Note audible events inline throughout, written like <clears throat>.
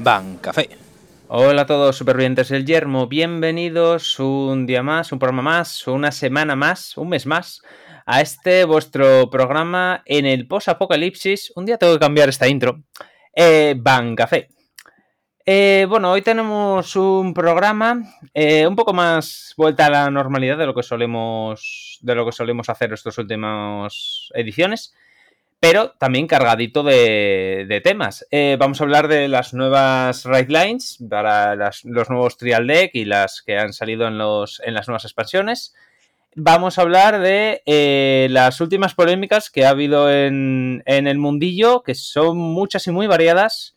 Ban Café. Hola a todos, supervivientes del Yermo. Bienvenidos un día más, un programa más, una semana más, un mes más a este vuestro programa en el post-apocalipsis. Un día tengo que cambiar esta intro. Eh, Ban Café. Eh, bueno, hoy tenemos un programa eh, un poco más vuelta a la normalidad de lo que solemos, de lo que solemos hacer estas últimas ediciones pero también cargadito de, temas. Eh, vamos a hablar de las nuevas Right Lines para los nuevos Trial Deck y las que han salido en, las nuevas expansiones. Vamos a hablar de eh, las últimas polémicas que ha habido en, el mundillo, que son muchas y muy variadas.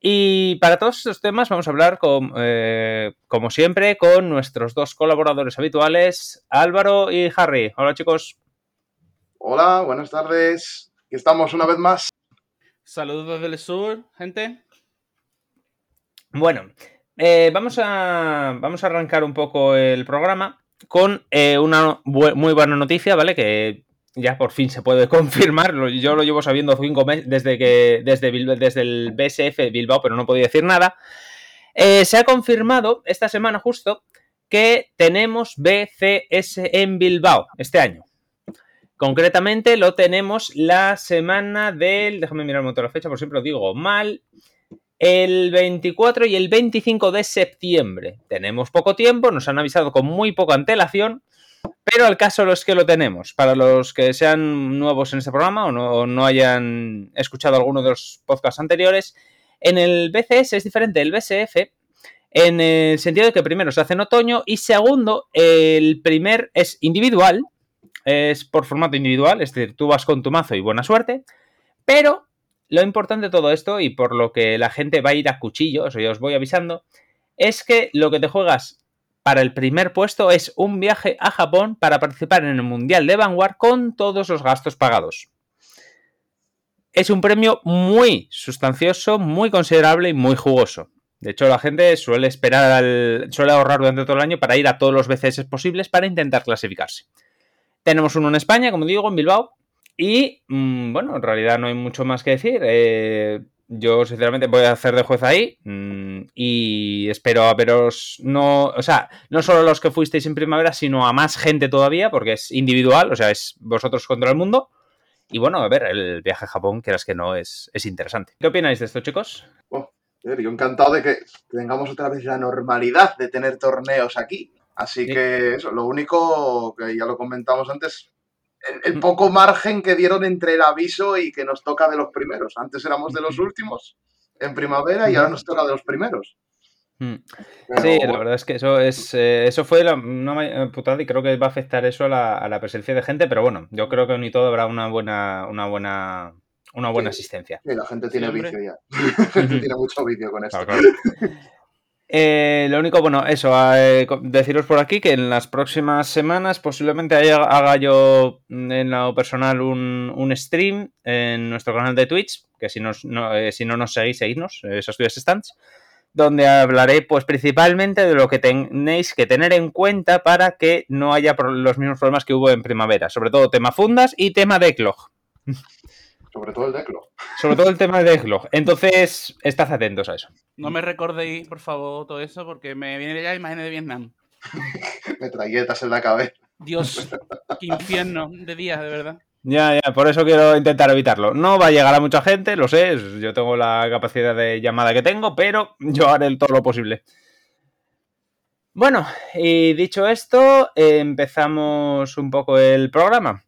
Y para todos estos temas vamos a hablar, eh, como siempre, con nuestros dos colaboradores habituales, Álvaro y Harry. Hola chicos. Hola, buenas tardes. Aquí estamos una vez más. Saludos desde el sur, gente. Bueno, eh, vamos, a, vamos a arrancar un poco el programa con eh, una muy buena noticia, ¿vale? Que ya por fin se puede <laughs> confirmar. Yo lo llevo sabiendo cinco meses desde que desde, desde el BSF Bilbao, pero no podía decir nada. Eh, se ha confirmado esta semana justo que tenemos BCS en Bilbao este año. Concretamente lo tenemos la semana del. Déjame mirar un momento la fecha, por siempre lo digo mal. El 24 y el 25 de septiembre. Tenemos poco tiempo, nos han avisado con muy poca antelación, pero al caso es que lo tenemos. Para los que sean nuevos en este programa o no, no hayan escuchado alguno de los podcasts anteriores, en el BCS es diferente del BSF en el sentido de que primero se hace en otoño y segundo, el primer es individual es por formato individual, es decir, tú vas con tu mazo y buena suerte, pero lo importante de todo esto, y por lo que la gente va a ir a cuchillos, o yo os voy avisando, es que lo que te juegas para el primer puesto es un viaje a Japón para participar en el Mundial de Vanguard con todos los gastos pagados. Es un premio muy sustancioso, muy considerable y muy jugoso. De hecho, la gente suele esperar, suele ahorrar durante todo el año para ir a todos los BCS posibles para intentar clasificarse. Tenemos uno en España, como digo, en Bilbao. Y mm, bueno, en realidad no hay mucho más que decir. Eh, yo, sinceramente, voy a hacer de juez ahí. Mm, y espero a veros. No, o sea, no solo los que fuisteis en primavera, sino a más gente todavía, porque es individual, o sea, es vosotros contra el mundo. Y bueno, a ver, el viaje a Japón, quieras que no, es, es interesante. ¿Qué opináis de esto, chicos? Oh, yo encantado de que tengamos otra vez la normalidad de tener torneos aquí. Así que eso, lo único que ya lo comentamos antes, el, mm. poco margen que dieron entre el aviso y que nos toca de los primeros. Antes éramos de los últimos en primavera y ahora nos toca de los primeros. Mm. sí, la verdad es que eso es eh, eso fue la, una putada y creo que va a afectar eso a la, presencia de gente, pero bueno, yo creo que ni todo habrá una buena, una buena, una buena asistencia. Sí, la gente tiene vicio ya. la <laughs> gente tiene mucho vicio con eso. Eh, lo único, bueno, eso, eh, deciros por aquí que en las próximas semanas posiblemente haga yo en lo personal un, stream en nuestro canal de Twitch, que si, no, eh, si no nos seguís, seguidnos, esos tuyos stands, donde hablaré pues principalmente de lo que tenéis que tener en cuenta para que no haya los mismos problemas que hubo en primavera, sobre todo tema fundas y tema decklog. <laughs> Sobre todo el decklog. Sobre todo el tema del decklog. Entonces, estad atentos a eso. No me recordéis, por favor, todo eso, porque me viene ya imagen de Vietnam. <laughs> Metralletas en la cabeza. Dios, qué infierno de días, de verdad. Ya, ya, por eso quiero intentar evitarlo. No va a llegar a mucha gente, lo sé, yo tengo la capacidad de llamada que tengo, pero yo haré todo lo posible. Bueno, y dicho esto, empezamos un poco el programa.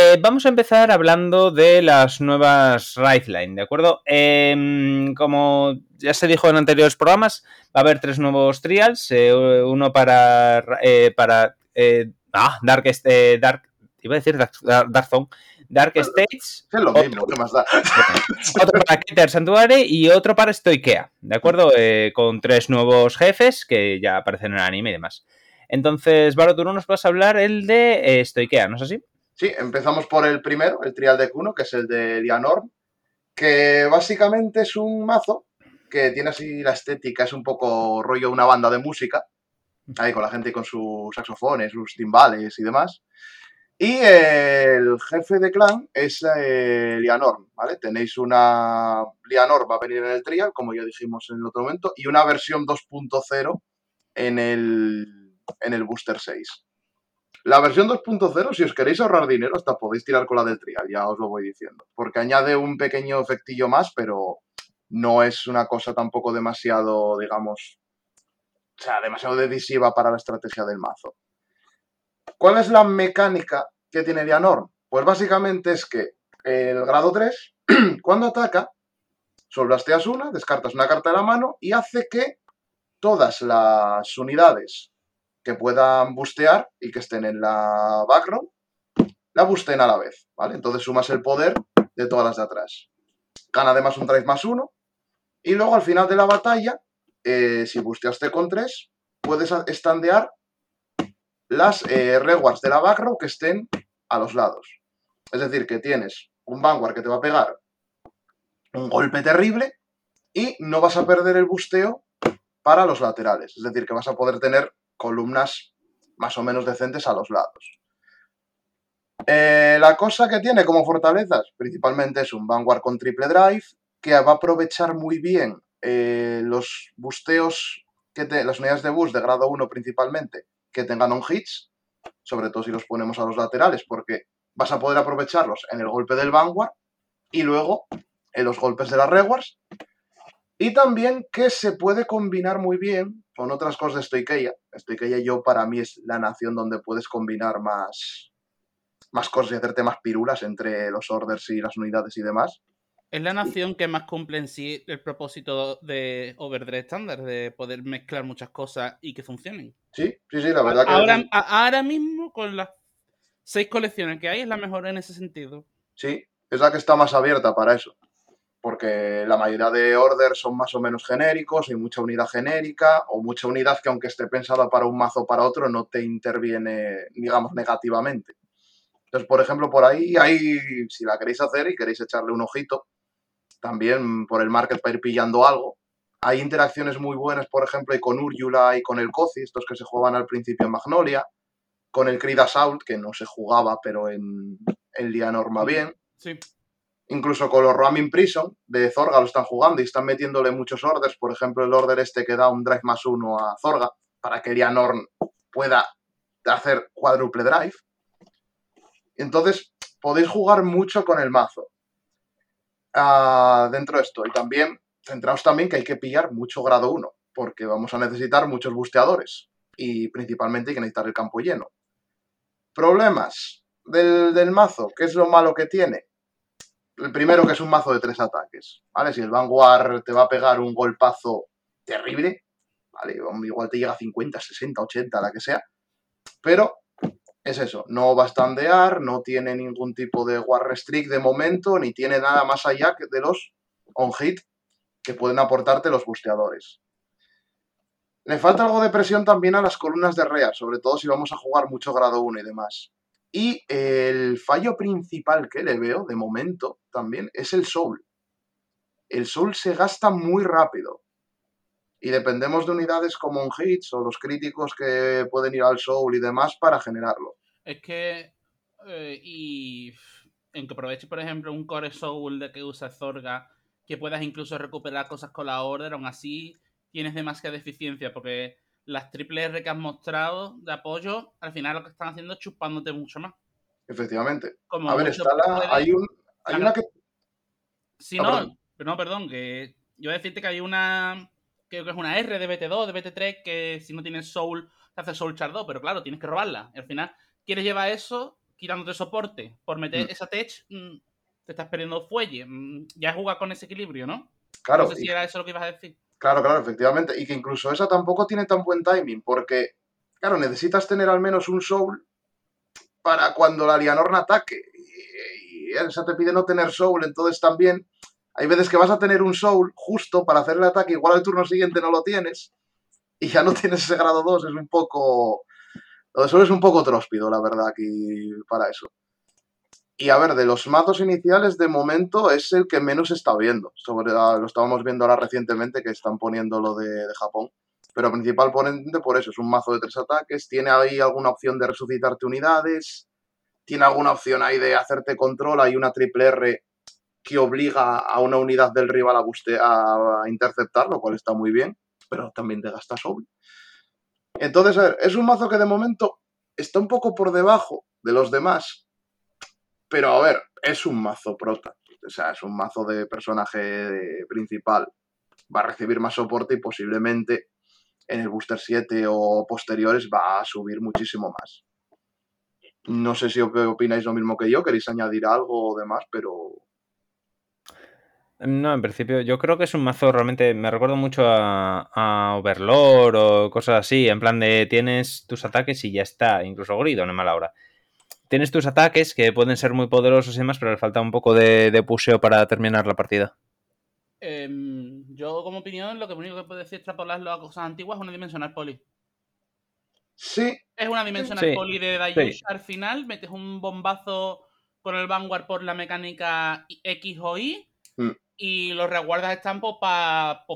Eh, vamos a empezar hablando de las nuevas Line, ¿de acuerdo? Em, como ya se dijo en anteriores programas, va a haber tres nuevos trials, eh, uno para, eh, para ah, Dark, Dark, iba a decir Dark, Zone, Dark States. Es lo mismo, ¿qué más da? <laughs> otro para Keter Santuario y otro para Stoikea, ¿de acuerdo? con tres nuevos jefes que ya aparecen en el anime y demás. Entonces, tú no nos vas a hablar el de Stoikea, ¿no es así? Sí, empezamos por el primero, el Trial de Kuno, que es el de Dianorm, que básicamente es un mazo que tiene así la estética, es un poco rollo una banda de música, ahí con la gente con sus saxofones, sus timbales y demás. Y el jefe de clan es eh, Lianorn, ¿vale? Tenéis una... Lianor va a venir en el trial, como ya dijimos en el otro momento, y una versión 2.0 en el, en el Booster 6. La versión 2.0, si os queréis ahorrar dinero, hasta podéis tirar con la del trial, ya os lo voy diciendo. Porque añade un pequeño efectillo más, pero no es una cosa tampoco demasiado, digamos, o sea, demasiado decisiva para la estrategia del mazo. ¿Cuál es la mecánica que tiene Lianor? Pues básicamente es que el grado 3, <clears throat> cuando ataca, solblasteas una, descartas una carta de la mano y hace que todas las unidades que puedan bustear y que estén en la background, la busten a la vez, ¿vale? Entonces sumas el poder de todas las de atrás. Gana además un drive más uno. Y luego al final de la batalla, eh, si busteaste con 3, puedes estandear las eh, rewards de la background que estén a los lados. Es decir, que tienes un Vanguard que te va a pegar un golpe terrible y no vas a perder el busteo para los laterales. Es decir, que vas a poder tener columnas más o menos decentes a los lados. Eh, la cosa que tiene como fortalezas principalmente es un Vanguard con triple drive que va a aprovechar muy bien eh, los busteos, que las unidades de boost de grado 1 principalmente, que tengan on hits, sobre todo si los ponemos a los laterales, porque vas a poder aprovecharlos en el golpe del Vanguard y luego en los golpes de las Rewards. Y también que se puede combinar muy bien con otras cosas de Stoikeia. Stoikeia yo para mí es la nación donde puedes combinar más, más cosas y hacerte más pirulas entre los orders y las unidades y demás. Es la nación que más cumple en sí el propósito de Overdrive Standard, de poder mezclar muchas cosas y que funcionen. Sí, sí, sí, la verdad que. Ahora, ahora mismo, con las seis colecciones que hay, es la mejor en ese sentido. Sí, es la que está más abierta para eso. Porque la mayoría de orders son más o menos genéricos, y mucha unidad genérica, o mucha unidad que, aunque esté pensada para un mazo o para otro, no te interviene, digamos, negativamente. Entonces, por ejemplo, por ahí, si la queréis hacer y queréis echarle un ojito, también por el market para ir pillando algo. Hay interacciones muy buenas, por ejemplo, y con Uryula y con el Kozi, estos que se jugaban al principio en Magnolia, con el Creed Assault, que no se jugaba, pero en, en Lianor bien. Sí. Incluso con los Roaming Prison de Zorga lo están jugando y están metiéndole muchos orders. Por ejemplo, el order este que da un drive más uno a Zorga para que Lianor pueda hacer cuádruple drive. Entonces, podéis jugar mucho con el mazo dentro de esto. Y también, centraos también que hay que pillar mucho grado 1, porque vamos a necesitar muchos busteadores. Y principalmente hay que necesitar el campo lleno. Problemas del, mazo, ¿qué es lo malo que tiene? El primero que es un mazo de tres ataques, ¿vale? Si el Vanguard te va a pegar un golpazo terrible, ¿vale? Igual te llega a 50, 60, 80, la que sea, pero es eso, no va a standear, no tiene ningún tipo de War Restrict de momento, ni tiene nada más allá de los on-hit que pueden aportarte los busteadores. Le falta algo de presión también a las columnas de Rea, sobre todo si vamos a jugar mucho grado 1 y demás. Y el fallo principal que le veo, de momento, también, es el Soul. El Soul se gasta muy rápido y dependemos de unidades como un Hits o los críticos que pueden ir al Soul y demás para generarlo. Es que, eh, y en que aproveches, por ejemplo, un Core Soul de que usa Zorga, que puedas incluso recuperar cosas con la Order, aún así tienes demasiada deficiencia, porque las triple R que has mostrado de apoyo, al final lo que están haciendo es chupándote mucho más. Efectivamente. a ver, está la, hay, un, hay una que... Sí, ah, no, pero no, perdón, que yo voy a decirte que hay una creo que es una R de BT2, de BT3, que si no tienes Soul, te hace Soul Char 2, pero claro, tienes que robarla. al final, quieres llevar eso quitándote soporte. Por meter mm. esa tech, mm, te estás perdiendo fuelle. Mm, ya juega con ese equilibrio, ¿no? Claro. No sé si era eso lo que ibas a decir. Claro, claro, efectivamente. Y que incluso esa tampoco tiene tan buen timing, porque, claro, necesitas tener al menos un Soul para cuando la Lianorna ataque. Y, esa te pide no tener Soul, entonces también hay veces que vas a tener un soul justo para hacer el ataque, igual al turno siguiente no lo tienes y ya no <laughs> tienes ese grado 2, es un poco... Lo de es un poco tróspido, la verdad, aquí para eso. Y a ver, de los mazos iniciales, de momento es el que menos está viendo. Sobre, lo estábamos viendo ahora recientemente que están poniendo lo de, Japón. Pero principalmente por eso, es un mazo de tres ataques. Tiene ahí alguna opción de resucitarte unidades. tiene alguna opción ahí de hacerte control, hay una triple R que obliga a una unidad del rival a, a interceptar, lo cual está muy bien, pero también te gasta Soul. Entonces, a ver, es un mazo que de momento está un poco por debajo de los demás, pero a ver, es un mazo prota. O sea, es un mazo de personaje principal. Va a recibir más soporte y posiblemente en el Booster 7 o posteriores va a subir muchísimo más. No sé si opináis lo mismo que yo, queréis añadir algo o demás, pero no, en principio, yo creo que es un mazo realmente. Me recuerdo mucho a, Overlord o cosas así. En plan de tienes tus ataques y ya está. Incluso Grido, no es mala hora. Tienes tus ataques que pueden ser muy poderosos y demás, pero le falta un poco de, de puseo para terminar la partida. Em, yo, como opinión, lo que único que puedo decir extrapolarlo a cosas antiguas es una dimensional poli. Sí. Es una dimensional poli de Dayush. Al final metes un bombazo con el Vanguard por la mecánica X o Y. Mm y los reguardas están para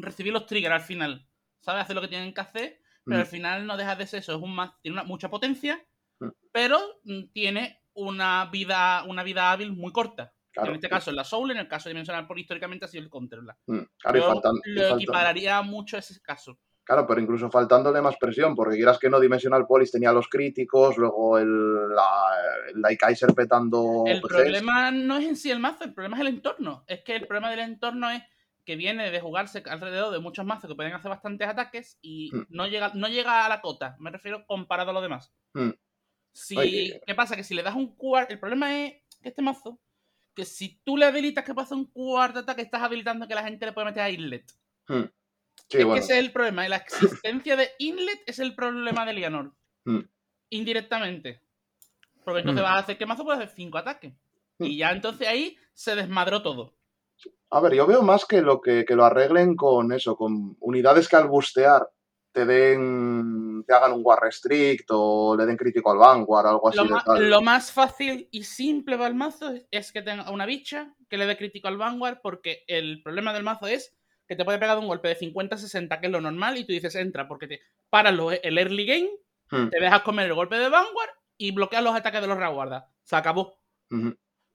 recibir los triggers al final. ¿Sabes? Hacer lo que tienen que hacer, pero al mm. final no deja de ser eso. Es un más, tiene mucha potencia, mm. Pero mm, tiene una vida, una vida hábil muy corta. En este caso es la Soul, en el caso dimensional por históricamente ha sido el Controller. Claro, lo equipararía mucho a ese caso. Claro, pero incluso faltándole más presión, porque quieras que no, Dimensional Polis tenía los críticos, luego el, la, el Kaiser petando. El problema no es en sí el mazo, el problema es el entorno. Es que el problema del entorno es que viene de jugarse alrededor de muchos mazos que pueden hacer bastantes ataques y hmm. no, llega, no llega a la cota, me refiero comparado a lo demás. Hmm. Si, ¿Qué pasa? Que si le das un cuarto. El problema es que este mazo, que si tú le habilitas que pasa un cuarto ataque, estás habilitando que la gente le puede meter a Islet. Hmm es que ese es el problema. La existencia de Inlet es el problema de Lianor. Hmm. Indirectamente. Porque entonces hmm. vas a hacer que mazo puede hacer 5 ataques. Hmm. Y ya entonces ahí se desmadró todo. A ver, yo veo más que lo que, lo arreglen con eso, con unidades que al bustear te den. te hagan un War Restrict o le den crítico al Vanguard, algo así. Lo, lo más fácil y simple para el mazo es que tenga una bicha que le dé crítico al Vanguard, porque el problema del mazo es que te puede pegar un golpe de 50-60, que es lo normal, y tú dices entra, porque te paras el early game, hmm. te dejas comer el golpe de Vanguard y bloqueas los ataques de los reguardas. Se acabó.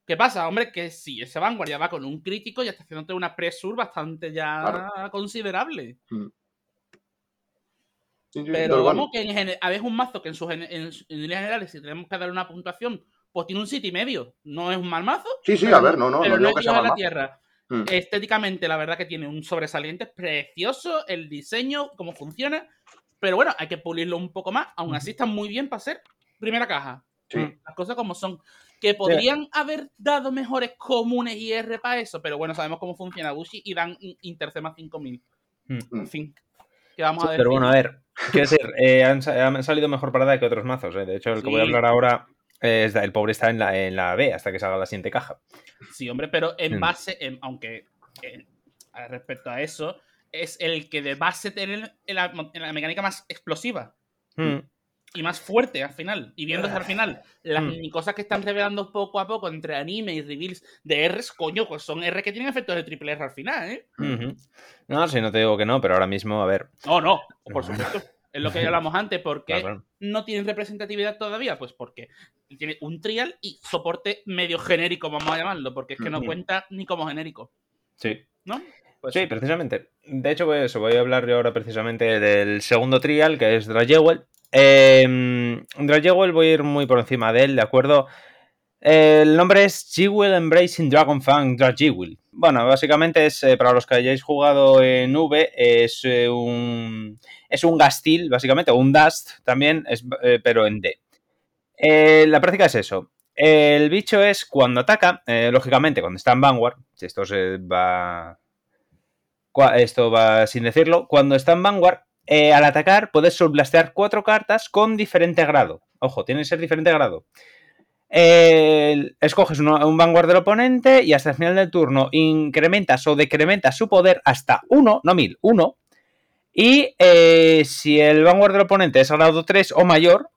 ¿Qué pasa, hombre? Que si ese Vanguard ya va con un crítico, ya está haciéndote una pressure bastante ya considerable. Hmm. Pero vamos, que en a veces un mazo que en sus en, líneas generales, si tenemos que darle una puntuación, pues tiene un sitio y medio. No es un mal mazo. Sí, sí, a ver, no, no. Pero no, es a la tierra. Mm. Estéticamente, la verdad que tiene un sobresaliente precioso, el diseño, cómo funciona. Pero bueno, hay que pulirlo un poco más. Aún así está muy bien para ser primera caja. Mm, las cosas como son. Que podrían haber dado mejores comunes y R para eso, pero bueno, sabemos cómo funciona Bushi y dan Intercema 5000. Mm. En fin. Pero bueno, a ver, quiero decir, eh, han, salido mejor parada que otros mazos. Eh. De hecho, el que voy a hablar ahora el pobre está en la, en la B hasta que salga la siguiente caja. Sí, hombre, pero en mm. base, aunque respecto a eso, es el que de base tiene la, la mecánica más explosiva. Mm. Y más fuerte al final. Y viéndose al final las mm. cosas que están revelando poco a poco entre anime y reveals de Rs, coño, pues son R que tienen efectos de triple R al final, ¿eh? No, si no te digo que no, pero ahora mismo, a ver. No, no, por supuesto. Es lo que hablamos antes, porque <laughs> no tienen representatividad todavía? Pues porque tiene un trial y soporte medio genérico, vamos a llamarlo, porque es que no cuenta ni como genérico. Sí. ¿No? Pues sí, precisamente. De hecho, pues voy a hablar yo ahora precisamente del segundo trial, que es Dragewell. Eh, voy a ir muy por encima de él, ¿de acuerdo? El nombre es Jewel Embracing Dragon Fang Dragewell. Bueno, básicamente es, eh, para los que hayáis jugado en V, es eh, un es un Gastil, básicamente, o un Dust también, eh, pero en D. la práctica es eso. El bicho es cuando ataca, lógicamente, cuando está en Vanguard, esto se va. Esto va sin decirlo. Cuando está en Vanguard, al atacar puedes subblastear cuatro cartas con diferente grado. Ojo, tiene que ser diferente grado escoges un vanguard del oponente y hasta el final del turno incrementas o decrementas su poder hasta 1, no 1000, 1. Y eh, si el vanguard del oponente es grado 3 o mayor,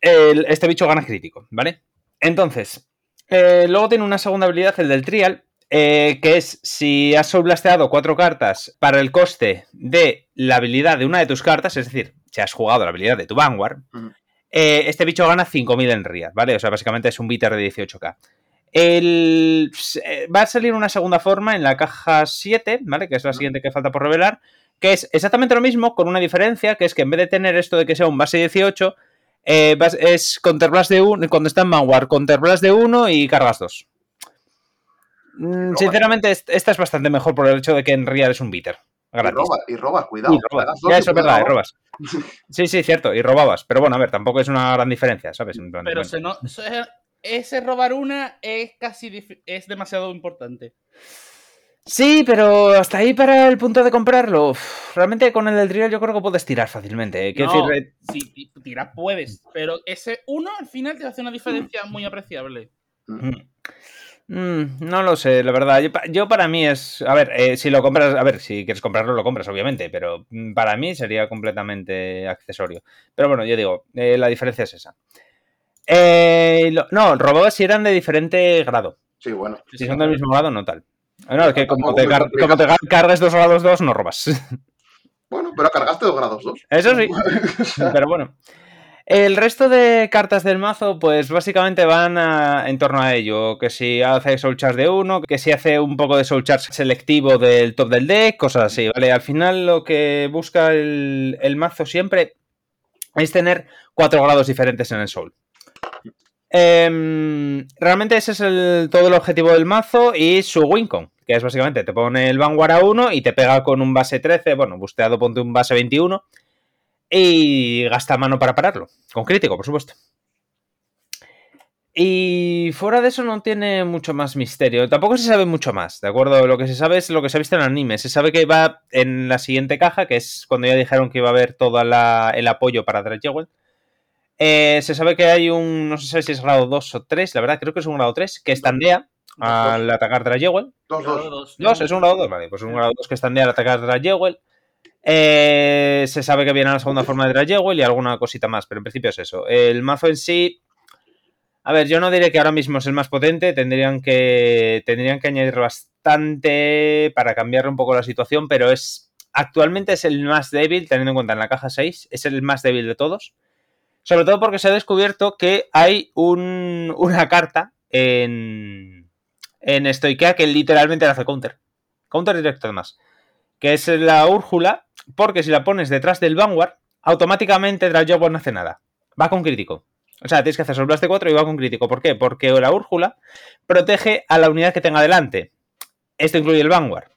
este bicho gana crítico, ¿vale? Entonces, eh, luego tiene una segunda habilidad, el del trial, eh, que es si has blasteado cuatro cartas para el coste de la habilidad de una de tus cartas, es decir, si has jugado la habilidad de tu vanguard, eh, este bicho gana 5000 en RIA, ¿vale? O sea, básicamente es un bitter de 18k. El, eh, va a salir una segunda forma en la caja 7, ¿vale? Que es la siguiente que falta por revelar, que es exactamente lo mismo con una diferencia, que es que en vez de tener esto de que sea un base 18, eh, es Counterblast de 1, cuando está en Manwar, Counterblast de 1 y cargas 2. Mm, sinceramente, esta es bastante mejor por el hecho de que en Real es un bitter. Y, robas, cuidado. Ya, eso es verdad, y robas. Sí, sí, cierto, y robabas. Pero bueno, a ver, tampoco es una gran diferencia, ¿sabes? Pero ese robar una es casi es demasiado importante. Sí, pero hasta ahí para el punto de comprarlo. realmente con el del Trial yo creo que puedes tirar fácilmente. ¿eh? No, decir, sí, tirar puedes, pero ese uno al final te hace una diferencia muy apreciable. Mm. Mm, no lo sé, la verdad. Yo, para mí es. A ver, eh, si lo compras. A ver, si quieres comprarlo, lo compras, obviamente. Pero mm, para mí sería completamente accesorio. Pero bueno, yo digo, eh, la diferencia es esa. Eh, no, robabas si eran de diferente grado. Sí, bueno. Si son del mismo grado, no tal. No, es que como te, cargas dos grados dos, no robas. <laughs> Bueno, pero cargaste dos grados dos. Eso sí. <laughs> pero bueno. El resto de cartas del mazo, pues básicamente van en torno a ello. Que si hace Soul Charge de uno, que si hace un poco de Soul Charge selectivo del top del deck, cosas así, ¿vale? Al final lo que busca el, mazo siempre es tener cuatro grados diferentes en el Soul. Em, realmente ese es todo el objetivo del mazo y su Wincon, que es básicamente te pone el Vanguard a 1 y te pega con un base 13, bueno, busteado ponte un base 21 y gasta mano para pararlo. Con crítico, por supuesto. Y fuera de eso no tiene mucho más misterio. Tampoco se sabe mucho más, ¿de acuerdo? Lo que se sabe es lo que se ha visto en el anime. Se sabe que va en la siguiente caja, que es cuando ya dijeron que iba a haber todo el apoyo para Dragewell. Eh, se sabe que hay un, no sé si es grado 2 o 3, la verdad creo que es un grado 3, que estandea al atacar Dragewell. 2, 2. 2, es un grado 2, vale. Pues es un grado 2 que estandea al atacar Dragewell. Eh, se sabe que viene a la segunda forma de Dragewell y alguna cosita más, pero en principio es eso. El mazo en sí. A ver, yo no diré que ahora mismo es el más potente, tendrían que, tendrían que añadir bastante para cambiar un poco la situación, pero es actualmente es el más débil, teniendo en cuenta en la caja 6, es el más débil de todos. Sobre todo porque se ha descubierto que hay una carta en, en Stoikea que literalmente le hace counter. Counter directo además que es la úrjula, porque si la pones detrás del Vanguard, automáticamente Dragobor no hace nada. Va con crítico. O sea, tienes que hacer Blast de 4 y va con crítico. ¿Por qué? Porque la úrjula protege a la unidad que tenga delante. Esto incluye el Vanguard.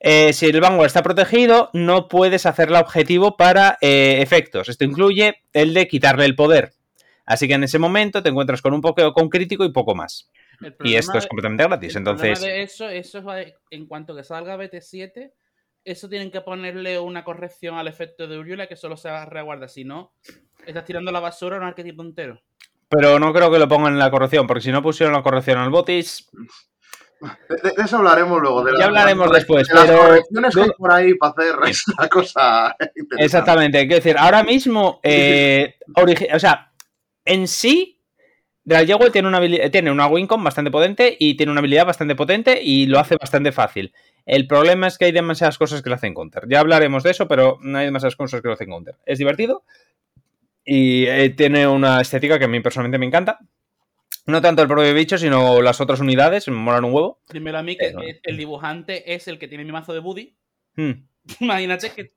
Eh, si el Vanguard está protegido, no puedes hacerla objetivo para eh, efectos. Esto incluye el de quitarle el poder. Así que en ese momento te encuentras con un poco con crítico y poco más. Y esto es completamente gratis. entonces. eso, eso es en cuanto que salga BT7, eso tienen que ponerle una corrección al efecto de Uriula que solo se reguarda. Si no, estás tirando la basura a un arquetipo entero. Pero no creo que lo pongan en la corrección, porque si no pusieron la corrección al Botis. De, eso hablaremos luego. De ya hablaremos después. De las correcciones que hay por ahí para hacer <laughs> esta cosa. Exactamente. Quiero decir, ahora mismo, eh, o sea, en sí, tiene una, tiene una Wincom bastante potente y tiene una habilidad bastante potente y lo hace bastante fácil. El problema es que hay demasiadas cosas que lo hacen counter. Ya hablaremos de eso, pero no hay demasiadas cosas que lo hacen counter. Es divertido y eh, tiene una estética que a mí personalmente me encanta. No tanto el propio bicho, sino las otras unidades, me molan un huevo. Dímelo a mí que el dibujante es el que tiene mi mazo de Buddy. Hmm. <laughs> Imagínate que,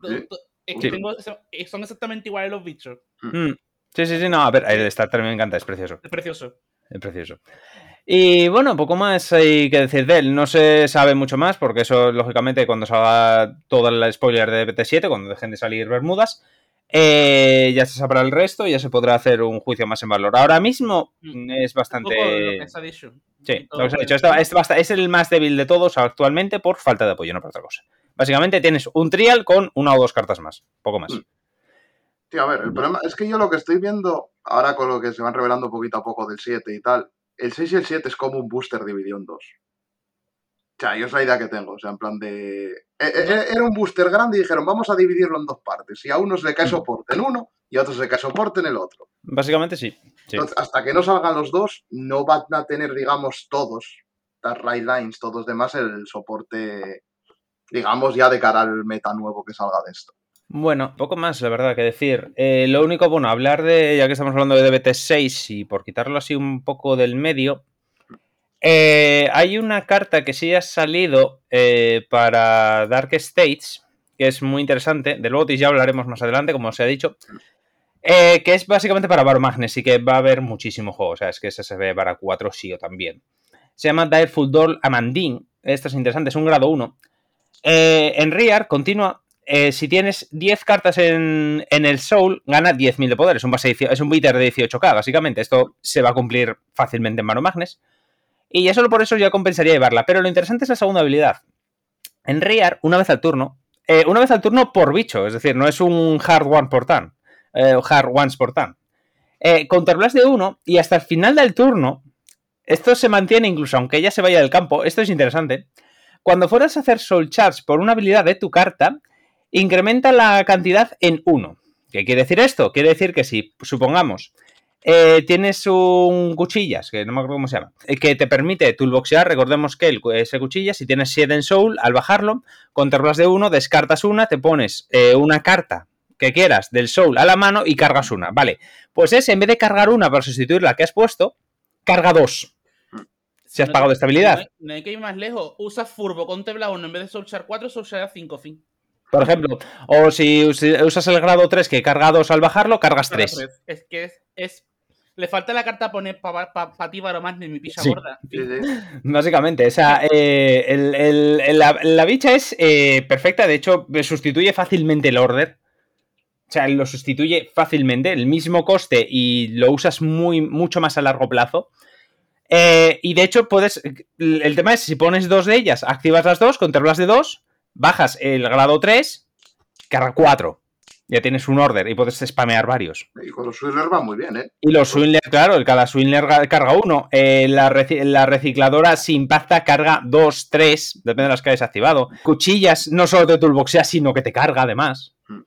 son exactamente iguales los bichos. Hmm. Sí, sí, sí, no, a ver, el Starter me encanta, es precioso. Es precioso. Es precioso. Y bueno, poco más hay que decir de él. No se sabe mucho más, porque eso, lógicamente, cuando salga todo el spoiler de BT7, cuando dejen de salir Bermudas, eh, ya se sabrá el resto y ya se podrá hacer un juicio más en valor. Ahora mismo mm. es bastante. Sí, lo que se ha dicho. Este es el más débil de todos actualmente por falta de apoyo, no por otra cosa. Básicamente tienes un trial con una o dos cartas más, poco más. Mm. Tío, a ver, el problema es que yo lo que estoy viendo ahora con lo que se van revelando poquito a poco del 7 y tal, el 6 y el 7 es como un booster dividido en dos. O sea, yo es la idea que tengo. O sea, en plan de. E, e, e, era un booster grande y dijeron, vamos a dividirlo en dos partes. Y a uno se le cae soporte en uno y a otro se le cae soporte en el otro. Básicamente sí. Entonces, hasta que no salgan los dos, no van a tener, digamos, todos, las right lines, todos demás, el soporte, digamos, ya de cara al meta nuevo que salga de esto. Bueno, poco más, la verdad, que decir. Eh, lo único, bueno, hablar de, ya que estamos hablando de DBT6 y por quitarlo así un poco del medio, eh, hay una carta que sí ha salido eh, para Dark States, que es muy interesante. Del Botis ya hablaremos más adelante, como os he dicho. que es básicamente para Baromagnes y que va a haber muchísimo juego. O sea, es que ese se ve para 4 sí o también. Se llama Direful Doll Amandine. Esto es interesante, es un grado 1. en Riar continúa eh, si tienes 10 cartas en, el Soul, gana 10.000 de poder. Es un, base de 18k, básicamente. Esto se va a cumplir fácilmente en Mano Magnes. Y ya solo por eso ya compensaría llevarla. Pero lo interesante es la segunda habilidad. En Riar, una vez al turno, eh, una vez al turno por bicho, es decir, no es un hard one por turn, eh, hard ones por turn. Eh, counterblast de 1 y hasta el final del turno, esto se mantiene incluso aunque ella se vaya del campo, esto es interesante. Cuando fueras a hacer Soul Charge por una habilidad de tu carta, incrementa la cantidad en 1. ¿Qué quiere decir esto? Quiere decir que si, supongamos, eh, tienes un cuchillas, que no me acuerdo cómo se llama, eh, que te permite toolboxear, recordemos que el, ese cuchillas, si tienes 7 en soul, al bajarlo, con terras de 1, descartas una, te pones eh, una carta que quieras del soul a la mano y cargas una. Vale, pues ese, en vez de cargar una para sustituir la que has puesto, carga dos. Si has pagado de estabilidad. No hay, que ir más lejos. Usa Furbo con Tebla 1 en vez de Soulchar 4, Soulchar 5, fin. Por ejemplo, o si usas el grado 3 que carga 2 al bajarlo, cargas 3. Es que es, Le falta la carta poner para pa, ti más ni mi pisa gorda. <laughs> Básicamente, esa, eh, la, bicha es eh, perfecta, de hecho, sustituye fácilmente el order. O sea, lo sustituye fácilmente, el mismo coste y lo usas muy, mucho más a largo plazo. Eh, y de hecho, puedes. El tema es si pones dos de ellas, activas las dos, controlas de dos bajas el grado 3, carga 4. Ya tienes un order y puedes spamear varios. Y con los Swindler va muy bien, ¿eh? Y los Swindler, claro, cada Swindler carga 1. Eh, la, recicladora si impacta carga 2, 3, depende de las que hayas activado. Cuchillas no solo te toolboxea, sino que te carga además. Mm.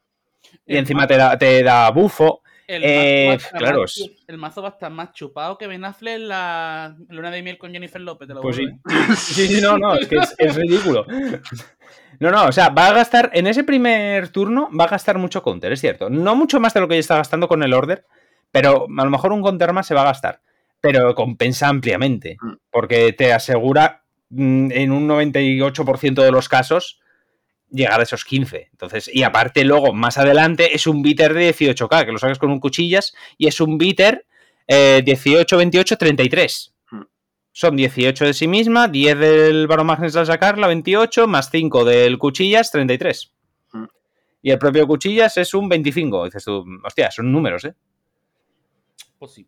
Y encima te da, te da bufo. El, eh, mazo claro. el mazo va a estar más chupado que Ben Affleck en la luna de miel con Jennifer López. Te lo pues <laughs> sí. sí, no, no, es que es ridículo. No, no, o sea, va a gastar, en ese primer turno va a gastar mucho counter, es cierto. No mucho más de lo que ya está gastando con el order, pero a lo mejor un counter más se va a gastar. Pero compensa ampliamente, mm. porque te asegura mm, en un 98% de los casos llegar a esos 15. Entonces, y aparte luego, más adelante, es un bitter de 18k, que lo sacas con un cuchillas, y es un bitter 18, 28, 33 son 18 de sí misma, 10 del Baromagnes al sacarla, 28, más 5 del Cuchillas, 33. Mm. Y el propio Cuchillas es un 25. Dices tú, hostia, son números, ¿eh? Sí.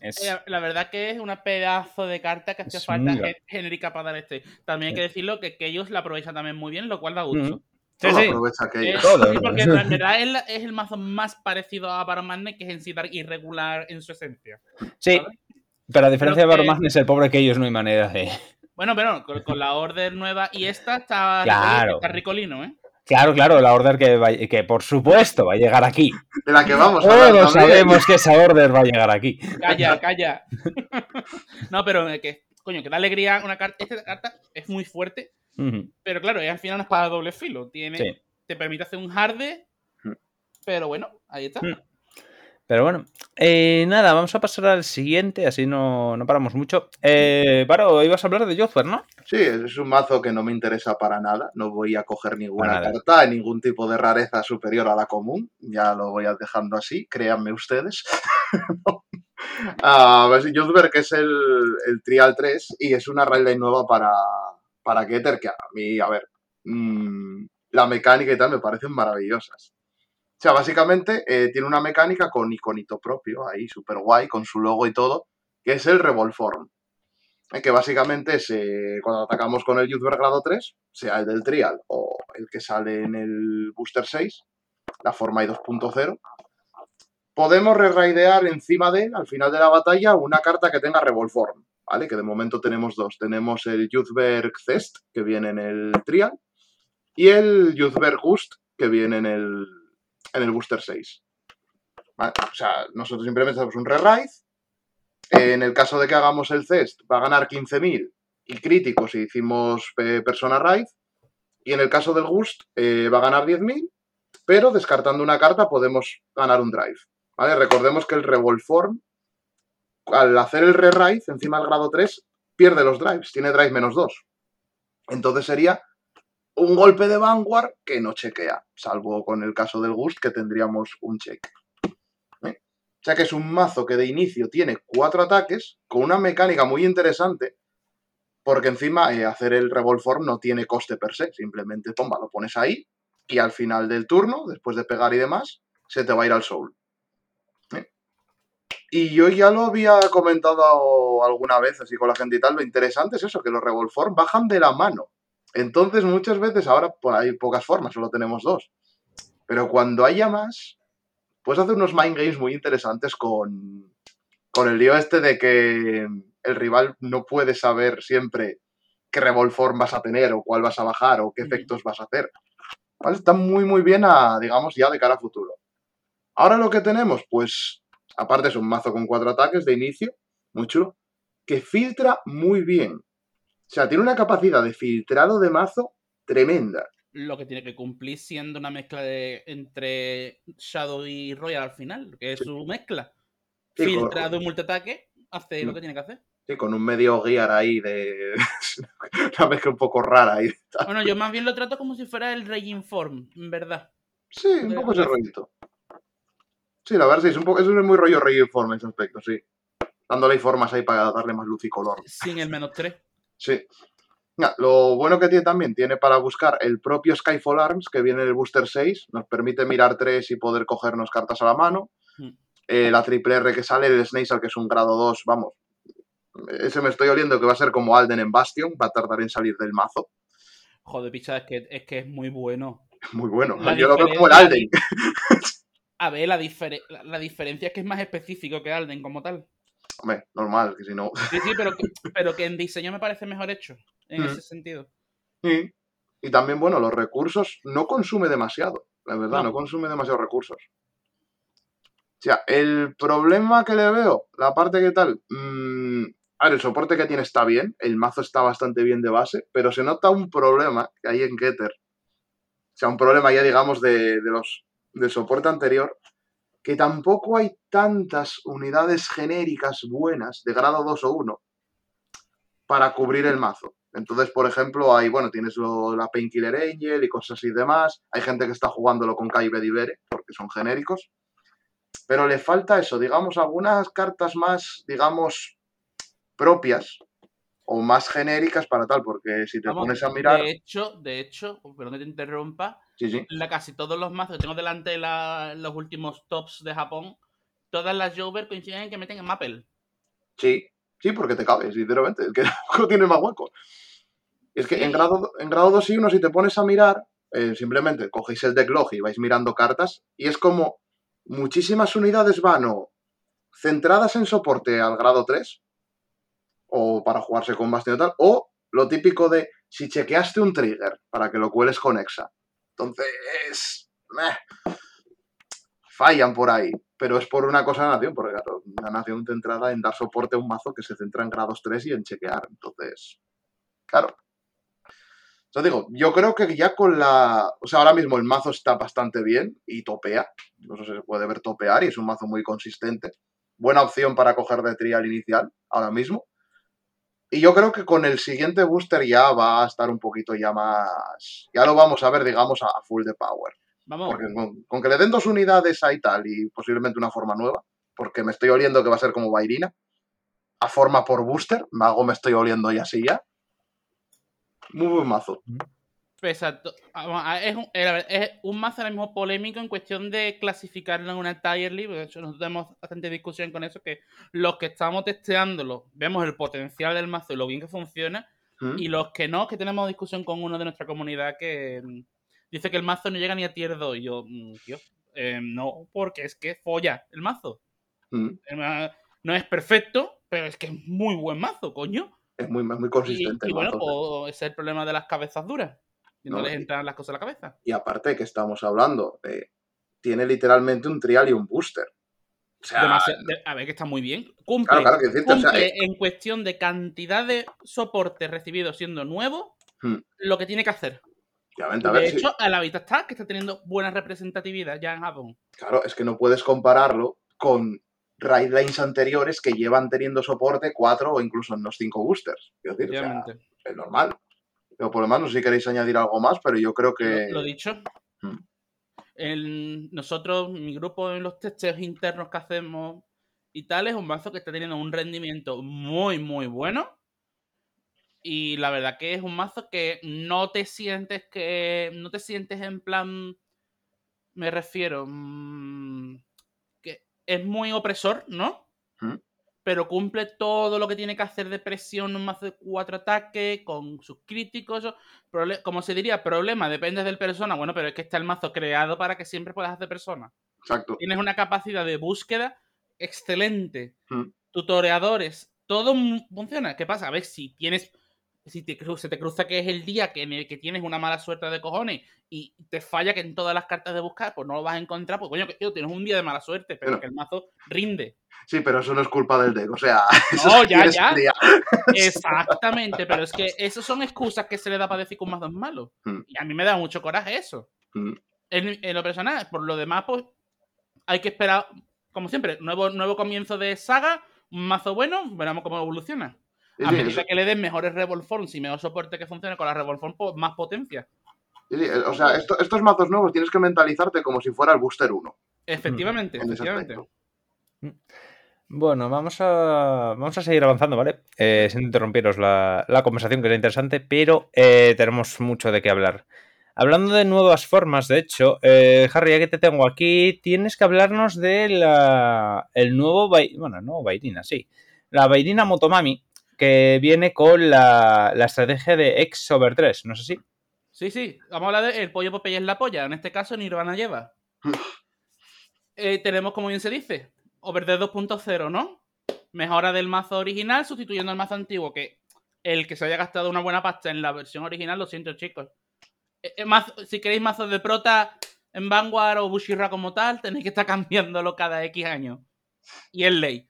Eh, la verdad que es una pedazo de carta que hace falta genérica para dar este. También hay que decirlo que, ellos la aprovechan también muy bien, lo cual da gusto. Sí, sí. Aprovecha que eh, sí, porque en <laughs> verdad es, el mazo más parecido a Baromagnes que es en sí irregular en su esencia. Sí, pero a diferencia de de es el pobre que ellos no hay manera de. Bueno, pero con, la order nueva y esta está, claro. está ricolino, ¿eh? Claro, claro, la order que, que por supuesto va a llegar aquí. De la que vamos a Todos sabemos que esa order va a llegar aquí. Calla, calla. <laughs> no, pero que, coño, que da alegría una carta. Esta carta es muy fuerte, pero claro, es al final una espada doble filo. Tiene, Te permite hacer un harde, pero bueno, ahí está. Pero bueno, eh, nada, vamos a pasar al siguiente, así no, paramos mucho. Eh, Paro, ibas a hablar de Jothwer, ¿no? Sí, es un mazo que no me interesa para nada. No voy a coger ninguna carta, ningún tipo de rareza superior a la común. Ya lo voy a dejando así, créanme ustedes. <laughs> ah, pues que es el, el, Trial 3 y es una railway nueva para, para Keter que a mí, a ver, mmm, la mecánica y tal me parecen maravillosas. Sea, básicamente eh, tiene una mecánica con iconito propio, ahí súper guay, con su logo y todo, que es el Revolform. Eh, que básicamente es eh, cuando atacamos con el Youthberg grado 3, sea el del Trial o el que sale en el Booster 6, la forma I 2.0, podemos re-raidear encima de él, al final de la batalla, una carta que tenga Revolform, ¿vale? Que de momento tenemos dos. Tenemos el Youthberg Cest, que viene en el Trial, y el Youthberg Gust, que viene en el, en el Booster 6. O sea, nosotros simplemente hacemos un re En el caso de que hagamos el CEST, va a ganar 15.000 y críticos si hicimos eh, Persona Raid. Y en el caso del Gust, eh, va a ganar 10.000 pero descartando una carta podemos ganar un drive. ¿vale? Recordemos que el Revolve Form, al hacer el Re-Rise encima del grado 3, pierde los drives, tiene drive menos 2. Entonces sería un golpe de Vanguard que no chequea, salvo con el caso del Gust que tendríamos un check. ¿Eh? O sea que es un mazo que de inicio tiene cuatro ataques con una mecánica muy interesante porque encima eh, hacer el Revolform no tiene coste per se, simplemente toma, lo pones ahí y al final del turno, después de pegar y demás, se te va a ir al Soul. ¿Eh? Y yo ya lo había comentado alguna vez así con la gente y tal, lo interesante es eso, que los Revolform bajan de la mano. Entonces muchas veces ahora hay pocas formas, solo tenemos dos. Pero cuando haya más, puedes hacer unos mind games muy interesantes con, con el lío este de que el rival no puede saber siempre qué revolform vas a tener o cuál vas a bajar o qué efectos vas a hacer. Está muy, muy bien, a, digamos, ya de cara a futuro. Ahora lo que tenemos, pues, aparte es un mazo con cuatro ataques de inicio, muy chulo, que filtra muy bien. O sea, tiene una capacidad de filtrado de mazo tremenda. Lo que tiene que cumplir siendo una mezcla de, entre Shadow y Royal al final, que es su mezcla. filtrado y multiataque, hace lo mm. que tiene que hacer. Sí, con un medio gear ahí de. <laughs> una mezcla un poco rara ahí. Bueno, yo más bien lo trato como si fuera el Raging Form, en verdad. Sí, un poco ese rollito. Sí, la verdad sí, es un poco, es muy rollo Raging Form en ese aspecto, sí. Dándole formas ahí para darle más luz y color. Sin el menos 3. Sí. lo bueno que tiene también, tiene para buscar el propio Skyfall Arms, que viene en el Booster 6, nos permite mirar 3 y poder cogernos cartas a la mano. Hmm. Eh, la triple R que sale, el Snail, que es un grado 2, vamos, ese me estoy oliendo que va a ser como Alden en Bastion, va a tardar en salir del mazo. Joder, picha, es que es, que es muy bueno. <laughs> Muy bueno. Yo lo veo como el Alden. <laughs> A ver, la, la, diferencia es que es más específico que Alden como tal. Hombre, normal, que si no. Sí, sí, pero que, <laughs> pero que en diseño me parece mejor hecho, en mm. ese sentido. Sí. Y también, bueno, los recursos no consume demasiado, la verdad, no, consume demasiados recursos. O sea, el problema que le veo, la parte que tal, mmm, el soporte que tiene está bien, el mazo está bastante bien de base, pero se nota un problema que hay en Getter. O sea, un problema ya, digamos, de, los, del soporte anterior, que tampoco hay tantas unidades genéricas buenas de grado 2 o 1 para cubrir el mazo. Entonces, por ejemplo, hay, bueno, tienes la Painkiller Angel y cosas así demás. Hay gente que está jugándolo con Kai Bedivere, porque son genéricos. Pero le falta eso, digamos, algunas cartas más, digamos, propias o más genéricas para tal, porque si te pones a mirar... De hecho, de hecho, perdón que te interrumpa, La, casi todos los mazos que tengo delante de los últimos tops de Japón, todas las Jover coinciden en que meten en Maple. Sí, sí, porque te cabe, sinceramente, el que <laughs> no tiene más hueco. Es que en, grado, en grado 2 y 1, si te pones a mirar, eh, simplemente cogéis el decklog y vais mirando cartas, y es como muchísimas unidades van o centradas en soporte al grado 3, o para jugarse con tal, o lo típico de si chequeaste un trigger para que lo cueles con Exa. Entonces, fallan por ahí, pero es por una cosa de nación, porque claro, una nación centrada en dar soporte a un mazo que se centra en grados 3 y en chequear. Entonces, claro. Yo digo, yo creo que ya con la. O sea, ahora mismo el mazo está bastante bien y topea. No sé si se puede ver topear y es un mazo muy consistente. Buena opción para coger de trial inicial ahora mismo. Y yo creo que con el siguiente booster ya va a estar un poquito ya más. Ya lo vamos a ver, digamos, a full de power. Vamos. Porque con, que le den dos unidades ahí tal y posiblemente una forma nueva, porque me estoy oliendo que va a ser como Bairina, a forma por booster, Mago me estoy oliendo y así ya. Muy buen mazo. Exacto. Es un, es un mazo ahora mismo polémico en cuestión de clasificarlo en una tier league. nosotros tenemos bastante discusión con eso. Que los que estamos testeándolo vemos el potencial del mazo y lo bien que funciona. ¿Mm? Y los que no, que tenemos discusión con uno de nuestra comunidad que mm, dice que el mazo no llega ni a tier 2. Y yo, mm, tío, eh, no, porque es que folla el mazo. No es perfecto, pero es que es muy buen mazo, coño. Es muy, muy consistente. Y, bueno, pues, ese es el problema de las cabezas duras. Y no, les entran las cosas a la cabeza. Y aparte que estamos hablando, tiene literalmente un trial y un booster. O sea, a ver, que está muy bien. Cumple, eh, en cuestión de cantidad de soporte recibido siendo nuevo hmm. lo que tiene que hacer. de hecho, a la vista está que está teniendo buena representatividad ya en Japón. Claro, es que no puedes compararlo con lines anteriores que llevan teniendo soporte cuatro o incluso en los cinco boosters. Decir, es normal. Pero por lo menos, no sé si queréis añadir algo más, pero yo creo que. Lo, dicho. Hmm. nosotros, mi grupo en los testeos internos que hacemos y tal, es un mazo que está teniendo un rendimiento muy, muy bueno. Y la verdad que es un mazo que no te sientes que. No te sientes en plan. Me refiero. Mm, que es muy opresor, ¿no? Hmm pero cumple todo lo que tiene que hacer de presión, un mazo de cuatro ataques, con sus críticos. Como se diría, problema, depende del persona. Bueno, pero es que está el mazo creado para que siempre puedas hacer persona. Exacto. Tienes una capacidad de búsqueda excelente. Mm. Tutoreadores, todo funciona. ¿Qué pasa? A ver, si tienes si te, se te cruza que es el día que, en el que tienes una mala suerte de cojones y te falla que en todas las cartas de buscar, pues no lo vas a encontrar, pues coño, que tienes un día de mala suerte, pero, que el mazo rinde. Sí, pero eso no es culpa del deck, o sea. <laughs> No, ya, ya. Exactamente, pero es que <laughs> esas son excusas que se le da para decir que un mazo es malo. Mm. Y a mí me da mucho coraje eso. Mm. En, lo personal, por lo demás, pues hay que esperar, como siempre, nuevo, nuevo comienzo de saga, un mazo bueno, veremos cómo evoluciona. A medida que le den mejores Revolve Forms y mejor soporte que funcione con la Revolve Form, pues, más potencia. o sea, estos mazos nuevos tienes que mentalizarte como si fuera el Booster 1. Efectivamente, efectivamente. Mm. Bueno, vamos a, vamos a seguir avanzando, ¿vale? Eh, sin interrumpiros la, conversación, que es interesante, pero eh, tenemos mucho de qué hablar. Hablando de nuevas formas, de hecho, eh, Harry, ya que te tengo aquí, tienes que hablarnos de la, el nuevo, bueno, no, Bairina, sí, la Bairina Motomami, que viene con la, estrategia de X over 3, ¿no sé si? Sí, sí, vamos a hablar de el pollo Popeye es la polla, en este caso Nirvana lleva. <laughs> Eh, tenemos, como bien se dice, over 2.0, ¿no? Mejora del mazo original sustituyendo al mazo antiguo, que el que se haya gastado una buena pasta en la versión original, lo siento chicos. Eh, eh, si queréis mazos de prota en Vanguard o Bushira como tal, tenéis que estar <laughs> cambiándolo cada X años. Y es ley.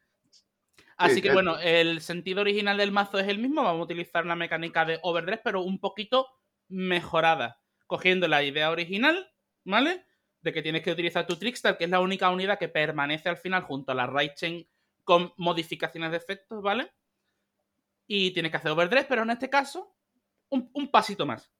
Así que bueno, el sentido original del mazo es el mismo. Vamos a utilizar la mecánica de overdress, pero un poquito mejorada. Cogiendo la idea original, ¿vale? De que tienes que utilizar tu Trickstar, que es la única unidad que permanece al final junto a la Right Chain con modificaciones de efectos, ¿vale? Y tienes que hacer overdress, pero en este caso, un, pasito más.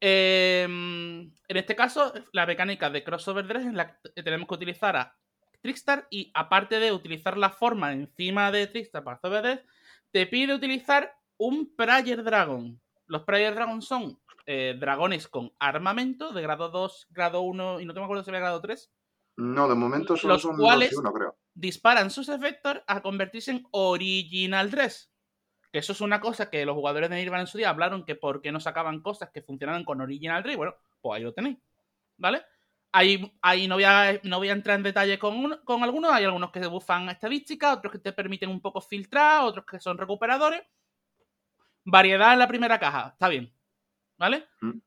Em, en este caso, la mecánica de crossover dress es la que tenemos que utilizar a Trickstar y aparte de utilizar la forma encima de Trickstar para hacer te pide utilizar un Prayer Dragon. Los Prayer Dragon son eh, dragones con armamento de grado 2, grado 1 y no te me acuerdo si era grado 3. No, de momento solo son cuales 2 creo. disparan sus efectos a convertirse en Original 3. Que eso es una cosa que los jugadores de Nirvana en su día hablaron que por qué no sacaban cosas que funcionaban con Original 3. Bueno, pues ahí lo tenéis. ¿Vale? Ahí, no, voy a, no voy a entrar en detalle con, con algunos. Hay algunos que se bufan estadísticas, otros que te permiten un poco filtrar, otros que son recuperadores. Variedad en la primera caja, está bien. ¿Vale? Mm.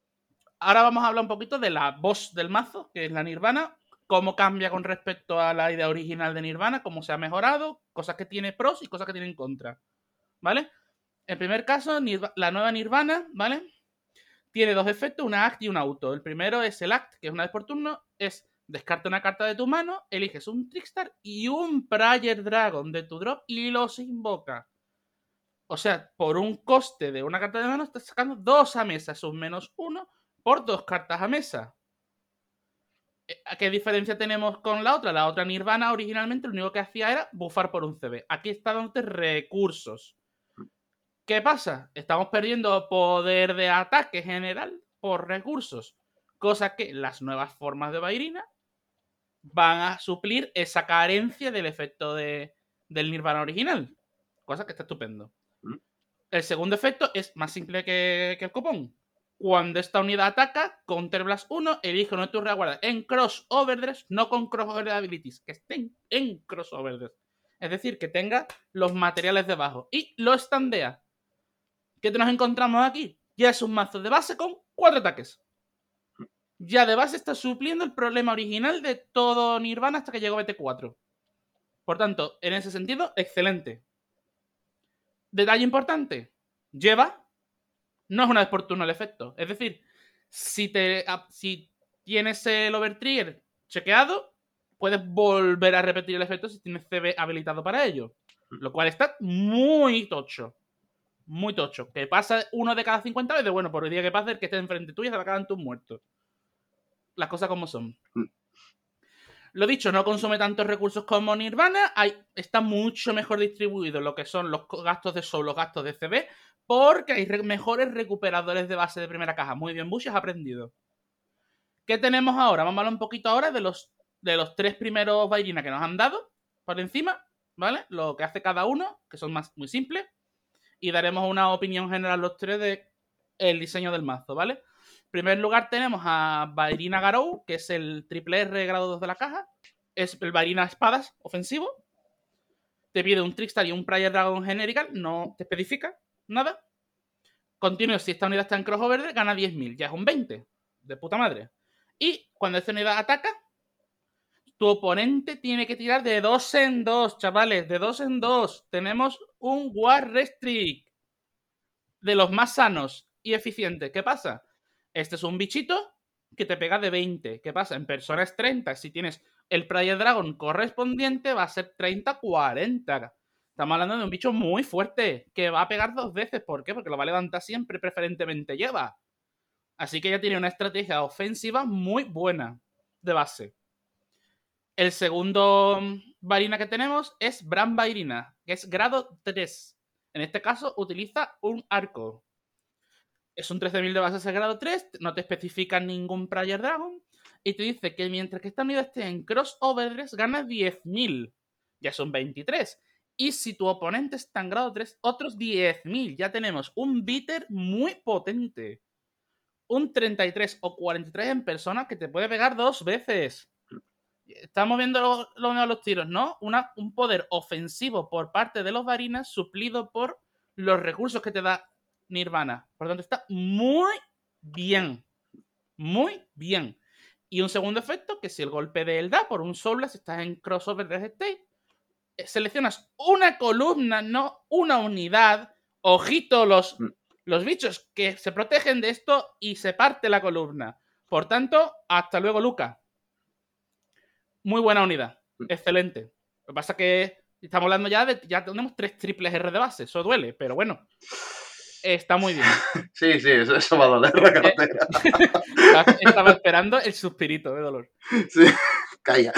Ahora vamos a hablar un poquito de la voz del mazo, que es la Nirvana. Cómo cambia con respecto a la idea original de Nirvana, cómo se ha mejorado, cosas que tiene pros y cosas que tiene en contra. ¿Vale? En primer caso, la nueva Nirvana, ¿vale? Tiene dos efectos, una act y un auto. El primero es el act, que es una vez por turno, es descarta una carta de tu mano, eliges un Trickstar y un Prayer Dragon de tu drop y los invoca. O sea, por un coste de una carta de mano estás sacando dos a mesa, es un menos uno por dos cartas a mesa. Eh, ¿Qué diferencia tenemos con la otra? La otra Nirvana originalmente lo único que hacía era bufar por un CB. Aquí está dándote recursos. ¿Qué pasa? Estamos perdiendo poder de ataque general por recursos, cosa que las nuevas formas de Bairina van a suplir esa carencia del efecto de, del Nirvana original, cosa que está estupendo. Mm. El segundo efecto es más simple que, el cupón. Cuando esta unidad ataca, Counterblast 1, elige uno de tus reguardas en crossoverdress, no con crossover abilities, que estén en crossoverdress. Es decir, que tenga los materiales debajo. Y lo estandea. ¿Qué nos encontramos aquí? Ya es un mazo de base con cuatro ataques. Ya de base está supliendo el problema original de todo Nirvana hasta que llegó BT4. Por tanto, en ese sentido, excelente. Detalle importante. Lleva. No es una vez por turno el efecto. Es decir, Si, te, si tienes el overtrigger chequeado, puedes volver a repetir el efecto si tienes CB habilitado para ello. Lo cual está muy tocho. Muy tocho. Que pasa uno de cada 50 veces, bueno, por el día que pase, el que esté enfrente tuyo se va a quedar tus muertos. Las cosas como son. Mm. Lo dicho, no consume tantos recursos como Nirvana. Hay, está mucho mejor distribuido lo que son los gastos de Soul, los gastos de CB, porque hay mejores recuperadores de base de primera caja. Muy bien, Bush, has aprendido. ¿Qué tenemos ahora? Vamos a hablar un poquito ahora de los, de los tres primeros bailarinas que nos han dado por encima, ¿vale? Lo que hace cada uno, que son más, muy simples. Y daremos una opinión general los tres de el diseño del mazo, ¿vale? En primer lugar tenemos a Bairina Garou, que es el triple R grado 2 de la caja. Es el Bairina Espadas ofensivo. Te pide un Trickstar y un Prayer Dragon Generical, no te especifica nada. Continuo, si esta unidad está en crossover, gana 10.000, ya es un 20. De puta madre. Y cuando esta unidad ataca, tu oponente tiene que tirar de 2 en 2, chavales, de 2 en 2. Tenemos un War Restrict. De los más sanos y eficientes. ¿Qué pasa? Este es un bichito que te pega de 20. ¿Qué pasa? En personas 30. Si tienes el Prayer Dragon correspondiente, va a ser 30-40. Estamos hablando de un bicho muy fuerte que va a pegar dos veces. ¿Por qué? Porque lo va a levantar siempre, preferentemente lleva. Así que ya tiene una estrategia ofensiva muy buena de base. El segundo varina que tenemos es Bran Vairina, que es grado 3. En este caso utiliza un arco es un 13.000 de base grado 3, no te especifica ningún Prayer Dragon, y te dice que mientras que esta unidad esté en crossovers, gana 10.000. Ya son 23. Y si tu oponente está en grado 3, otros 10.000. Ya tenemos un bitter muy potente. Un 33 o 43 en persona que te puede pegar dos veces. Estamos viendo lo, de los tiros, ¿no? Una, un poder ofensivo por parte de los varinas suplido por los recursos que te da Nirvana. Por lo tanto, está muy bien. Muy bien. Y un segundo efecto, que si el golpe de él da por un solo, si estás en crossover de state, eh, seleccionas una columna, no una unidad. Ojito, los, mm. los bichos que se protegen de esto y se parte la columna. Por tanto, hasta luego, Luca. Muy buena unidad. Mm. Excelente. Lo que pasa es que estamos hablando ya de. Ya tenemos tres triples R de base. Eso duele, pero bueno está muy bien. <laughs> Sí, sí, eso, va a doler la cartera. <laughs> Estaba esperando el suspirito de dolor. Sí, <laughs> calla.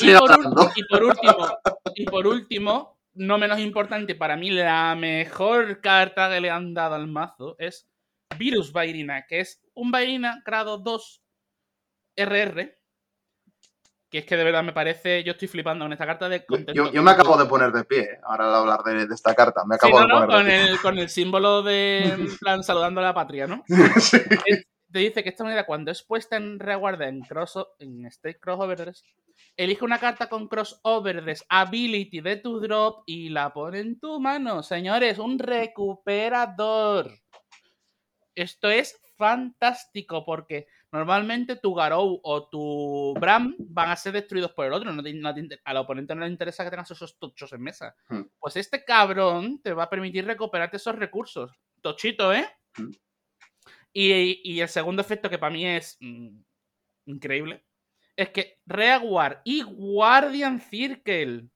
Y por, y por, último, y por último, no menos importante, para mí la mejor carta que le han dado al mazo es Virus Bairina, que es un Bairina grado 2 RR, que es que de verdad me parece, yo estoy flipando con esta carta de contento. Yo, me acabo de poner de pie ahora al hablar de, esta carta. Me acabo de poner con, el, con el símbolo de <laughs> plan saludando a la patria, ¿no? <laughs> sí. Te dice que esta unidad, cuando es puesta en reguarda en, cross, en State Crossovers, elige una carta con Crossovers Ability de tu drop y la pone en tu mano. Señores, un recuperador. Esto es fantástico porque normalmente tu Garou o tu Bram van a ser destruidos por el otro. No, al oponente no le interesa que tengas esos tochos en mesa. Hmm. Pues este cabrón te va a permitir recuperarte esos recursos. Tochito, ¿eh? Hmm. Y, el segundo efecto que para mí es mm, increíble es que Reaguard y Guardian Circle.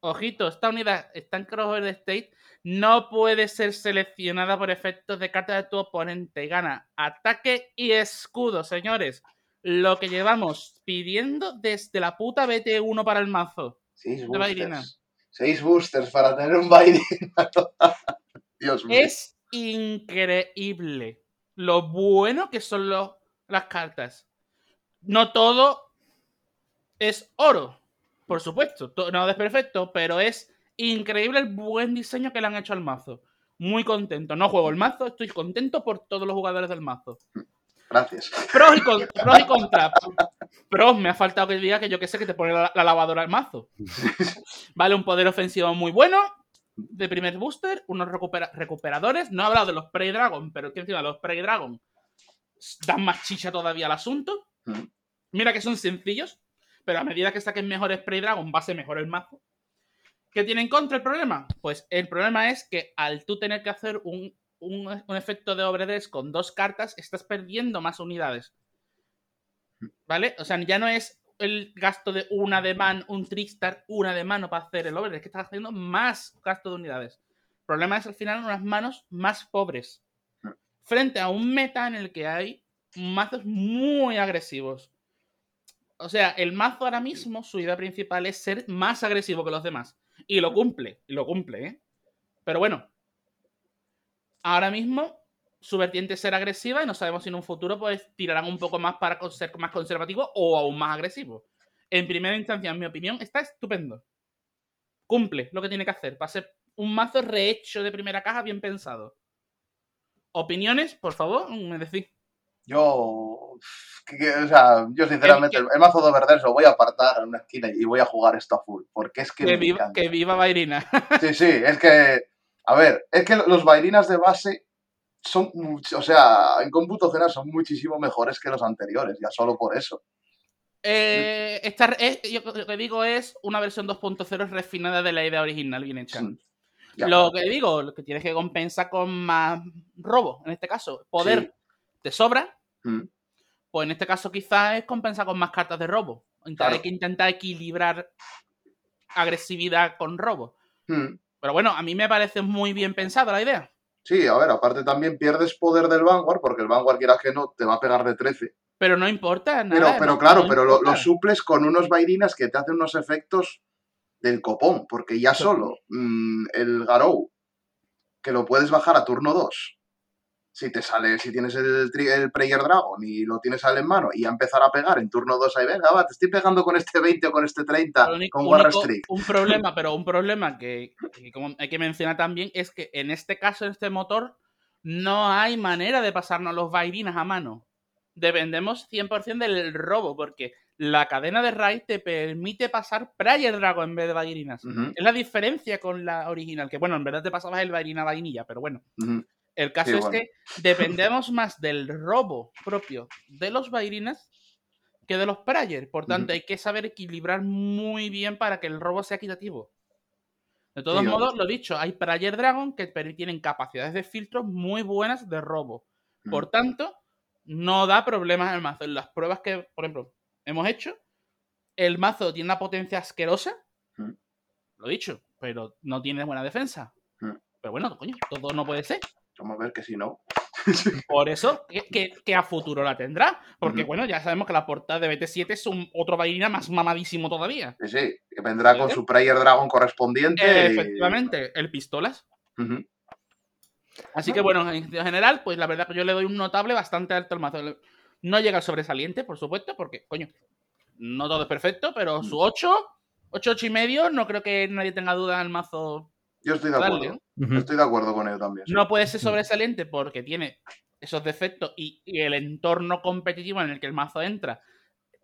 Ojito, esta unidad está en crossover state no puede ser seleccionada por efectos de carta de tu oponente. Gana ataque y escudo, señores. Lo que llevamos pidiendo desde la puta BT1 para el mazo. Seis boosters. Seis boosters para tener un Bairina. <laughs> Dios mío. Es increíble lo bueno que son las cartas. No todo es oro, por supuesto. No es perfecto, pero es increíble el buen diseño que le han hecho al mazo. Muy contento. No juego el mazo, estoy contento por todos los jugadores del mazo. Gracias. Pros y, pros contras. Pros, me ha faltado que diga que yo que sé que te pone la, lavadora al mazo. <laughs> Vale, un poder ofensivo muy bueno. De primer booster, unos recuperadores. No he hablado de los Prey Dragon, pero que encima los Prey Dragon dan más chicha todavía al asunto. Mm. Mira que son sencillos, pero a medida que saquen mejores Prey Dragon, va a ser mejor el mazo. ¿Qué tiene en contra el problema? Pues el problema es que al tú tener que hacer un un, un efecto de overdress con dos cartas, estás perdiendo más unidades. ¿Vale? O sea, ya no es el gasto de una de man, un trickstar, una de mano para hacer el overdress, es que estás haciendo más gasto de unidades. El problema es al final unas manos más pobres. Frente a un meta en el que hay mazos muy agresivos. O sea, el mazo ahora mismo, su idea principal es ser más agresivo que los demás. Y lo cumple, y lo cumple, ¿eh? Pero bueno, ahora mismo su vertiente es ser agresiva y no sabemos si en un futuro pues tirarán un poco más para ser más conservativo o aún más agresivo. En primera instancia, en mi opinión, está estupendo. Cumple lo que tiene que hacer para ser un mazo rehecho de primera caja bien pensado. ¿Opiniones? Por favor, me decís. Yo, o sea, yo sinceramente, el, mazo de Overdress lo voy a apartar en una esquina y voy a jugar esto a full. Porque es que. Que, viva, que viva Bairina. Sí, sí, es que. A ver, es que los Bairinas de base son, o sea, en cómputo general son muchísimo mejores que los anteriores, ya solo por eso. Eh, esta, eh, yo lo que digo es una versión 2.0 refinada de la idea original, bien hecha. Mm, lo que digo, lo que tienes que compensar con más robo, en este caso. Poder Sí. te sobra, Mm, pues en este caso quizás es compensar con más cartas de robo. Entonces Claro. hay que intentar equilibrar agresividad con robo. mm. Pero bueno, a mí me parece muy bien pensada la idea. Sí, a ver, aparte también pierdes poder del Vanguard, porque el Vanguard, quieras que no, te va a pegar de 13. Pero no importa Pero, nada. pero no- claro, no pero lo, suples con unos Bairinas que te hacen unos efectos del copón, porque ya solo mm, el Garou, que lo puedes bajar a turno 2, si te sale, si tienes el, el Prayer Dragon y lo tienes al en mano y a empezar a pegar en turno 2 ahí, venga, va, te estoy pegando con este 20 o con este 30 Lo único- con War Streak. un problema, pero un problema que, que como hay que mencionar también es que en este caso, en este motor, no hay manera de pasarnos los vairinas a mano. Dependemos 100% del robo, porque la cadena de raid te permite pasar Prayer Dragon en vez de vairinas. Es la diferencia con la original, que bueno, en verdad te pasabas el vairina vainilla, pero bueno. El caso Sí, es bueno. que dependemos más del robo propio de los vairinas que de los prayer. Por tanto, hay que saber equilibrar muy bien para que el robo sea equitativo. De todos Sí, modos, lo dicho, hay prayer dragon que tienen capacidades de filtro muy buenas de robo. Por tanto, no da problemas al mazo. En las pruebas que, por ejemplo, hemos hecho, el mazo tiene una potencia asquerosa. Lo dicho, pero no tiene buena defensa. Pero bueno, coño, todo no puede ser. Vamos a ver que si no. Por eso, que, que- que a futuro la tendrá. Porque, bueno, ya sabemos que la portada de BT7 es un otro vaina más mamadísimo todavía. Sí, sí, que vendrá con ¿Vale? su Prayer Dragon correspondiente. y- Efectivamente, el pistolas. Así que, bueno, en general, pues la verdad que yo le doy un notable bastante alto al mazo. No llega al sobresaliente, por supuesto, porque, coño, no todo es perfecto, pero su 8, 8, 8 y medio, no creo que nadie tenga duda en el mazo. Yo estoy de acuerdo. Estoy de acuerdo con ello también. sí. No puede ser sobresaliente porque tiene esos defectos y, y el entorno competitivo en el que el mazo entra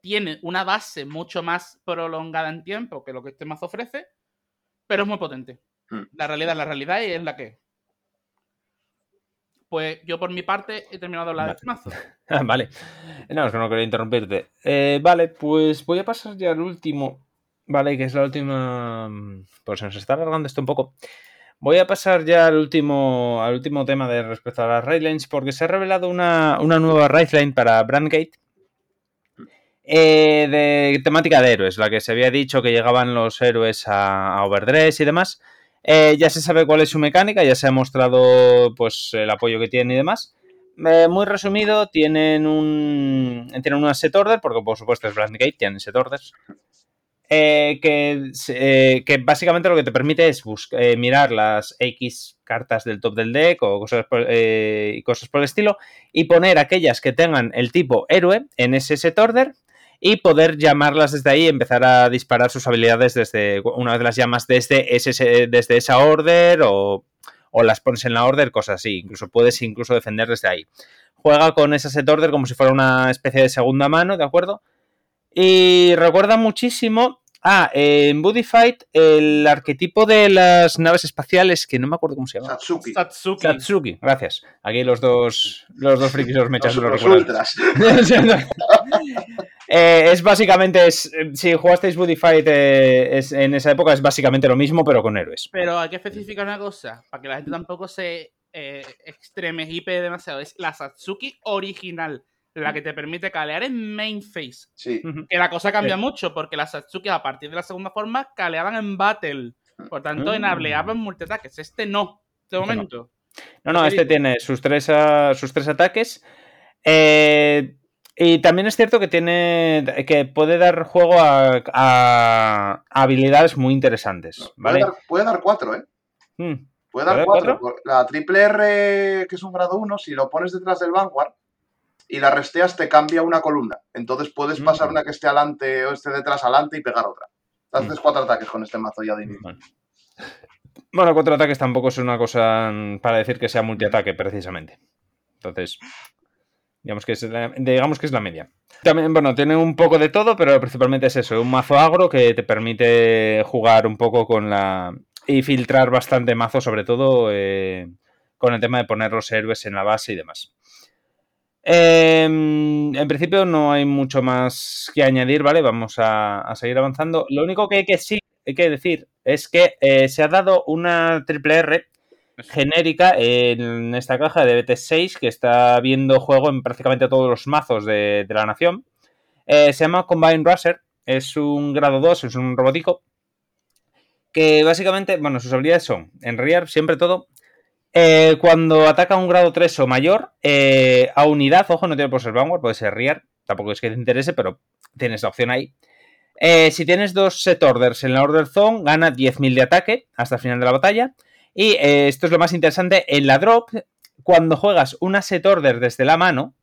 tiene una base mucho más prolongada en tiempo que lo que este mazo ofrece, pero es muy potente. Hmm. La realidad, la realidad es la que es. Pues yo por mi parte he terminado de hablar de este mazo. Ah, <laughs> vale. No, es que no quería interrumpirte. Eh, vale, pues voy a pasar ya al último. Vale, que es la última. Pues se nos está alargando esto un poco. Voy a pasar ya al último, al último tema de respecto a las raidlines, porque se ha revelado una, una nueva raidline para Brandgate. eh, de temática de héroes, la que se había dicho que llegaban los héroes a, a Overdress y demás. Eh, ya se sabe cuál es su mecánica, ya se ha mostrado pues el apoyo que tiene y demás. Eh, muy resumido, tienen un tienen una set order, porque por supuesto es Brandgate, tienen set orders. Eh, eh, que básicamente lo que te permite es eh, mirar las X cartas del top del deck o cosas por, cosas por el estilo y poner aquellas que tengan el tipo héroe en ese set order y poder llamarlas desde ahí y empezar a disparar sus habilidades desde una vez las llamas desde, ese, desde esa order o, o las pones en la order, cosas así. Incluso puedes incluso defender desde ahí. Juega con esa set order como si fuera una especie de segunda mano, ¿de acuerdo? Y recuerda muchísimo. Ah, en Buddy Fight, el arquetipo de las naves espaciales, que no me acuerdo cómo se llama. Satsuki. Satsuki. Satsuki, gracias. Aquí los dos, los dos frikis los mechas Los, los. <laughs> Eh, es básicamente, es, si jugasteis Buddy Fight eh, es- en esa época, es básicamente lo mismo, pero con héroes. Pero hay que especificar una cosa, para que la gente tampoco se eh, extremes IP demasiado. Es la Satsuki original, la que te permite calear en main phase. Sí. Que la cosa cambia mucho, porque las Satsuki a partir de la segunda forma caleaban en battle. Por tanto, Mm. enableaban multiataques. Este no, de Este no. momento. No, no, Te este digo. tiene sus tres, ah, sus tres ataques. Eh, y también es cierto que tiene. que puede dar juego a, a habilidades muy interesantes. Puede, ¿Vale? dar, puede dar cuatro, ¿eh? Mm, Puede dar ¿Puede dar cuatro. cuatro? La triple R, que es un grado 1, si lo pones detrás del Vanguard y la resteas, te cambia una columna. Entonces puedes Mm. pasar una que esté adelante o esté detrás adelante y pegar otra. Haces Mm. cuatro ataques con este mazo ya de inicio. Bueno. Bueno, cuatro ataques tampoco es una cosa mm, para decir que sea multiataque, precisamente. Entonces, digamos que es la, digamos que es la media. También, bueno, tiene un poco de todo, pero principalmente es eso, un mazo agro que te permite jugar un poco con la... y filtrar bastante mazo, sobre todo eh, con el tema de poner los héroes en la base y demás. Em, en principio no hay mucho más que añadir, ¿vale? Vamos a, a seguir avanzando. Lo único que, que sí hay que decir es que eh, se ha dado una triple R genérica en esta caja de BT6 que está viendo juego en prácticamente todos los mazos de, de la nación. Eh, se llama Combine Racer, es un grado 2, es un robotico que básicamente, bueno, sus habilidades son en rear siempre todo. Eh, cuando ataca un grado 3 o mayor, eh, a unidad, ojo, no tiene por ser Vanguard, puede ser rear, tampoco es que te interese, pero tienes la opción ahí. Eh, si tienes dos set orders en la order zone, gana 10.000 de ataque hasta el final de la batalla. Y esto es lo más interesante, en la drop, cuando juegas una set order desde la mano,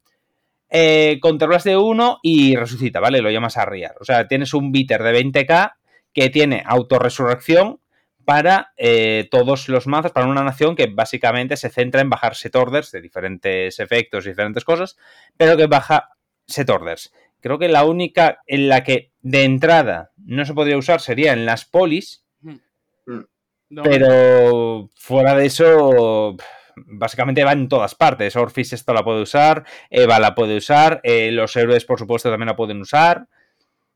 controlas de uno y resucita, ¿vale? Lo llamas a Riar. O sea, tienes un bitter de 20k que tiene autorresurrección para eh, todos los mazos, para una nación que básicamente se centra en bajar set orders de diferentes efectos y diferentes cosas, pero que baja set orders. Creo que la única en la que de entrada no se podría usar sería en las polis, No, pero fuera de eso, básicamente va en todas partes. Orphis esto la puede usar, Eva la puede usar, eh, los héroes por supuesto también la pueden usar.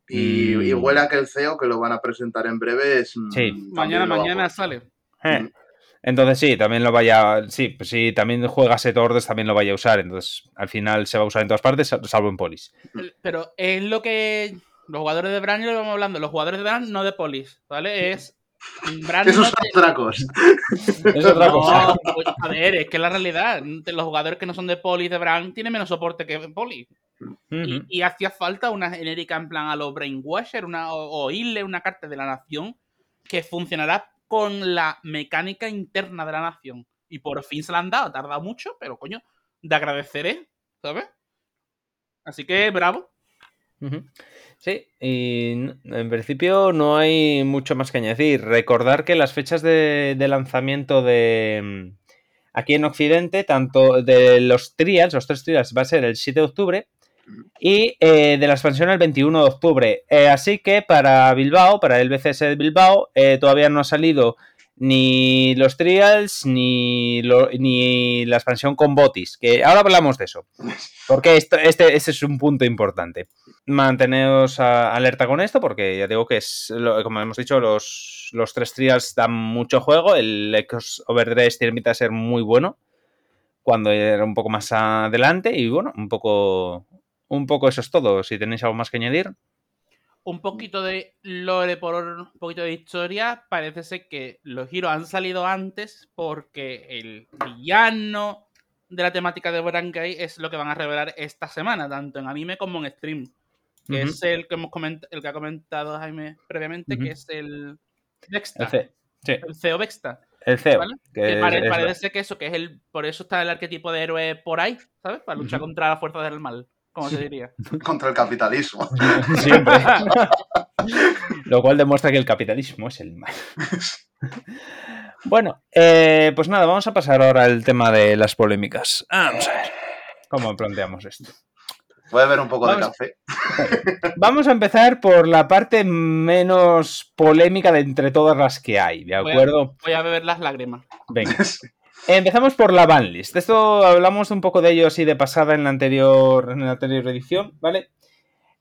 Y, Mm. y huele a que el CEO, que lo van a presentar en breve, es. mm, Sí. mañana, mañana sale. Eh, Mm. Entonces sí, también lo vaya, sí, pues si también juega set orders también lo vaya a usar, entonces al final se va a usar en todas partes, salvo en polis. El- Pero es lo que los jugadores de Bran, lo vamos hablando, los jugadores de Bran no de Polis, ¿vale? Es. Bran <laughs> Esos no son te- dracos. Es otra cosa. No, pues, a ver, es que la realidad, los jugadores que no son de Polis de Bran tienen menos soporte que Polis. Y, hacía falta una genérica en plan a los Brainwasher, una, o, o irle una carta de la nación que funcionará con la mecánica interna de la nación. Y por fin se la han dado, ha tardado mucho, pero coño, de agradeceré, ¿sabes? Así que bravo. Sí, y en principio no hay mucho más que añadir. Recordar que las fechas de, de lanzamiento de mm, aquí en Occidente, tanto de los trials, los tres trials, va a ser el 7 de octubre y eh, de la expansión el 21 de octubre. Eh, así que para Bilbao, para el BCS de Bilbao, eh, todavía no ha salido ni los trials ni, ni la expansión con botis, que ahora hablamos de eso. Porque este, este es un punto importante. Manteneos alerta con esto, porque ya digo que es, como hemos dicho, los, los tres trials dan mucho juego. El Echoes Overdress tiene pinta de ser muy bueno. Cuando era un poco más adelante. Y bueno, un poco. Un poco eso es todo. Si tenéis algo más que añadir. Un poquito de lore por un poquito de historia. Parece ser que los giros han salido antes porque el villano de la temática de Brankai es lo que van a revelar esta semana, tanto en anime como en stream. Que es el que hemos coment- el que ha comentado Jaime previamente, que es el Vexta, El, sí, el CEO Vexta. el CEO. ¿Vale? que Que es- pare- es- parece que eso, que es el. Por eso está el arquetipo de héroe por ahí, ¿sabes? Para luchar contra las fuerzas del mal, como se diría. <laughs> Contra el capitalismo. <laughs> Siempre. <laughs> Lo cual demuestra que el capitalismo es el mal. Bueno, eh, pues nada, vamos a pasar ahora al tema de las polémicas. Vamos a ver cómo planteamos esto. Voy a ver un poco de café. Vamos a empezar por la parte menos polémica de entre todas las que hay, ¿de Voy a- acuerdo? Voy a beber las lágrimas. Venga. Empezamos por la banlist. Esto hablamos un poco de ello así de pasada en la anterior, en la anterior edición, ¿vale?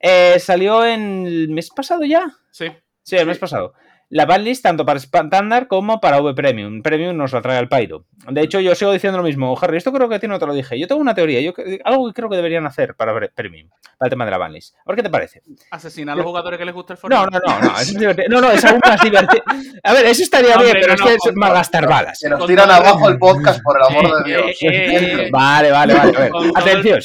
Eh, salió en el mes pasado ya. Sí. Sí, el Sí. mes pasado. La banlist tanto para estándar como para V Premium. Premium nos la trae al Pyro. De hecho, yo sigo diciendo lo mismo. Harry, esto creo que a ti no te lo dije. Yo tengo una teoría, yo, algo que creo que deberían hacer para Premium, para el tema de la banlist. A ver qué te parece. Asesinar a los jugadores que les gusta el Fortnite. No, no, no, no, es divertido. No, no, es aún más divertido. A ver, eso estaría bien, pero es que es malgastar balas. Que nos tiran abajo el podcast, por el amor de Dios. Eh, vale, vale, vale. A ver. Atención.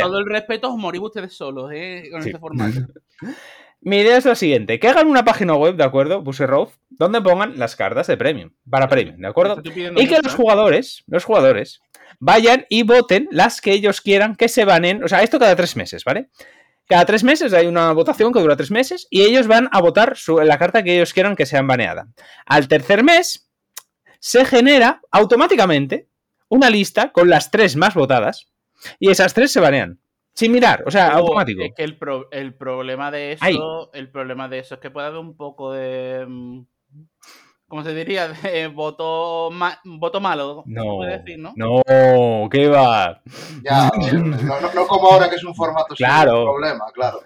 Todo el respeto, os morís ustedes solos, ¿eh? Con este formato. <laughs> Mi idea es la siguiente: que hagan una página web, ¿de acuerdo? Puse Roth, donde pongan las cartas de premium, para premium, ¿de acuerdo? Y que los jugadores, los jugadores, vayan y voten las que ellos quieran que se banen. O sea, esto cada tres meses, ¿vale? Cada tres meses hay una votación que dura tres meses y ellos van a votar la carta que ellos quieran que sea baneada. Al tercer mes se genera automáticamente una lista con las tres más votadas y esas tres se banean. Sin mirar, o sea, automático. Es que el, el problema de eso, el problema de eso es que puede haber un poco de. Mm, ¿Cómo se diría? <laughs> De voto, voto malo. No, decir, ¿no? No, ¿qué va? Ya, <laughs> no, como ahora que es un formato claro. sin problema, claro.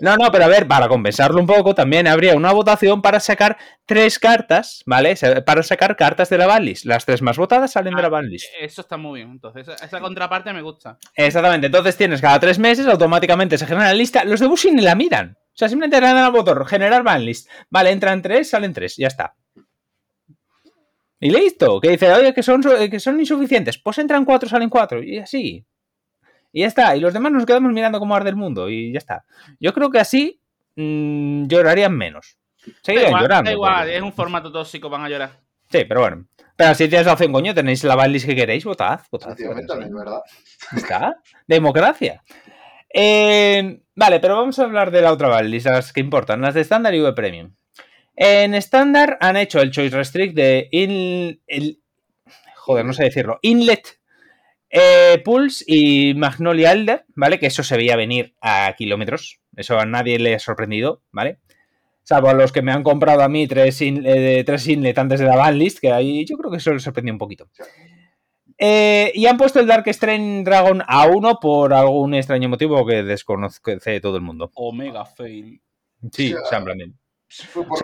No, no, pero a ver, para compensarlo un poco, también habría una votación para sacar tres cartas, ¿vale? Para sacar cartas de la banlist. Las tres más votadas salen de la ah, banlist. Eso está muy bien. Entonces, esa contraparte me gusta. Exactamente. Entonces tienes cada tres meses, automáticamente se genera la lista. Los de Bushi ni la miran. O sea, simplemente le dan al botón, generar banlist. Vale, entran tres, salen tres, ya está. Y listo. Que dice, oye, que son, que son insuficientes. Pues entran cuatro, salen cuatro. Y así. Y ya está. Y los demás nos quedamos mirando cómo arde el mundo y ya está. Yo creo que así mmm, llorarían menos. Seguirían igual, llorando. Da igual, es un formato tóxico, van a llorar. Sí, pero bueno. Pero si tienes la opción, coño, tenéis la banlist que queréis, votad. votad también, ¿verdad? ¿Está? Democracia. Eh, vale, pero vamos a hablar de la otra banlist, las que importan, las de estándar y V Premium. En estándar han hecho el Choice Restrict de in, el, joder, no sé decirlo, Inlet eh, Pulse y Magnolia Elder, ¿vale? Que eso se veía venir a kilómetros. Eso a nadie le ha sorprendido, ¿vale? Salvo a los que me han comprado a mí tres, eh, tres inlet antes de la banlist, que ahí yo creo que eso les sorprendió un poquito. Eh, y han puesto el Dark Strain Dragon a uno por algún extraño motivo que desconoce todo el mundo. Omega Fail. Sí, o sea,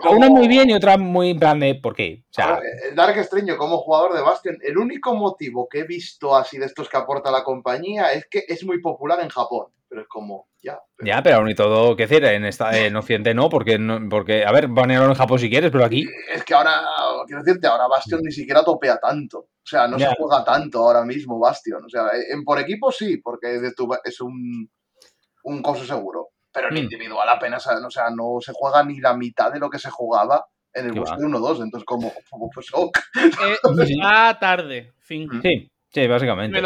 una muy bien y otra muy en plan de ¿por qué? O sea, Dark Estreño como jugador de Bastion, el único motivo que he visto así de estos que aporta la compañía es que es muy popular en Japón. Pero es como, ya. Ya, pero aún y todo, ¿qué decir? En, esta, en Occidente no, porque, no, porque a ver, banearlo en Japón si quieres, pero aquí. Es que ahora, quiero decirte, ahora Bastion ni siquiera topea tanto. O sea, no se juega tanto ahora mismo Bastion. O sea, en por equipo sí, porque es un, un coso seguro pero en mm. individual apenas, o sea, no se juega ni la mitad de lo que se jugaba en el bosque 1-2, entonces como, pues ok. Eh, <laughs> tarde, fin. Mm. Sí, sí, básicamente.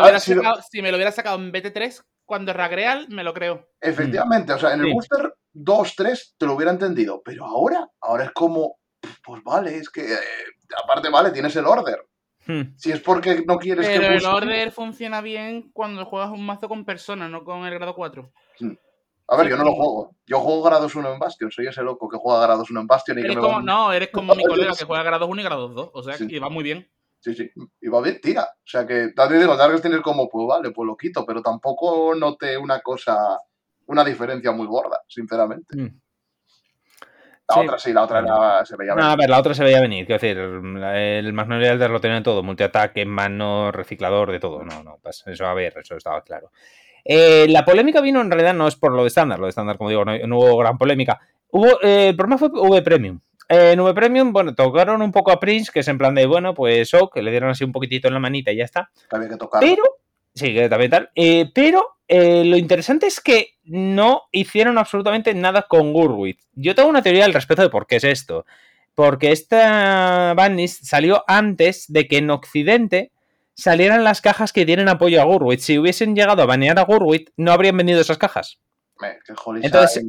Si me lo hubiera sacado en BT3 cuando es Ragreal, me lo creo. Efectivamente, o sea, en el booster 2-3 te lo hubiera entendido, pero ahora, ahora es como, pues vale, es que, eh, aparte, vale, tienes el order. Hmm. Si es porque no quieres que... Pero el order funciona bien cuando juegas un mazo con personas, no con el grado 4. A ver, yo no lo juego. Yo juego grados 1 en Bastion. Soy ese loco que juega grados 1 en Bastion. Y que me No, eres como mi <laughs> colega que juega grados 1 y grados 2. O sea, que va muy bien. Sí, sí. Y va bien, tira. O sea, que también digo, Darkest tienes como, pues vale, pues lo quito. Pero tampoco noté una cosa, una diferencia muy gorda, sinceramente. Mm. La otra sí, la otra se veía venir. No, a ver, la otra se veía venir. Quiero decir, el Magnolia Elder lo tenía todo: multiataque, mano, reciclador, de todo. No, no, pues eso a ver, eso estaba claro. Eh, la polémica vino en realidad no es por lo de estándar, lo de estándar, como digo, no, hubo gran polémica. Hubo, eh, el problema fue V Premium. Eh, en V Premium, bueno, tocaron un poco a Prince, que es en plan de, bueno, pues ok, le dieron así un poquitito en la manita y ya está. También que tocar. Pero, sí, que también tal. pero lo interesante es que no hicieron absolutamente nada con Gurwit. Yo tengo una teoría al respecto de por qué es esto. Porque esta Bannis salió antes de que en Occidente salieran las cajas que tienen apoyo a Gurwit. Si hubiesen llegado a banear a Gurwit, no habrían vendido esas cajas. Entonces,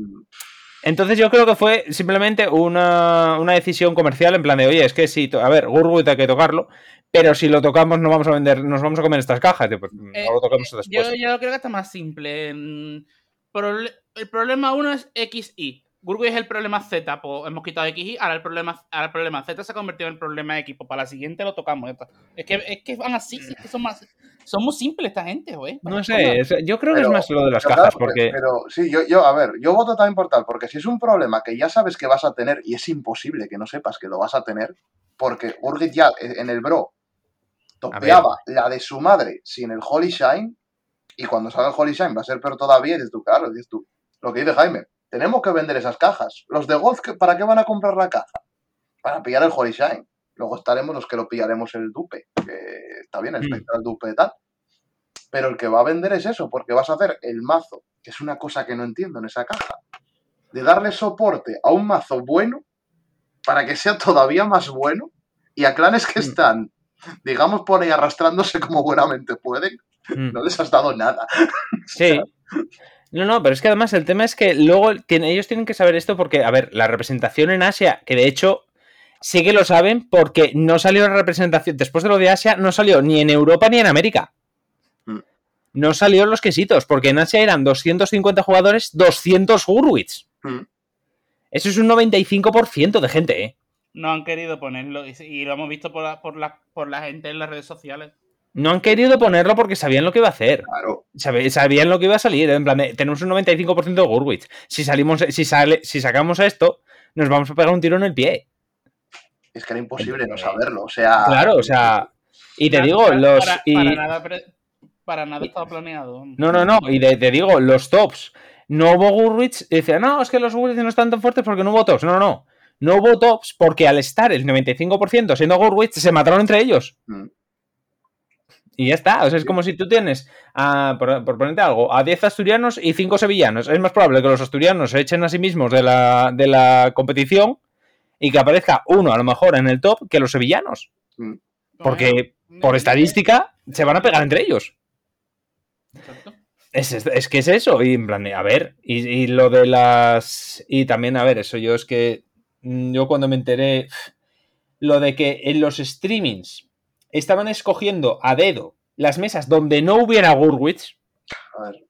entonces yo creo que fue simplemente una, decisión comercial en plan de, oye, es que si, a ver, Gurwit hay que tocarlo, pero si lo tocamos no vamos a vender, nos vamos a comer estas cajas. Pues, eh, lo toquemos después. Yo, creo que está más simple. el problema uno es XI. Gurgui es el problema Z, pues hemos quitado X y ahora el problema, ahora el problema Z se ha convertido en el problema X, pues para la siguiente lo tocamos. Es que, es que van así, es que son más. Son muy simples esta gente, güey. No sé, yo creo que es más lo de las cajas, porque. Pero sí, yo, yo, a ver, yo voto también por tal, porque si es un problema que ya sabes que vas a tener, y es imposible que no sepas que lo vas a tener, porque Urgit ya en el Bro topeaba la de su madre sin el Holy Shine, y cuando salga el Holy Shine va a ser peor todavía, y dices tú, claro, dices tú, lo que dice Jaime, tenemos que vender esas cajas. Los de Golf, ¿para qué van a comprar la caja? Para pillar el Holy Shine. Luego estaremos los que lo pillaremos el dupe, que está bien, el mm. dupe y tal. Pero el que va a vender es eso, porque vas a hacer el mazo, que es una cosa que no entiendo en esa caja, de darle soporte a un mazo bueno para que sea todavía más bueno y a clanes que mm. están, digamos, por ahí arrastrándose como buenamente pueden, mm. no les has dado nada. <laughs> Sí. No, no, pero es que además el tema es que luego ellos tienen que saber esto porque, a ver, la representación en Asia, que de hecho sí que lo saben porque no salió la representación, después de lo de Asia, no salió ni en Europa ni en América. Mm. No salió los quesitos, porque en Asia eran 250 jugadores, 200 Gurwitz. Mm. Eso es un 95% de gente, ¿eh? No han querido ponerlo y lo hemos visto por por por la gente en las redes sociales. No han querido ponerlo porque sabían lo que iba a hacer. Claro. Sabían lo que iba a salir. En plan, tenemos un 95% de Gurwitz. Si salimos, si sale, si sacamos esto, nos vamos a pegar un tiro en el pie. Es que era imposible no saberlo. O sea. Claro, o sea. Y te digo, los. Para, nada, para nada estaba planeado. No, no, no. Y te digo, los tops. No hubo Gurwitz. Dice, no, es que los Gurwitz no están tan fuertes porque no hubo tops. No, no, no. No hubo tops porque al estar el 95% siendo Gurwitz, se mataron entre ellos. Mm. Y ya está. O sea, es como si tú tienes, por, ponerte algo, a 10 asturianos y 5 sevillanos. Es más probable que los asturianos se echen a sí mismos de la, de la competición y que aparezca uno a lo mejor en el top que los sevillanos. Mm. Porque por estadística se van a pegar entre ellos. Es, que es eso. Y en plan, a ver, y, y, lo de las. Y también, a ver, eso yo es que. Mm, yo cuando me enteré. Lo de que en los streamings estaban escogiendo a dedo las mesas donde no hubiera Gurwitz. A ver,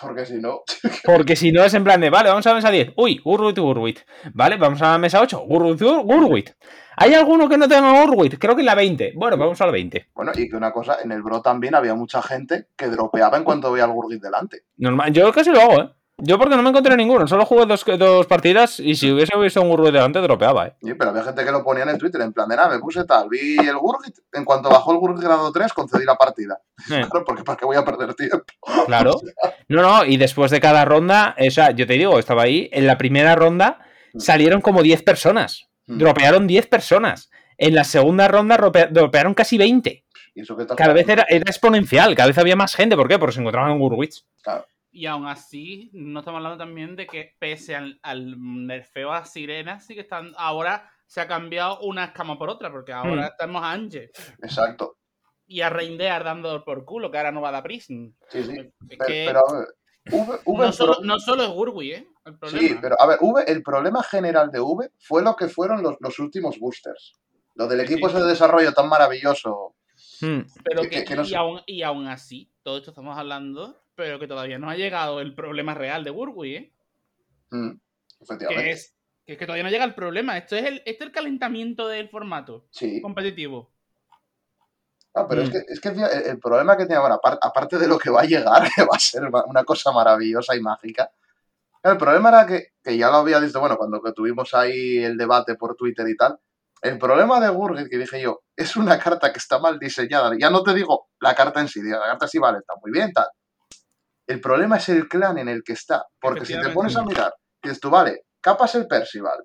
porque si no. <laughs> porque si no es en plan de, vale, vamos a la mesa 10. Uy, Gurwitz, Gurwitz. Vale, vamos a la mesa 8. Gurwitz, Gurwitz. ¿Hay alguno que no tenga Gurwitz? Creo que en la 20. Bueno, vamos a la 20. Bueno, y que una cosa, en el Bro también había mucha gente que dropeaba en cuanto veía al Gurwitz delante. Normal, yo casi lo hago, ¿eh? Yo porque no me encontré ninguno, solo jugué dos, dos partidas y si hubiese visto un Gurgit delante, dropeaba, ¿eh? Sí, pero había gente que lo ponía en el Twitter, en plan de nada, me puse tal, vi el Gurgit, en cuanto bajó el Gurgit grado 3, concedí la partida. Eh. <laughs> Claro, porque ¿para qué voy a perder tiempo? <laughs> Claro. No, no, y después de cada ronda, o sea, yo te digo, estaba ahí, en la primera ronda mm. salieron como 10 personas, mm. dropearon 10 personas. En la segunda ronda dropearon casi 20. ¿Y eso cada vez era, era, exponencial, cada vez había más gente. ¿Por qué? Porque se encontraban en Gurwitz. Claro. Y aún así, no estamos hablando también de que pese al, nerfeo a sirenas, sí que están. Ahora se ha cambiado una escama por otra, porque ahora hmm. tenemos a Ange. Exacto. Y a Reindeer dando por culo, que ahora no va a dar Prism. Sí, sí. pero, a ver, no, solo, es Gurwi, ¿eh? Sí, pero a ver, v, el problema general de V fue lo que fueron los, últimos boosters. Lo del equipo ese de desarrollo tan maravilloso. Hmm. Pero que, y, aún, y aún así, todo esto estamos hablando pero que todavía no ha llegado el problema real de Burgui, ¿eh? Mm, efectivamente. Que es, que todavía no llega el problema. Esto es el, este el calentamiento del formato competitivo. Ah, pero es mm. que, es que el, problema que tiene ahora, aparte de lo que va a llegar, que <laughs> va a ser una cosa maravillosa y mágica, el problema era que, que ya lo había visto, bueno, cuando tuvimos ahí el debate por Twitter y tal, el problema de Gurgit, que dije yo, es una carta que está mal diseñada. Ya no te digo la carta en sí, la carta sí vale, está muy bien, tal. El problema es el clan en el que está. Porque si te pones a mirar, dices tú, vale, capas el Percival.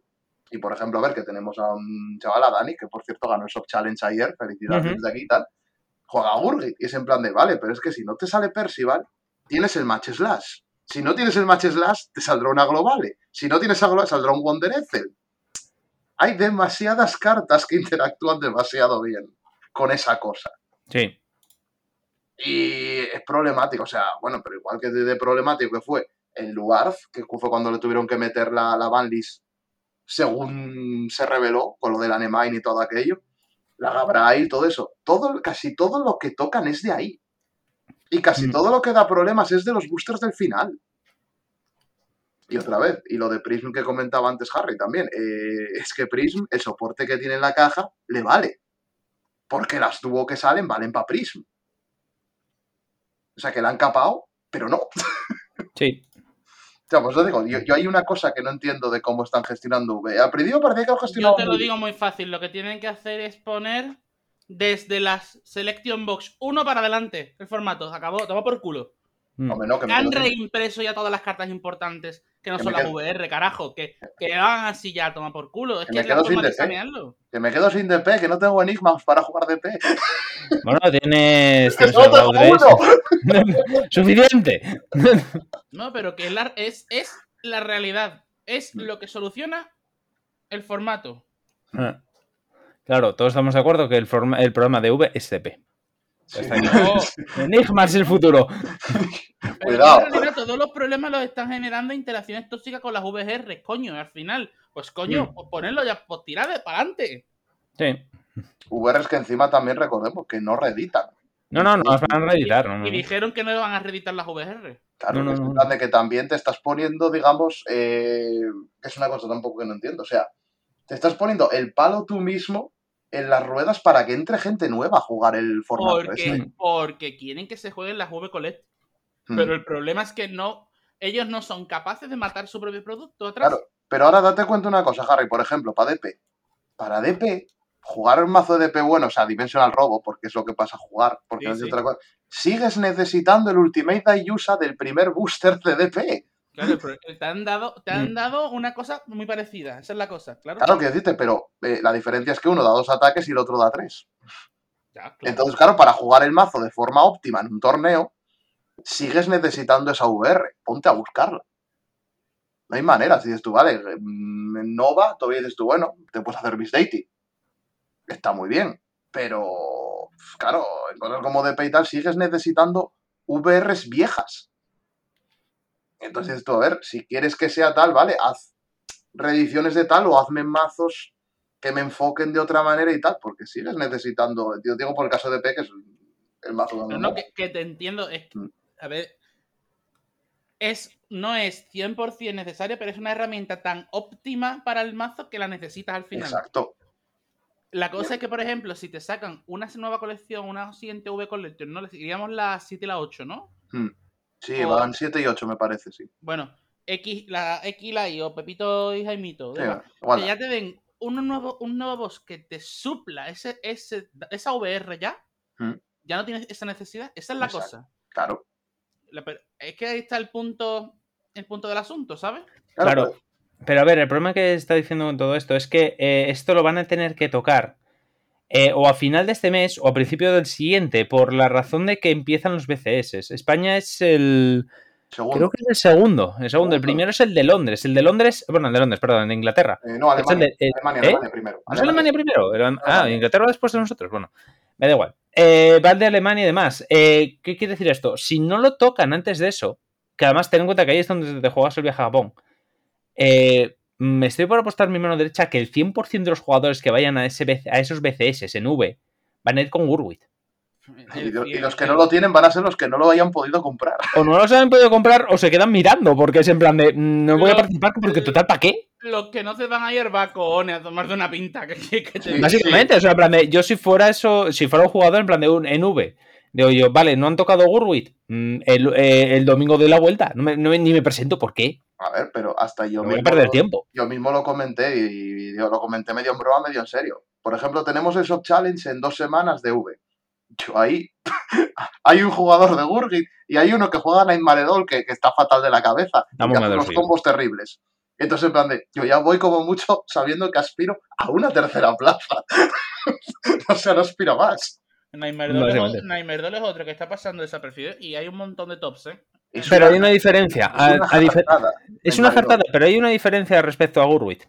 Y por ejemplo, a ver que tenemos a un chaval, a Dani, que por cierto ganó el Soft Challenge ayer, felicidades desde aquí y tal. Juega a Gurgit. Y es en plan de, vale, pero es que si no te sale Percival, tienes el match slash. Si no tienes el match slash, te saldrá una global. Si no tienes a global, saldrá un Wonder Ethel. Hay demasiadas cartas que <laughs> interactúan demasiado bien con esa cosa. Sí. Y es problemático, o sea, bueno, pero igual que de, problemático que fue el Luarz, que fue cuando le tuvieron que meter la, la banlist según se reveló, con lo del Anemine y todo aquello, la Gabrai y todo eso. Todo, casi todo lo que tocan es de ahí. Y casi mm. todo lo que da problemas es de los boosters del final. Y otra vez, y lo de Prism que comentaba antes Harry también, eh, es que Prism, el soporte que tiene en la caja, le vale. Porque las tuvo que salen valen para Prism. O sea, que la han capado, pero no. Sí. O sea, pues lo digo, yo, yo, hay una cosa que no entiendo de cómo están gestionando V. Al principio parecía que lo gestionaban Yo te lo digo muy fácil, lo que tienen que hacer es poner desde las Selection Box 1 para adelante el formato. Acabó, toma por culo. Mm. Hombre, no, que Han reimpreso ya todas las cartas importantes que no Que son las quedo- VR, carajo. Que, que hagan así ya, toma por culo. Es Que que, me quedo sin escanearlo. que me quedo sin DP, que no tengo enigmas para jugar DP. <laughs> Bueno, tienes, ¡Que tienes solo <laughs> el tengo Raw uno! 3. <laughs> Suficiente. No, pero que es la, es, es la realidad. Es Mm. lo que soluciona el formato. Ah. Claro, todos estamos de acuerdo que el, forma- el programa de V es CP. Sí. Está <laughs> aquí. No, Enigma es el futuro. <laughs> Cuidado. en realidad todos los problemas los están generando interacciones tóxicas con las VR, coño. Al final, pues coño, Mm. pues ponerlo ya, pues tirar de para adelante. Sí. VR es que encima también recordemos que no reeditan. No, no, no las van a reeditar. No, no, Y dijeron que no iban a reeditar las VR. Claro, No, no, es de que también te estás poniendo, digamos, eh, es una cosa tampoco que no entiendo. O sea, te estás poniendo el palo tú mismo en las ruedas para que entre gente nueva a jugar el formato Porque, porque quieren que se jueguen las V Collect. Mm. Pero el problema es que no, ellos no son capaces de matar su propio producto atrás. Claro, pero ahora date cuenta una cosa, Harry, por ejemplo, para DP. Para DP, jugar un mazo de DP bueno, o sea, Dimensional Robo, porque es lo que pasa a jugar, porque Sí, no es sí. otra cosa. Sigues necesitando el Ultimate Dayusa del primer booster de DP. Claro, <laughs> pero te han dado, te han Mm. dado una cosa muy parecida. Esa es la cosa, claro. Claro que decirte, pero eh, la diferencia es que uno da dos ataques y el otro da tres. Ya, claro. Entonces, claro, para jugar el mazo de forma óptima en un torneo, sigues necesitando esa VR. Ponte a buscarla. No hay manera. Si dices tú, vale, mm, en Nova, todavía dices tú, bueno, te puedes hacer Miss Deity. Está muy bien. Pero, claro, en cosas como DP y tal, sigues necesitando VRs viejas. Entonces tú, a ver, si quieres que sea tal, vale, haz reediciones de tal o hazme mazos que me enfoquen de otra manera y tal, porque sigues necesitando, yo digo por el caso de P, que es el mazo de Pero no, que, que te entiendo. Es, Mm. a ver. Es, no es 100% necesaria, pero es una herramienta tan óptima para el mazo que la necesitas al final. Exacto. La cosa es que, por ejemplo, si te sacan una nueva colección, una siguiente V Collection, ¿no? Le diríamos la 7 y la 8, ¿no? Sí, O- van 7 y 8 me parece, sí. Bueno, X, la X, la Y, o Pepito y Jaimito. Sí, que ya te den un nuevo, un nuevo boss que te supla ese, ese, esa VR ya, Mm. ya no tienes esa necesidad. Esa es la Exacto. cosa. Claro. La es que ahí está el punto, el punto del asunto, ¿sabes? Claro. Pero a ver, el problema que está diciendo con todo esto es que eh, esto lo van a tener que tocar eh, o a final de este mes o a principio del siguiente, por la razón de que empiezan los BCS. España es el. segundo. Creo que es el segundo. El segundo. El primero es el de Londres. El de Londres. Bueno, el de Londres, perdón, el de Inglaterra. Eh, no, el Alemania. de- eh, Alemania, ¿eh? Alemania primero. ¿No es Alemania primero? Ah. Inglaterra después de nosotros. Bueno, me da igual. Va el de Alemania y demás. ¿Qué quiere decir esto? Si no lo tocan antes de eso, que además ten en cuenta que ahí es donde te juegas el viaje a Japón, eh, me estoy por apostar mi mano derecha que el 100% de los jugadores que vayan a, ese BC a esos BCS en V van a ir con Urwit. Y, lo- y los que no lo tienen van a ser los que no lo hayan podido comprar. O no los han podido comprar o se quedan mirando, porque es en plan de "Mm, no voy a participar porque total, ¿para qué? Los que no se van a ir va cojones a tomarte una pinta. Que, que- que te- Sí. Básicamente, o sea, en plan de, yo si fuera eso, si fuera un jugador en plan de un en V, digo yo, vale, no han tocado Gurwit mm, el, eh, el domingo de la vuelta, no me- no me- ni me presento, ¿por qué? A ver, pero hasta yo No voy a mismo, perder lo, tiempo. yo mismo lo comenté y, y yo lo comenté medio en broma, medio en serio. Por ejemplo, tenemos el Shop Challenge en dos semanas de V. Yo ahí <laughs> hay un jugador de Gurgit y hay uno que juega Night Maredol que, que está fatal de la cabeza y Vamos que a hace unos combos terribles. Entonces, en plan de, yo ya voy como mucho sabiendo que aspiro a una tercera plaza. <laughs> o sea, no aspiro más. Nightmare Doll es, Básicamente. o- Nightmare Doll es otro que está pasando desapercibido y hay un montón de tops, ¿eh? Es Pero una- hay una diferencia. es a- una a difer- es una jartada, pero hay una diferencia respecto a Gurwit.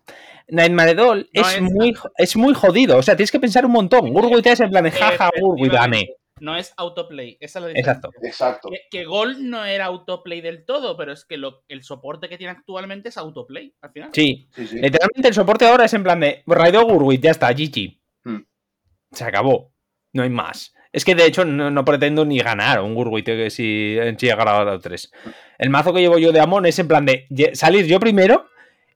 Nightmare Doll No es, es- muy, es muy jodido. O sea, tienes que pensar un montón. Gurwit es en plan de jaja, Gurwit, dame. No es autoplay, esa es la diferencia. Exacto. Exacto. Que, que Gol no era autoplay del todo, pero es que lo- el soporte que tiene actualmente es autoplay, al final. Sí. Sí, sí. Literalmente el soporte ahora es en plan de Raido Gurwit, ya está, GG. Hmm. Se acabó. No hay más. Es que de hecho no, pretendo ni ganar un Gurwit que si sí he ganado 3. El mazo que llevo yo de Amon es en plan de salir yo primero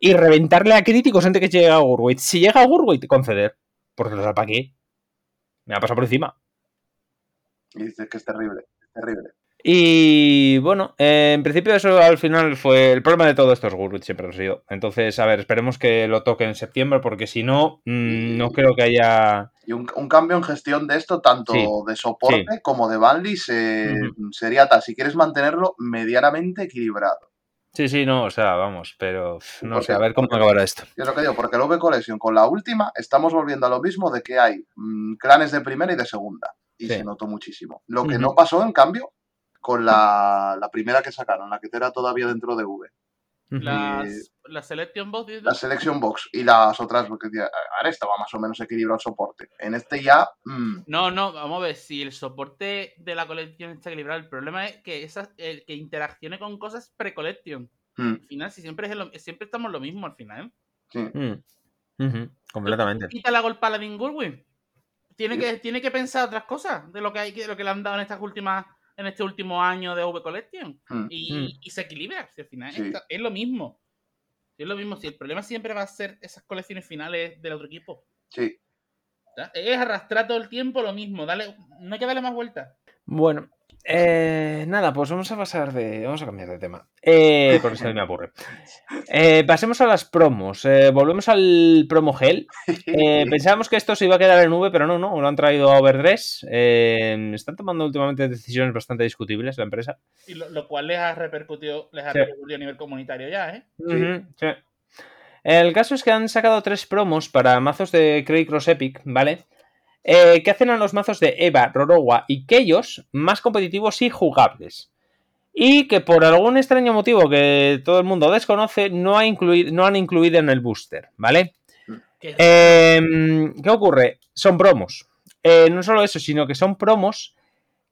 y reventarle a críticos antes que llegue a Gurwit. Si llega a Gurwit, conceder. Porque lo para aquí. Me ha pasado por encima. Y dices que es terrible, es terrible. Y bueno, eh, en principio eso al final fue el problema de todo esto es Gurwit siempre ha sido. Entonces, a ver, esperemos que lo toque en septiembre porque si no, mm, no creo que haya... Y un, cambio en gestión de esto, tanto de soporte como de Banley, sería tal, si quieres mantenerlo medianamente equilibrado. Sí, sí, no, o sea, vamos, pero no sé, a ver cómo acabará esto. Yo lo que digo, porque el V Collection con la última estamos volviendo a lo mismo de que hay mm, clanes de primera y de segunda. Y se notó muchísimo. Lo que no pasó, en cambio, con la, primera que sacaron, la que era todavía dentro de V. la Selection Box. La Selection Box y las otras, porque ahora estaba más o menos equilibrado el soporte. En este ya. Mm. No, no, vamos a ver, si el soporte de la colección está equilibrado, el problema es que esas, que interaccione con cosas pre-collection. Mm. Al final, si siempre, es siempre estamos lo mismo al final. Sí. Mm. Completamente. Quita la golpa a Tiene que, tiene que pensar otras cosas de lo que hay de lo que le han dado en estas últimas en este último año de V Collection. Hmm. Hmm. Y, se equilibra. Si al final es, lo mismo. Es lo mismo. Si el problema siempre va a ser esas colecciones finales del otro equipo. Sí. Es arrastrar todo el tiempo lo mismo. Dale, no hay que darle más vueltas. Bueno, eh, nada, pues vamos a pasar de. Vamos a cambiar de tema. Eh, porque se me aburre. Eh, pasemos a las promos. Eh, volvemos al promo gel. <laughs> pensábamos que esto se iba a quedar en V, pero no, no. Lo han traído a Overdress. están tomando últimamente decisiones bastante discutibles la empresa. Y lo, cual les ha repercutido, les ha repercutido a nivel comunitario ya, ¿eh? sí. El caso es que han sacado tres promos para mazos de Cray Cross Epic, ¿vale? Eh, que hacen a los mazos de Eva, Rorowa y Keyos más competitivos y jugables. Y que por algún extraño motivo que todo el mundo desconoce, no, ha incluido, no han incluido en el booster, ¿vale? ¿Qué, em, ocurre? Son promos. Eh, no solo eso, sino que son promos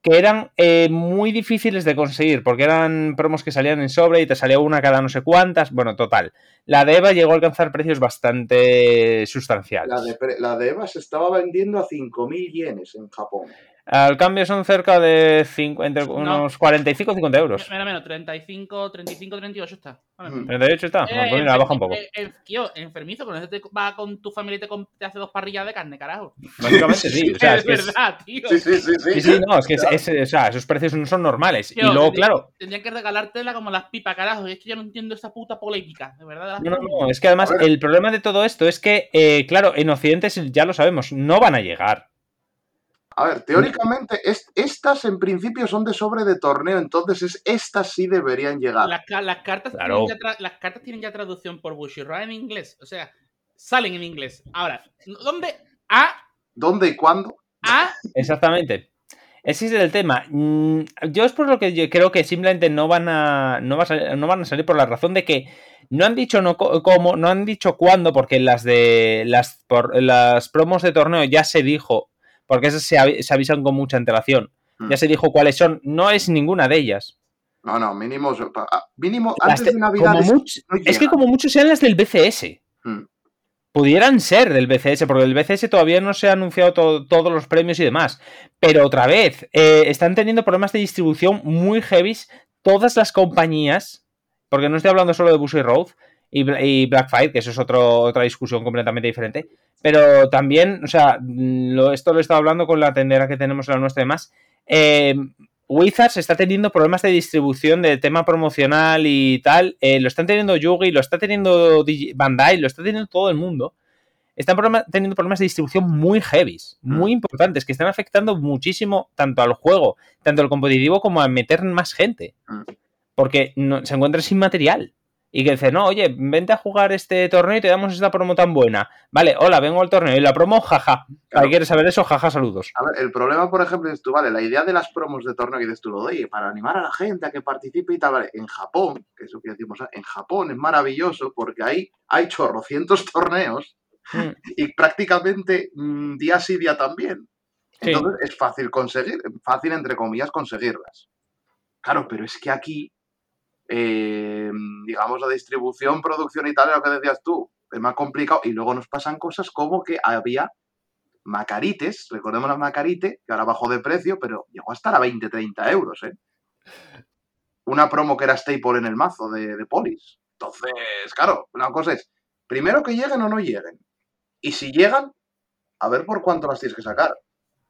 que eran eh, muy difíciles de conseguir, porque eran promos que salían en sobre y te salía una cada no sé cuántas. Bueno, total. La de Eva llegó a alcanzar precios bastante sustanciales. La de, la de Eva se estaba vendiendo a 5.000 yenes en Japón. Al cambio son cerca de entre unos 45 o 50 euros. Menos, menos, 35, 35, 38 está. 38 está. Eh, pues baja un poco. Eh, eh, tío, enfermizo, con eso te va con tu familia y te, te, hace dos parrillas de carne, carajo. Básicamente sí. O sea, es, <laughs> verdad, tío. Sí, sí, sí. Sí, sí, no, es que o sea, esos precios no son normales. y luego, claro. Tendrían que regalártela como las pipas, carajo. Y es que yo no entiendo esa puta polémica, de verdad. no, no, no, es que además el problema de todo esto es que, claro, en Occidente ya lo sabemos, no van a llegar. A ver, teóricamente estas en principio son de sobre de torneo, entonces estas sí deberían llegar. Las, cartas, tienen ya las cartas tienen ya traducción por Bushiroad en inglés, o sea, salen en inglés. Ahora, ¿dónde? ¿A? ¿Dónde y cuándo? ¿A? Exactamente. Ese es el tema. Mm, yo es por lo que yo creo que simplemente no van a no, no van a salir por la razón de que no han dicho no cómo, no han dicho cuándo, porque las de las, por, las promos de torneo ya se dijo porque esas se, avisan con mucha antelación. Hmm. Ya se dijo cuáles son, no es ninguna de ellas. No, no, mínimo, ah, mínimo antes de Navidad. es que como muchos sean las del BCS. Hmm. Pudieran ser del BCS, porque el BCS todavía no se ha anunciado todos los premios y demás. Pero otra vez, eh, están teniendo problemas de distribución muy heavy todas las compañías, porque no estoy hablando solo de Bushy Road, y, Blackfire, que eso es otra discusión completamente diferente. Pero también, o sea, lo, esto lo he estado hablando con la tendera que tenemos en la nuestra y demás. Eh, Wizards está teniendo problemas de distribución de tema promocional y tal. Eh, lo están teniendo Yugi, lo está teniendo Bandai, lo está teniendo todo el mundo. Están teniendo problemas de distribución muy heavy, muy mm. importantes, que están afectando muchísimo tanto al juego, tanto al competitivo como a meter más gente. Mm. Porque no, se encuentra sin material y que dice, no, oye, vente a jugar este torneo y te damos esta promo tan buena. Vale, hola, vengo al torneo y la promo, jaja. ¿Quieres saber eso? Jaja, saludos. A ver, el problema, por ejemplo, es tú, vale, la idea de las promos de torneo que dices tú, oye, para animar a la gente a que participe y tal, vale, en Japón, que es lo que decimos, en Japón es maravilloso porque ahí hay chorrocientos <laughs> torneos hmm. y prácticamente mm, día sí, día también. Entonces es fácil conseguir, fácil entre comillas conseguirlas. Claro, pero es que aquí eh, digamos, la distribución, producción y tal, lo que decías tú, es más complicado. Y luego nos pasan cosas como que había Macarites, recordemos la Macarite, que ahora bajó de precio, pero llegó a estar a 20-30 euros, ¿eh? Una promo que era staple en el mazo de, de Polis. Entonces, claro, una cosa es, primero que lleguen o no lleguen. Y si llegan, a ver por cuánto las tienes que sacar.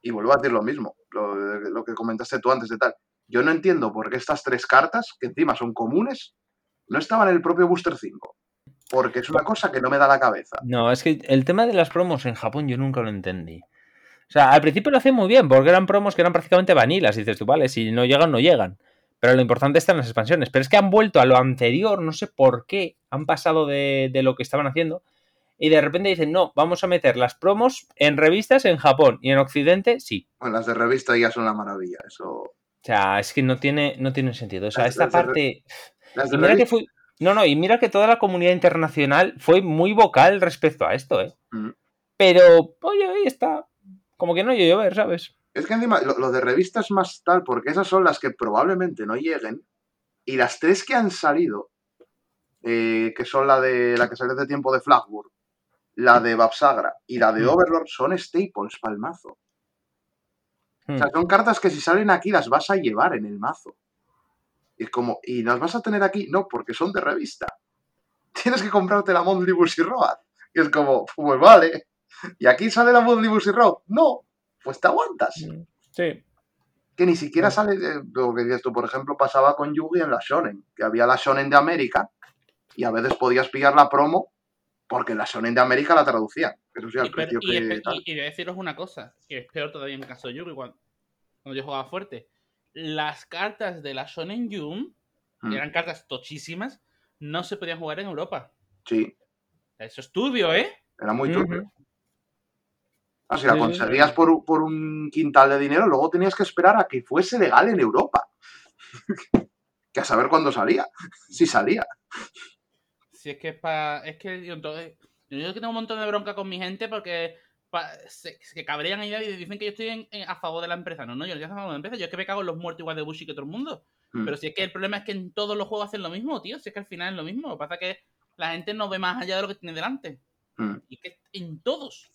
Y vuelvo a decir lo mismo, lo, lo que comentaste tú antes de tal. Yo no entiendo por qué estas tres cartas, que encima son comunes, no estaban en el propio Booster 5. Porque es una cosa que no me da la cabeza. No, es que el tema de las promos en Japón yo nunca lo entendí. O sea, al principio lo hacían muy bien, porque eran promos que eran prácticamente vanilas. Y dices tú, vale, si no llegan, no llegan. Pero lo importante está en las expansiones. Pero es que han vuelto a lo anterior, no sé por qué. Han pasado de, de lo que estaban haciendo. Y de repente dicen, no, vamos a meter las promos en revistas en Japón. Y en Occidente, sí. Bueno, las de revista ya son la maravilla. Eso. O sea, es que no tiene, no tiene sentido. O sea, esta las parte. Las Y mira que. No, no, y mira que toda la comunidad internacional fue muy vocal respecto a esto, ¿eh? Mm. Pero, oye, ahí está. Como que no hay llover, ¿sabes? Es que encima, lo, lo de revista es más tal, porque esas son las que probablemente no lleguen. Y las tres que han salido, eh, que son la de la que salió hace tiempo de Flagburg, la de Babsagra y la de Mm. Overlord, son staples para el mazo. Hmm. O sea, son cartas que si salen aquí las vas a llevar en el mazo. Y es como, ¿y las vas a tener aquí? No, porque son de revista. <laughs> Tienes que comprarte la Mondlibus y Road. Y es como, pues vale. ¿Y aquí sale la Mondlibus y Road? No, pues te aguantas. Sí. Que ni siquiera sale, eh, lo que dices tú, por ejemplo, pasaba con Yugi en la Shonen, que había la Shonen de América y a veces podías pillar la promo porque la Shonen de América la traducían. Eso sí, al Y, pero- precio y, que espe- tal. y- y voy a deciros una cosa, que es peor todavía en el caso de Yugi, cuando, cuando yo jugaba fuerte. Las cartas de la Shonen Jump, que Mm, eran cartas tochísimas, no se podían jugar en Europa. Sí, Eso es turbio, ¿eh? era muy turbio. Ah, si la conseguías por, un- por un quintal de dinero, luego tenías que esperar a que fuese legal en Europa. <laughs> que a saber cuándo salía. <laughs> Si salía. Si es que es para. Es que yo, entonces, yo que tengo un montón de bronca con mi gente porque pa- se, se cabrean y dicen que yo estoy en- en- a favor de la empresa. No, no, yo no estoy a favor de la empresa. Yo es que me cago en los muertos igual de Bushi que todo el mundo. Mm. Pero si es que el problema es que en todos los juegos hacen lo mismo, tío. Si es que al final es lo mismo. Lo que pasa es que la gente no ve más allá de lo que tiene delante. Mm. Y es que en todos.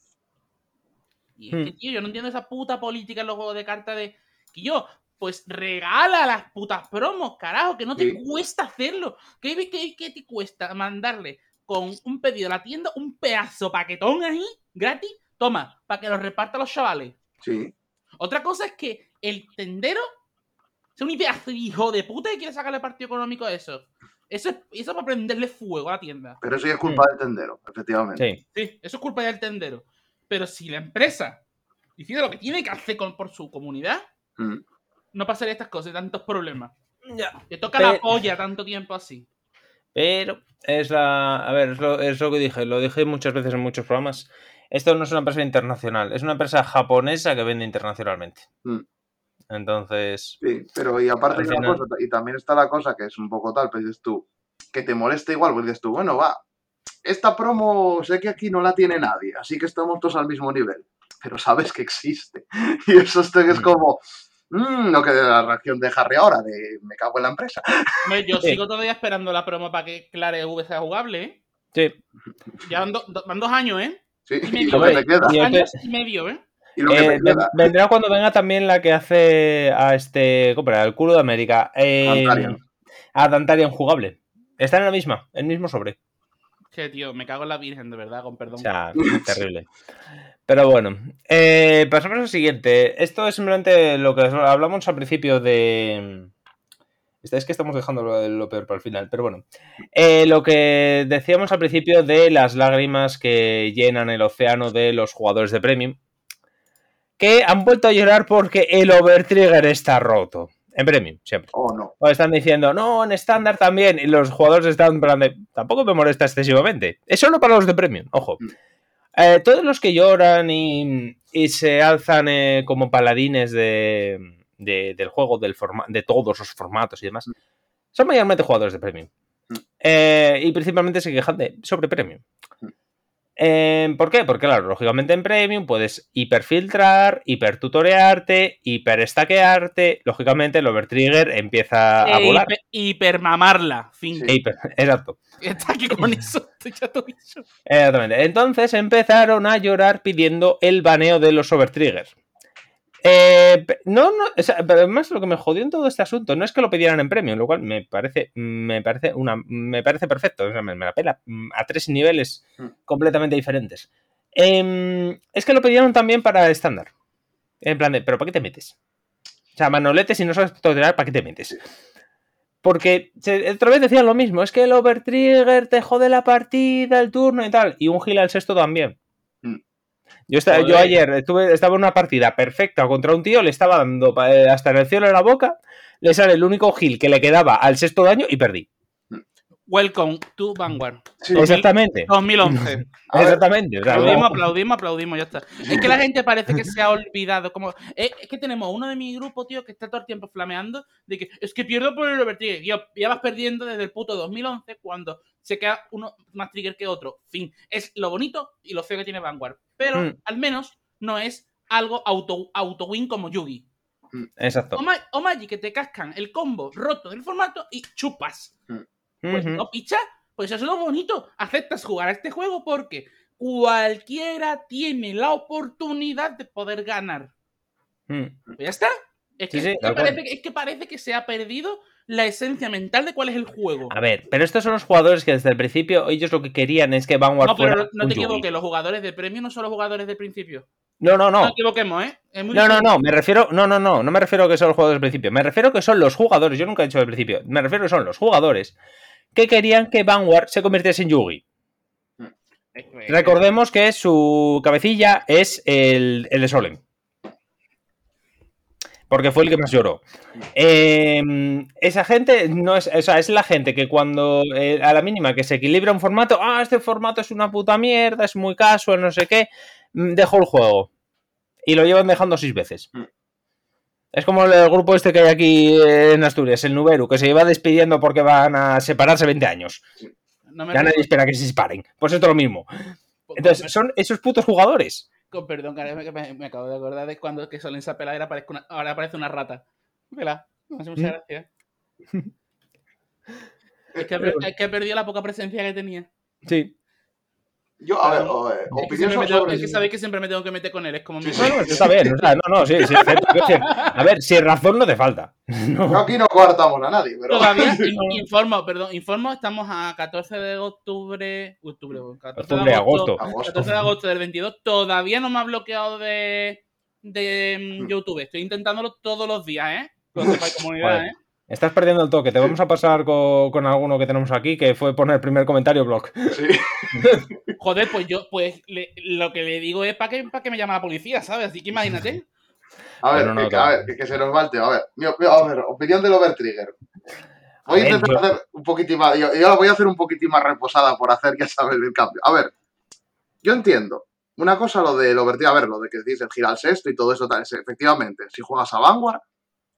Y es Hmm. que, tío, yo no entiendo esa puta política en los juegos de cartas de. Que yo, pues regala las putas promos, carajo, que no te Sí. cuesta hacerlo. ¿Qué, qué, qué te cuesta mandarle con un pedido a la tienda un pedazo paquetón ahí, gratis? Toma, para que lo reparta a los chavales. Sí. Otra cosa es que el tendero sea un pedazo de hijo de puta y quiere sacarle partido económico a eso. Eso es, eso es para prenderle fuego a la tienda. Pero eso ya es culpa del tendero, efectivamente. Sí. Sí, eso es culpa del tendero. Pero si la empresa decide lo que tiene que hacer con- por su comunidad, Mm. no pasaría estas cosas, tantos problemas. Ya. Te toca la polla tanto tiempo así. Pero es la. A ver, es lo, es lo que dije, lo dije muchas veces en muchos programas. Esto no es una empresa internacional, es una empresa japonesa que vende internacionalmente. Mm. Entonces. Sí, pero y aparte final- cosa, y también está la cosa que es un poco tal, pues dices tú, que te molesta igual, pues dices tú, bueno, va, esta promo sé que aquí no la tiene nadie, así que estamos todos al mismo nivel, pero sabes que existe. <laughs> Y eso es es Mm. como, mm, lo que de la reacción de Harry ahora, de me cago en la empresa. Hombre, yo Sí. sigo todavía esperando la promo para que Clare V sea jugable, ¿eh? Sí. Ya van, do- do- van dos años, ¿eh? Sí, Y me y lo que te queda, y- años y medio, ¿eh? y lo que Eh, vendrá cuando venga también la que hace a este. ¿Cómo era? El culo de América. Eh, Dantarian. a Dantarian jugable. Están en la misma, el mismo sobre. Que, tío, me cago en la virgen, de verdad, con perdón. O sea, <laughs> terrible. Pero bueno, eh, pasamos al siguiente. Esto es simplemente lo que hablamos al principio de. Es que estamos dejando lo, lo peor para el final, pero bueno. Eh, lo que decíamos al principio de las lágrimas que llenan el océano de los jugadores de Premium. Que han vuelto a llorar porque el Overtrigger está roto. En Premium, siempre. Oh, no. O están diciendo, no, en estándar también. Y los jugadores están de, tampoco me molesta excesivamente. Es solo para los de premium, ojo. Mm. Eh, todos los que lloran y, y se alzan eh, como paladines de, de- del juego, del forma- de todos los formatos y demás, Mm. son mayormente jugadores de premium. Mm. Eh, y principalmente se quejan de sobre premium. Eh, ¿Por qué? Porque, claro, lógicamente en Premium puedes hiperfiltrar, hipertutorearte, hiperestaquearte. Lógicamente el overtrigger empieza a E volar. hiper- hipermamarla. Fin. Sí. Hiper- <laughs> exacto. Está aquí con eso. ya todo dicho. Exactamente. Entonces empezaron a llorar pidiendo el baneo de los overtriggers. Eh, no, no, o sea, pero además lo que me jodió en todo este asunto no es que lo pidieran en premium, lo cual me parece, me parece una, me parece perfecto, o sea, me, me la pela mm, a tres niveles Mm. completamente diferentes. Em, es que lo pidieron también para estándar. En plan de, pero ¿para qué te metes? O sea, manolete, si no sabes tutorial, ¿para qué te metes? Porque se- otra vez decían lo mismo, es que el overtrigger te jode la partida, el turno y tal, y un gil al sexto también. Yo, estaba, yo ayer estuve, estaba en una partida perfecta contra un tío, le estaba dando eh, hasta en el cielo de la boca, le sale el único gil que le quedaba al sexto daño y perdí. Welcome to Vanguard. Sí, Exactamente. 2011. A ver, Exactamente. Aplaudimos, no- aplaudimos, aplaudimos, ya está. Es que la gente parece que se ha olvidado. Como, es, es que tenemos uno de mi grupo, tío, que está todo el tiempo flameando de que es que pierdo por el overtrigger. Yo, ya vas perdiendo desde el puto 2011 cuando se queda uno más trigger que otro. Fin. Es lo bonito y lo feo que tiene Vanguard. Pero Mm. al menos no es algo auto, auto win como Yugi. Exacto. O, Ma- o Magi que te cascan el combo roto del formato y chupas. Pues Ujú. no, picha. Pues eso es lo bonito. Aceptas jugar a este juego porque cualquiera tiene la oportunidad de poder ganar. Mm. Pues ya está. Es que, Sí, sí, es que tal cual. parece, que- es que parece que se ha perdido la esencia mental de cuál es el juego. A ver, pero estos son los jugadores que desde el principio ellos lo que querían es que Vanguard No, pero fuera no te equivoques, los jugadores de premio no son los jugadores de principio. No, no, No, no. nos equivoquemos, ¿eh? Es muy No, no, no, me refiero, no, no, no, no me refiero a que son los jugadores del principio, me refiero a que son los jugadores, yo nunca he dicho del principio, me refiero a que son los jugadores que querían que Vanguard se convirtiese en Yugi. Que- Recordemos que su cabecilla es el, el de Solen. Porque fue el que más lloró. Eh, esa gente no es. O sea, es la gente que cuando eh, a la mínima que se equilibra un formato, ah, este formato es una puta mierda, es muy casual, no sé qué, mm, dejó el juego. Y lo llevan dejando seis veces. Mm. Es como el grupo este que hay aquí en Asturias, el Nuberu, que se lleva despidiendo porque van a separarse 20 años. no me Ya nadie espera que se separen. Pues esto es lo mismo. con- Entonces, son esos putos jugadores. Con perdón, cara, me, me- me acabo de acordar de cuando que peladera parezca una, ahora parece una rata. Vela, me hace mucha gracia. <laughs> Que, es que ha perdido la poca presencia que tenía. Sí. Yo, a ver, Pero- o- eh, Es que, opinión siempre me sobre. tengo- es que sabéis que siempre me tengo que meter con él, es como Sí, mi... sí. <laughs> No, no, está bien. o sea, no, no, sí, sí, A ver, si razón no te falta. <laughs> No. Yo aquí no coartamos a nadie, pero. Todavía, <laughs> in- informo, perdón, informo, estamos a 14 de octubre, octubre, 14 Octubre, de agosto, agosto. Agosto. 14 de agosto del 22, todavía no me ha bloqueado de, de mm, YouTube, estoy intentándolo todos los días, ¿eh? Sepáis, comunidad. ¿eh? Estás perdiendo el toque. Te vamos a pasar con, con alguno que tenemos aquí, que fue poner el primer comentario blog. Sí. <laughs> Joder, pues yo, pues le- lo que le digo es para que, para que me llame la policía, ¿sabes? Así que imagínate. <laughs> A ver, no, que, a ver, que, se nos va el tema. A ver, mi op- a ver, opinión del Overtrigger. Voy A intentar yo- hacer un poquitín más. Yo, yo la voy a hacer un poquitín más reposada por hacer, ya sabes, el cambio. A ver, yo entiendo. Una cosa lo del Overtrigger, a ver, lo de que decís el girar al sexto y todo eso, tal, es, efectivamente, si juegas a Vanguard,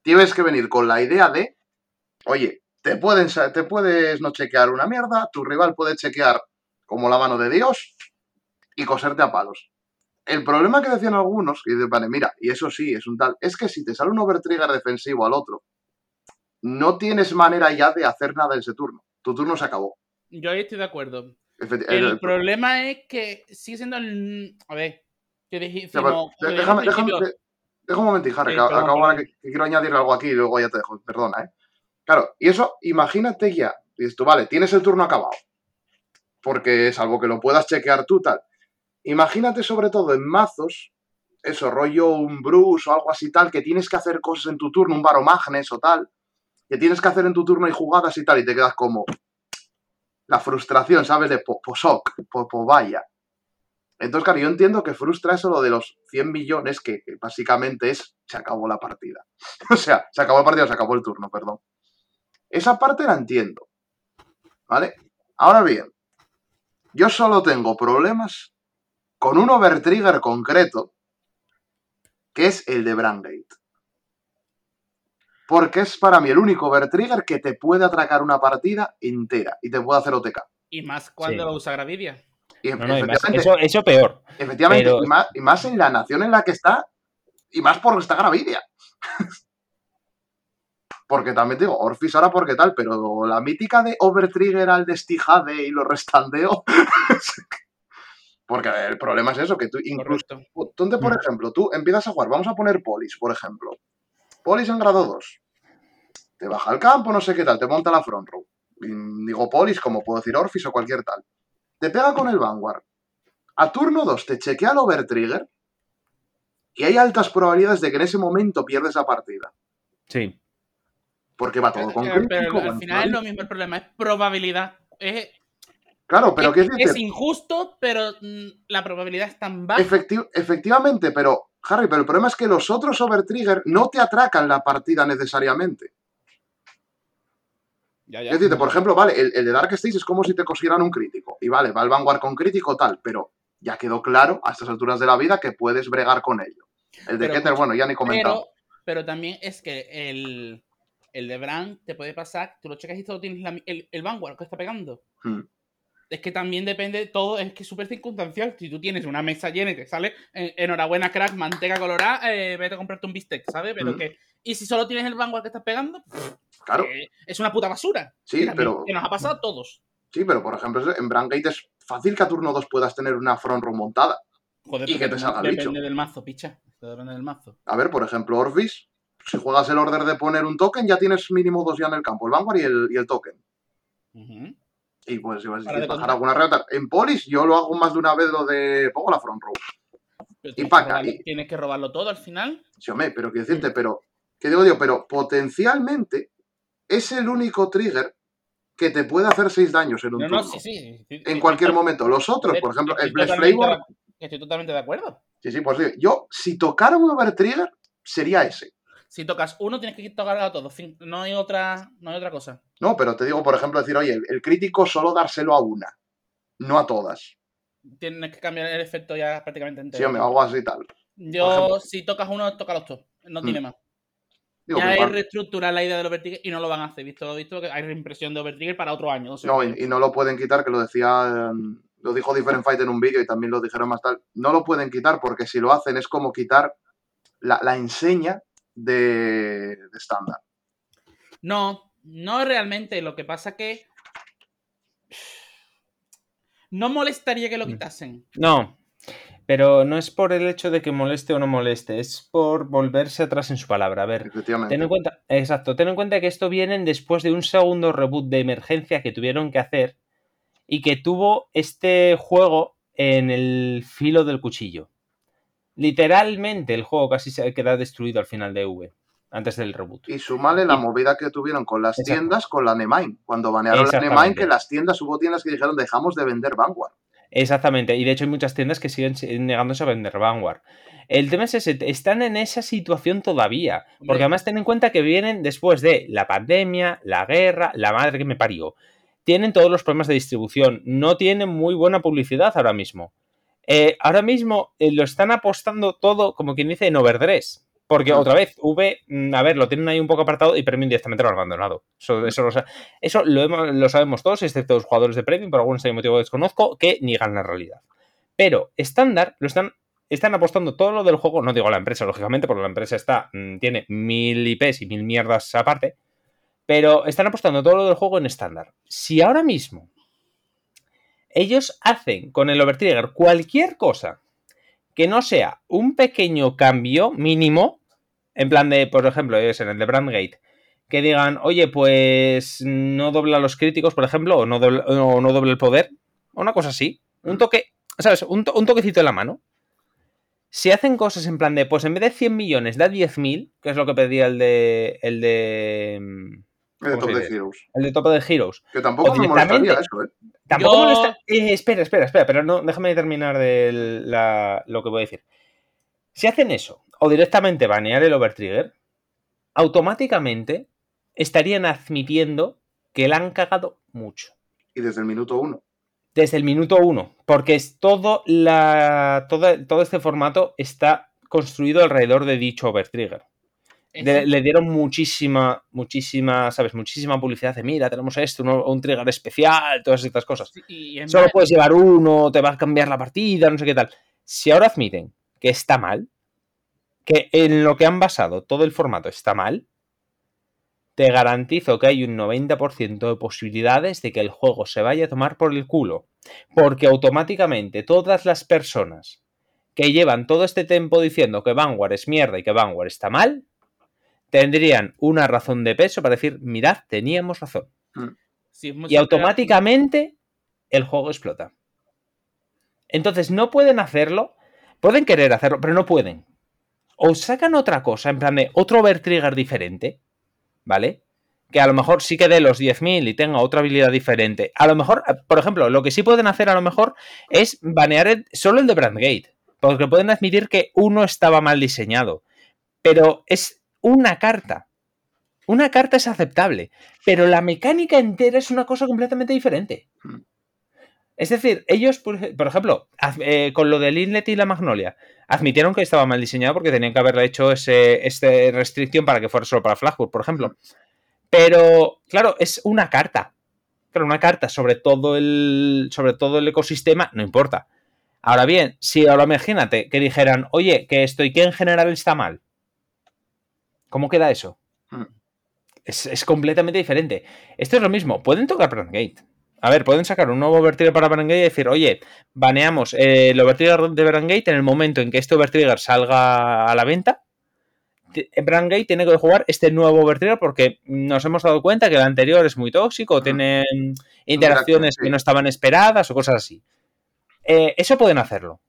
tienes que venir con la idea de, oye, te, pueden, sa- te puedes no chequear una mierda, tu rival puede chequear como la mano de Dios y coserte a palos. El problema que decían algunos, y dicen, vale, mira, y eso sí, es un tal, es que si te sale un overtrigger defensivo al otro, no tienes manera ya de hacer nada en ese turno. Tu turno se acabó. Yo ahí estoy de acuerdo. Efecti- El el- problema es que sigue siendo el... A ver, que Ya, pero, de- dijimos déjame, déjame, de- deja un momentito, Harry, que acabo ahora que quiero añadir algo aquí y luego ya te dejo. Perdona, ¿eh? Claro, y eso, imagínate ya. Dices tú, vale, tienes el turno acabado. Porque salvo que lo puedas chequear tú, tal. Imagínate sobre todo en mazos, eso, rollo un Bruce o algo así tal, que tienes que hacer cosas en tu turno, un Baromagnes o tal, que tienes que hacer en tu turno y jugadas y tal, y te quedas como la frustración, ¿sabes? De po, posoc, po, po vaya. Entonces, claro, yo entiendo que frustra eso lo de los 100 millones, que básicamente es, se acabó la partida. <laughs> o sea, se acabó la partida, se acabó el turno, perdón. Esa parte la entiendo. ¿Vale? Ahora bien, yo solo tengo problemas con un overtrigger concreto, que es el de Brangate. Porque es para mí el único overtrigger que te puede atracar una partida entera y te puede hacer OTK. Y más cuando Sí. lo usa Gravidia. Y No, no, y más- efectivamente, eso, eso peor. efectivamente pero- y, más, y más en la nación en la que está, y más porque está Gravidia. Porque también te digo, Orphis ahora porque tal, pero la mítica de Overtrigger al Destigade y lo restandeo. <laughs> porque el problema es eso, que tú incluso Correcto. Donde, por Mm. ejemplo, tú empiezas a jugar, vamos a poner polis, por ejemplo. Polis en grado 2. Te baja al campo, no sé qué tal, te monta la front row. Y Digo polis, como puedo decir Orphis o cualquier tal. Te pega con el Vanguard. A turno 2 te chequea el Overtrigger. Y hay altas probabilidades de que en ese momento pierdes la partida. Sí. Porque va todo con Eh, Pero, crítico, al final es lo mismo el problema, es probabilidad. Es, Claro, pero es, ¿qué es injusto, pero mm, la probabilidad es tan baja. Efecti- efectivamente, pero, Harry, pero el problema es que los otros Overtrigger no te atracan la partida necesariamente. Ya, ya. Es decir, por ejemplo, vale, el, el de Dark Stage es como si te consiguieran un crítico. Y vale, va el Vanguard con crítico tal, pero ya quedó claro a estas alturas de la vida que puedes bregar con ello. El de Pero, Keter, bueno, ya ni comentado. Pero, pero también es que el, el de Bran te puede pasar, tú lo checas y solo tienes la el, el Vanguard que está pegando. Hmm. Es que también depende todo, es que es súper circunstancial. Si tú tienes una mesa llena y te sale, eh, enhorabuena, crack, manteca colorada, eh, vete a comprarte un bistec, ¿sabes? Pero Mm. que. Y si solo tienes el Vanguard que estás pegando, Claro, eh, es una puta basura. Sí, Que pero- Que nos ha pasado a todos. sí, pero por ejemplo, en Brangate es fácil que a turno 2 puedas tener una front row montada. Joder, Y que te salga el depende bicho. del mazo, picha. Depende del mazo. A ver, por ejemplo, Orphis, si juegas el order de poner un token, ya tienes mínimo dos ya en el campo, el Vanguard y el, y el token. Y pues si vas a bajar alguna reta. En Polis yo lo hago más de una vez lo de pongo la front row. Pero Y tienes, paca, que robarlo, y- tienes que robarlo todo al final. Sí, hombre, pero quiero decirte, pero, ¿qué digo yo? Pero potencialmente es el único trigger que te puede hacer 6 daños en un No, turno. no, sí, sí. sí, En sí, cualquier sí, momento. Los otros, por ejemplo, el Bless Flavor. Estoy totalmente de acuerdo. Sí, sí, pues sí. Yo, si tocara un overtrigger, sería ese. Si tocas uno, tienes que tocar a todos. No hay otra, no hay otra cosa. No, pero te digo, por ejemplo, decir, oye, el, crítico solo dárselo a una, no a todas. Tienes que cambiar el efecto ya prácticamente entero. Sí, hombre, algo así y tal. Yo, si tocas uno, toca los dos. No Mm. tiene más. Digo, ya igual- reestructurar la idea del Overtrigger y no lo van a hacer. Visto, visto que hay reimpresión de Overtrigger para otro año. o sea No, y, y no lo pueden quitar, que lo decía, eh, lo dijo Different Fight en un vídeo y también lo dijeron más tal. No lo pueden quitar porque si lo hacen es como quitar la, la enseña de de estándar. No, no realmente. Lo que pasa que. No molestaría que lo Mm. quitasen. No, pero no es por el hecho de que moleste o no moleste, es por volverse atrás en su palabra. A ver, ten en cuenta, exacto, ten en cuenta que esto viene después de un segundo reboot de emergencia que tuvieron que hacer y que tuvo este juego en el filo del cuchillo. Literalmente el juego casi se queda destruido al final de V, antes del reboot. Y súmale la Y- movida que tuvieron con las tiendas con la Nemain. Cuando banearon la Nemain, que las tiendas, hubo tiendas que dijeron dejamos de vender Vanguard. Exactamente, y de hecho hay muchas tiendas que siguen si- negándose a vender Vanguard. El tema es ese, están en esa situación todavía, porque además ten en cuenta que vienen después de la pandemia, la guerra, la madre que me parió. Tienen todos los problemas de distribución, no tienen muy buena publicidad ahora mismo. Eh, ahora mismo eh, lo están apostando todo, como quien dice, en overdress. Porque otra vez, V, mm, a ver, lo tienen ahí un poco apartado y Premium directamente lo han abandonado. Eso, eso, lo, eso lo, hemos- lo sabemos todos, excepto los jugadores de Premium, por algún extraño motivo desconozco, que niegan la realidad. Pero estándar lo están, están apostando todo lo del juego, no digo la empresa, lógicamente, porque la empresa está, mm, tiene mil IPs y mil mierdas aparte, pero están apostando todo lo del juego en estándar. Si ahora mismo ellos hacen con el Overtrigger cualquier cosa que no sea un pequeño cambio mínimo, en plan de, por ejemplo, es en el de Brandgate, que digan, oye, pues no dobla los críticos, por ejemplo, o no dobla, o no dobla el poder, o una cosa así, un toque, ¿sabes? Un, to- un toquecito en la mano. Si hacen cosas en plan de, pues en vez de 100 millones, da 10.000, que es lo que pedía el de. El de. El de ¿Cómo Top de? Heroes. El de Top de Heroes. Que tampoco me molestaría eso, ¿eh? Tampoco Yo- molesta. eh, espera, espera, espera, pero no, déjame terminar de la- lo que voy a decir. Si hacen eso, o directamente banear el overtrigger, automáticamente estarían admitiendo que la han cagado mucho. Y desde el minuto uno. Desde el minuto uno. Porque es todo la. Todo, todo este formato está construido alrededor de dicho overtrigger. Le, le dieron muchísima, muchísima, ¿sabes? Muchísima publicidad de, mira, tenemos esto, un, un trigger especial, todas estas cosas. Y Solo puedes llevar uno, te va a cambiar la partida, no sé qué tal. Si ahora admiten que está mal, que en lo que han basado todo el formato está mal, te garantizo que hay un 90% de posibilidades de que el juego se vaya a tomar por el culo. Porque automáticamente todas las personas que llevan todo este tiempo diciendo que Vanguard es mierda y que Vanguard está mal, tendrían una razón de peso para decir, mirad, teníamos razón sí, muy y automáticamente el juego explota. Entonces no pueden hacerlo, pueden querer hacerlo, pero no pueden. O sacan otra cosa, en plan de otro overtrigger diferente, ¿vale? Que a lo mejor sí que dé los 10.000 y tenga otra habilidad diferente. A lo mejor, por ejemplo, lo que sí pueden hacer a lo mejor es banear el- solo el de Brandgate. Porque pueden admitir que uno estaba mal diseñado. Pero es una carta. Una carta es aceptable. Pero la mecánica entera es una cosa completamente diferente. Hmm. Es decir, ellos, por, ej- por ejemplo, eh, con lo del Inlet y la Magnolia, admitieron que estaba mal diseñado porque tenían que haberle hecho ese, este restricción para que fuera solo para Flashbook, por ejemplo. Pero, claro, es una carta. Pero una carta sobre todo el. sobre todo el ecosistema, no importa. Ahora bien, si ahora imagínate que dijeran, oye, que esto y que en general está mal. ¿Cómo queda eso? Hmm. Es, es completamente diferente. Esto es lo mismo. Pueden tocar Brandgate. A ver, pueden sacar un nuevo Overtrigger para Brandgate y decir, oye, baneamos eh, el Overtrigger de Brandgate en el momento en que este Overtrigger salga a la venta. Brandgate tiene que jugar este nuevo Overtrigger porque nos hemos dado cuenta que el anterior es muy tóxico, Ujú. tienen interacciones sí. que no estaban esperadas o cosas así. Eh, eso pueden hacerlo.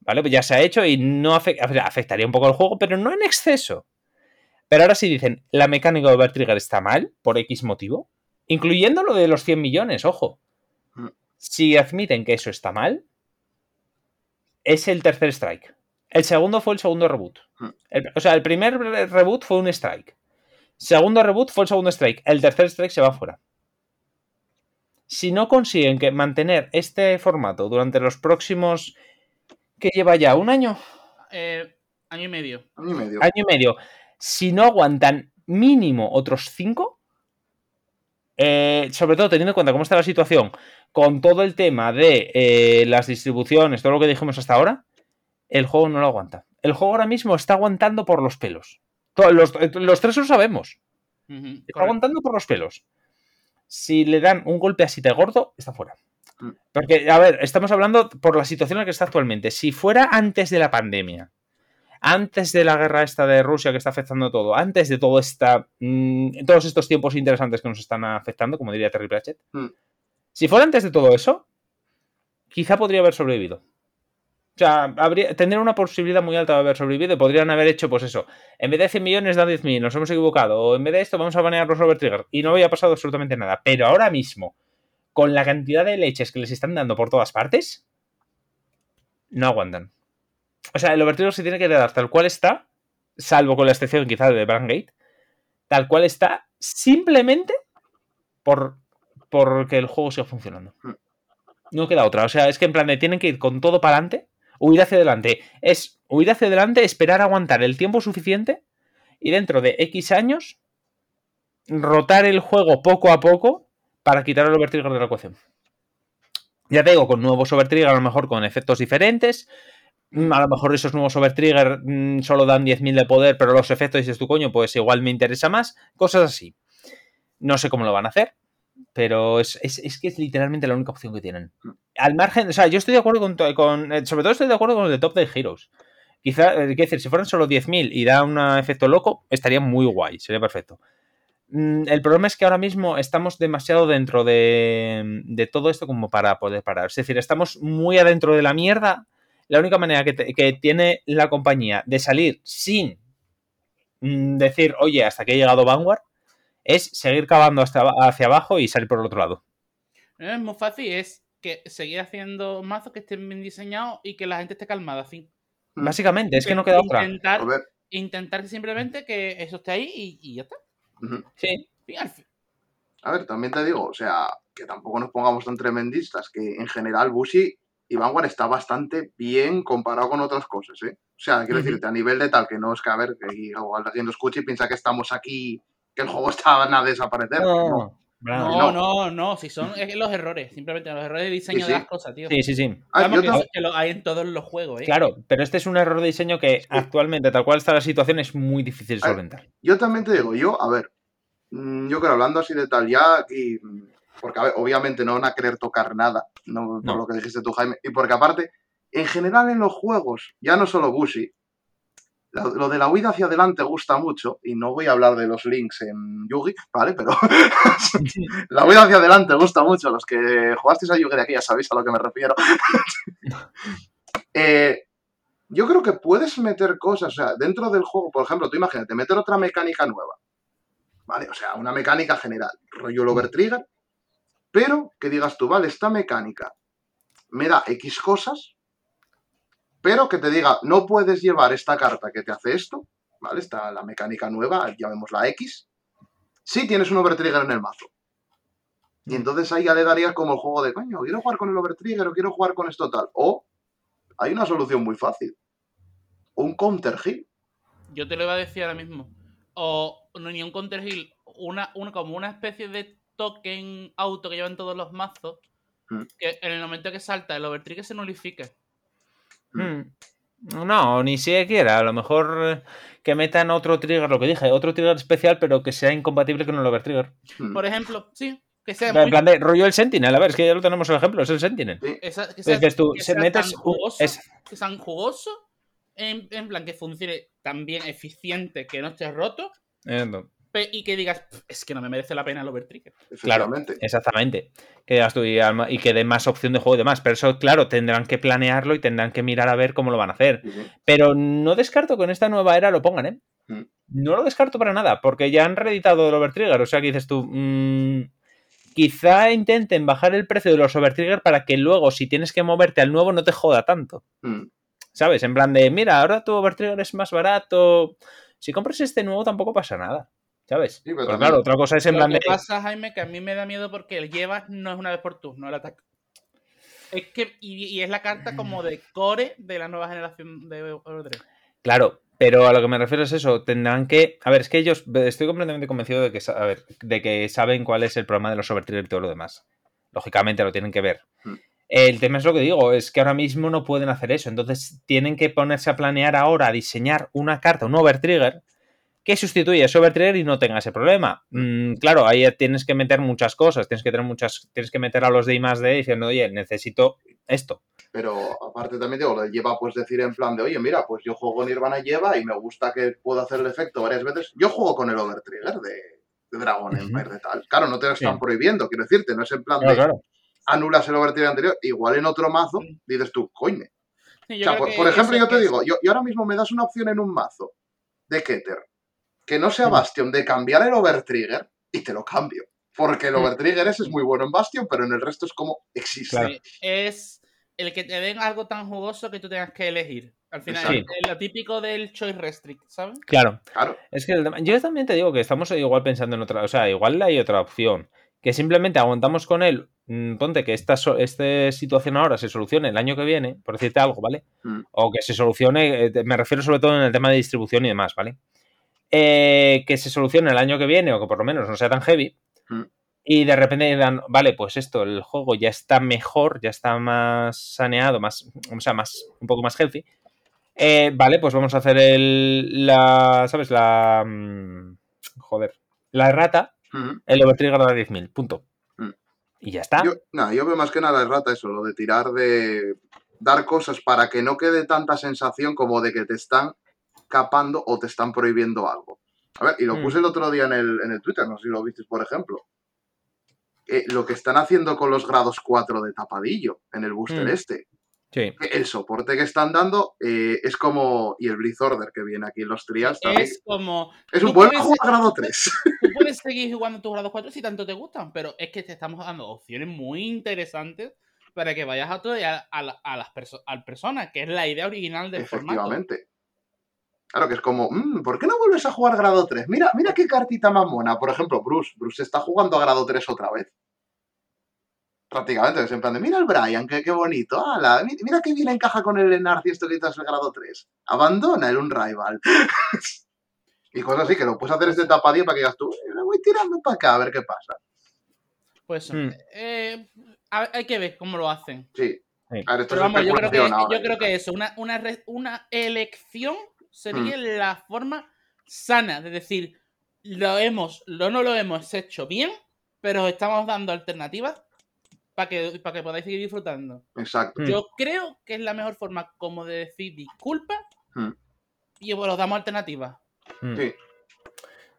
¿Vale? Pues ya se ha hecho y no afectaría un poco al juego, pero no en exceso. Pero ahora sí dicen, la mecánica de Overtrigger está mal, por X motivo, incluyendo lo de los 100 millones, ojo. Mm. Si admiten que eso está mal, es el tercer strike. El segundo fue el segundo reboot. Mm. El- o sea, el primer re- reboot fue un strike. Segundo reboot fue el segundo strike. El tercer strike se va fuera. Si no consiguen que mantener este formato durante los próximos. que lleva ya? ¿Un año? eh, año y medio. Año y medio. año y medio, si no aguantan mínimo otros cinco, eh, sobre todo teniendo en cuenta cómo está la situación, con todo el tema de eh, las distribuciones, todo lo que dijimos hasta ahora, el juego no lo aguanta. El juego ahora mismo está aguantando por los pelos. Los, los tres lo sabemos. Está correcto. aguantando por los pelos. Si le dan un golpe así de gordo, está fuera. Mm. Porque, a ver, estamos hablando por la situación en la que está actualmente. Si fuera antes de la pandemia, antes de la guerra esta de Rusia que está afectando todo, antes de todo esta, mm, todos estos tiempos interesantes que nos están afectando, como diría Terry Pratchett, Mm. si fuera antes de todo eso, quizá podría haber sobrevivido. O sea, habría, tendría una posibilidad muy alta de haber sobrevivido y podrían haber hecho, pues eso, en vez de 100 millones da 10.000, nos hemos equivocado, o en vez de esto vamos a banear los Overtrigger y no había pasado absolutamente nada. Pero ahora mismo, con la cantidad de leches que les están dando por todas partes, no aguantan. O sea, el Overtrigger se tiene que quedar tal cual está, salvo con la excepción quizás de Brandgate, tal cual está, simplemente por porque el juego siga funcionando. Hmm. No queda otra. O sea, es que en plan de tienen que ir con todo para adelante, huir hacia adelante. Es huir hacia adelante, esperar aguantar el tiempo suficiente y dentro de X años rotar el juego poco a poco para quitar el overtrigger de la ecuación. Ya te digo, con nuevos overtrigger, a lo mejor con efectos diferentes. Mm, A lo mejor esos nuevos overtrigger mm, solo dan 10.000 de poder, pero los efectos, dices tu coño, pues igual me interesa más. Cosas así. No sé cómo lo van a hacer, pero es, es- es que es literalmente la única opción que tienen. Al margen, o sea, yo estoy de acuerdo con, con- eh, sobre todo estoy de acuerdo con el de Top de Heroes. Quizá, eh, quiero decir, si fueran solo 10.000 y da un efecto loco, estaría muy guay, sería perfecto. Mm, El problema es que ahora mismo estamos demasiado dentro de, de todo esto como para poder parar. Es decir, estamos muy adentro de la mierda. La única manera que, te- que tiene la compañía de salir sin mm, decir, oye, hasta que he llegado Vanguard, es seguir cavando hasta hacia abajo y salir por el otro lado. No es muy fácil, es que seguir haciendo mazos que estén bien diseñados y que la gente esté calmada, fin. Mm. Básicamente, es que no queda otra. Intentar, A ver, intentar simplemente que eso esté ahí y, y ya está. Sí, a ver, también te digo, o sea, que tampoco nos pongamos tan tremendistas, que en general Bushi y Vanguard está bastante bien comparado con otras cosas, ¿eh? O sea, quiero decirte, a nivel de tal que no es que, a ver, que igual alguien lo escuche y piensa que estamos aquí, que el juego <laughs> está a desaparecer. No, no, no, no, si son los errores, simplemente los errores de diseño de las cosas, tío. Sí, sí, sí. Ah, que, lo hay en todos los juegos, ¿eh? Claro, pero este es un error de diseño que actualmente, tal cual está la situación, es muy difícil solventar. Yo también te digo, yo, a ver, mm, yo creo, hablando así de tal, ya aquí, mm, porque ver, obviamente no van a querer tocar nada, no, por lo que dijiste tú, Jaime, y porque aparte, en general en los juegos, ya no solo Bushi, lo, de la huida hacia adelante gusta mucho, y no voy a hablar de los links en Yugi, ¿vale? Pero <laughs> la huida hacia adelante gusta mucho, los que jugasteis a Yugi de aquí ya sabéis a lo que me refiero. <laughs> Eh, yo creo que puedes meter cosas, o sea, dentro del juego, por ejemplo, tú imagínate, meter otra mecánica nueva, ¿vale? O sea, una mecánica general, rollo el overtrigger, pero que digas tú, vale, esta mecánica me da X cosas, pero que te diga, no puedes llevar esta carta que te hace esto, ¿vale? Está la mecánica nueva, llamémosla X, si tienes un overtrigger en el mazo. Y entonces ahí ya le darías como el juego de, coño, quiero jugar con el overtrigger o quiero jugar con esto tal. O hay una solución muy fácil. Un counter heal. Yo te lo iba a decir ahora mismo. O no, ni un counter heal, una, una, como una especie de token auto que llevan todos los mazos, Mm. que en el momento que salta el overtrigger se nulifique. Hmm. No, ni siquiera. A lo mejor eh, que metan otro trigger, lo que dije, otro trigger especial, pero que sea incompatible con el overtrigger. Mm. Por ejemplo, sí, que sea En muy- plan de rollo el Sentinel, a ver, es que ya lo tenemos el ejemplo, es el Sentinel. Sí. esa- que sea, tú, que se sea metes tan un- jugoso, es- que sean jugosos, en, en plan que funcione tan bien eficiente, que no esté roto, Eh, no. pe- y que digas, "Pff, es que no me merece la pena el overtrigger. Claro, exactamente. Que digas tú y, que dé más opción de juego y demás. Pero eso, claro, tendrán que planearlo y tendrán que mirar a ver cómo lo van a hacer. Pero no descarto que en esta nueva era lo pongan, ¿eh? Mm. No lo descarto para nada, porque ya han reeditado el Overtrigger. O sea, que dices tú, mm, quizá intenten bajar el precio de los Overtrigger para que luego, si tienes que moverte al nuevo, no te joda tanto. Mm. ¿Sabes? En plan de, mira, ahora tu Overtrigger es más barato. Si compras este nuevo, tampoco pasa nada. ¿Sabes? Sí, pero Pero también- claro, otra cosa es en Lo plan que de. pasa, Jaime, que a mí me da miedo porque el llevas no es una vez por turno, el ataque. Es que, y, y es la carta como de core de la nueva generación de Overdrive. Claro, pero a lo que me refiero es eso, tendrán que... A ver, es que ellos, estoy completamente convencido de que, a ver, de que saben cuál es el problema de los overtrigger y todo lo demás. Lógicamente lo tienen que ver. Mm. El tema es lo que digo, es que ahora mismo no pueden hacer eso, entonces tienen que ponerse a planear ahora, a diseñar una carta, un overtrigger, que sustituya ese overtrigger y no tenga ese problema. Mm, claro, ahí tienes que meter muchas cosas, tienes que tener muchas, tienes que meter a los de I más D diciendo, oye, necesito esto. Pero aparte también digo, lo lleva pues decir en plan de, oye, mira, pues yo juego Nirvana lleva y me gusta que puedo hacer el efecto varias veces. Yo juego con el overtrigger de, de Dragon. Empire de tal. Claro, no te lo están Sí. prohibiendo, quiero decirte, no es en plan Claro, de claro. anulas el overtrigger anterior, igual en otro mazo Mm. dices tú, coño. Sí, O sea, por, ejemplo, yo te es- digo, yo, yo ahora mismo me das una opción en un mazo de Keter que no sea. Bastion de cambiar el overtrigger y te lo cambio. Porque el overtrigger ese es muy bueno en Bastion, pero en el resto es como existe. Claro. Es el que te den algo tan jugoso que tú tengas que elegir. Al final, es lo típico del choice restrict, ¿sabes? Claro. Claro. Es que yo también te digo que estamos igual pensando en otra, o sea, igual hay otra opción, que simplemente aguantamos con él, mm, ponte que esta, esta situación ahora se solucione el año que viene, por decirte algo, ¿vale? Mm. O que se solucione, eh, me refiero sobre todo en el tema de distribución y demás, ¿vale? Eh, que se solucione el año que viene o que por lo menos no sea tan heavy. Mm. Y de repente digan, vale, pues esto, el juego ya está mejor, ya está más saneado, más, o sea, más, un poco más healthy. Eh, vale, pues vamos a hacer el, la, ¿sabes? La, mm, joder, la errata, Ujú. el overtrigger da 10.000, punto. Mm. Y ya está. Yo, no, yo veo más que nada el rata eso, lo de tirar de dar cosas para que no quede tanta sensación como de que te están capando o te están prohibiendo algo. A ver, y lo Mm. puse el otro día en el, en el Twitter, no sé si lo visteis, por ejemplo. Eh, lo que están haciendo con los grados 4 de tapadillo en el booster Mm. este. Sí. El soporte que están dando eh, es como. Y el Blitz Order que viene aquí en los trials también. Es como. Es un buen juego a grado 3. <laughs> Tú puedes seguir jugando tus grados 4 si tanto te gustan, pero es que te estamos dando opciones muy interesantes para que vayas a otro y a, a a las perso- al persona, que es la idea original del formato. Efectivamente. Claro que es como, "Mm, ¿por qué no vuelves a jugar grado 3? Mira, mira qué cartita más mona. Por ejemplo, Bruce. Bruce está jugando a grado 3 otra vez. Prácticamente, es en plan de, mira el Brian, qué, qué bonito, ala, mi- mira qué bien encaja con el Enarci esto que estás en el grado 3. Abandona el un rival. <laughs> y cosas así, que lo puedes hacer este tapadillo para que digas tú, "Eh, me voy tirando para acá a ver qué pasa. Pues Hmm. eh, hay que ver cómo lo hacen. Sí. Sí. A ver, esto Pero es vamos, yo creo que, ahora, yo creo que eso, una, una, una elección sería la forma sana de decir, lo hemos, lo no lo hemos hecho bien, pero estamos dando alternativas para que, para que podáis seguir disfrutando. Exacto. Mm. Yo creo que es la mejor forma como de decir disculpa Mm. y os damos alternativas. Mm. Sí.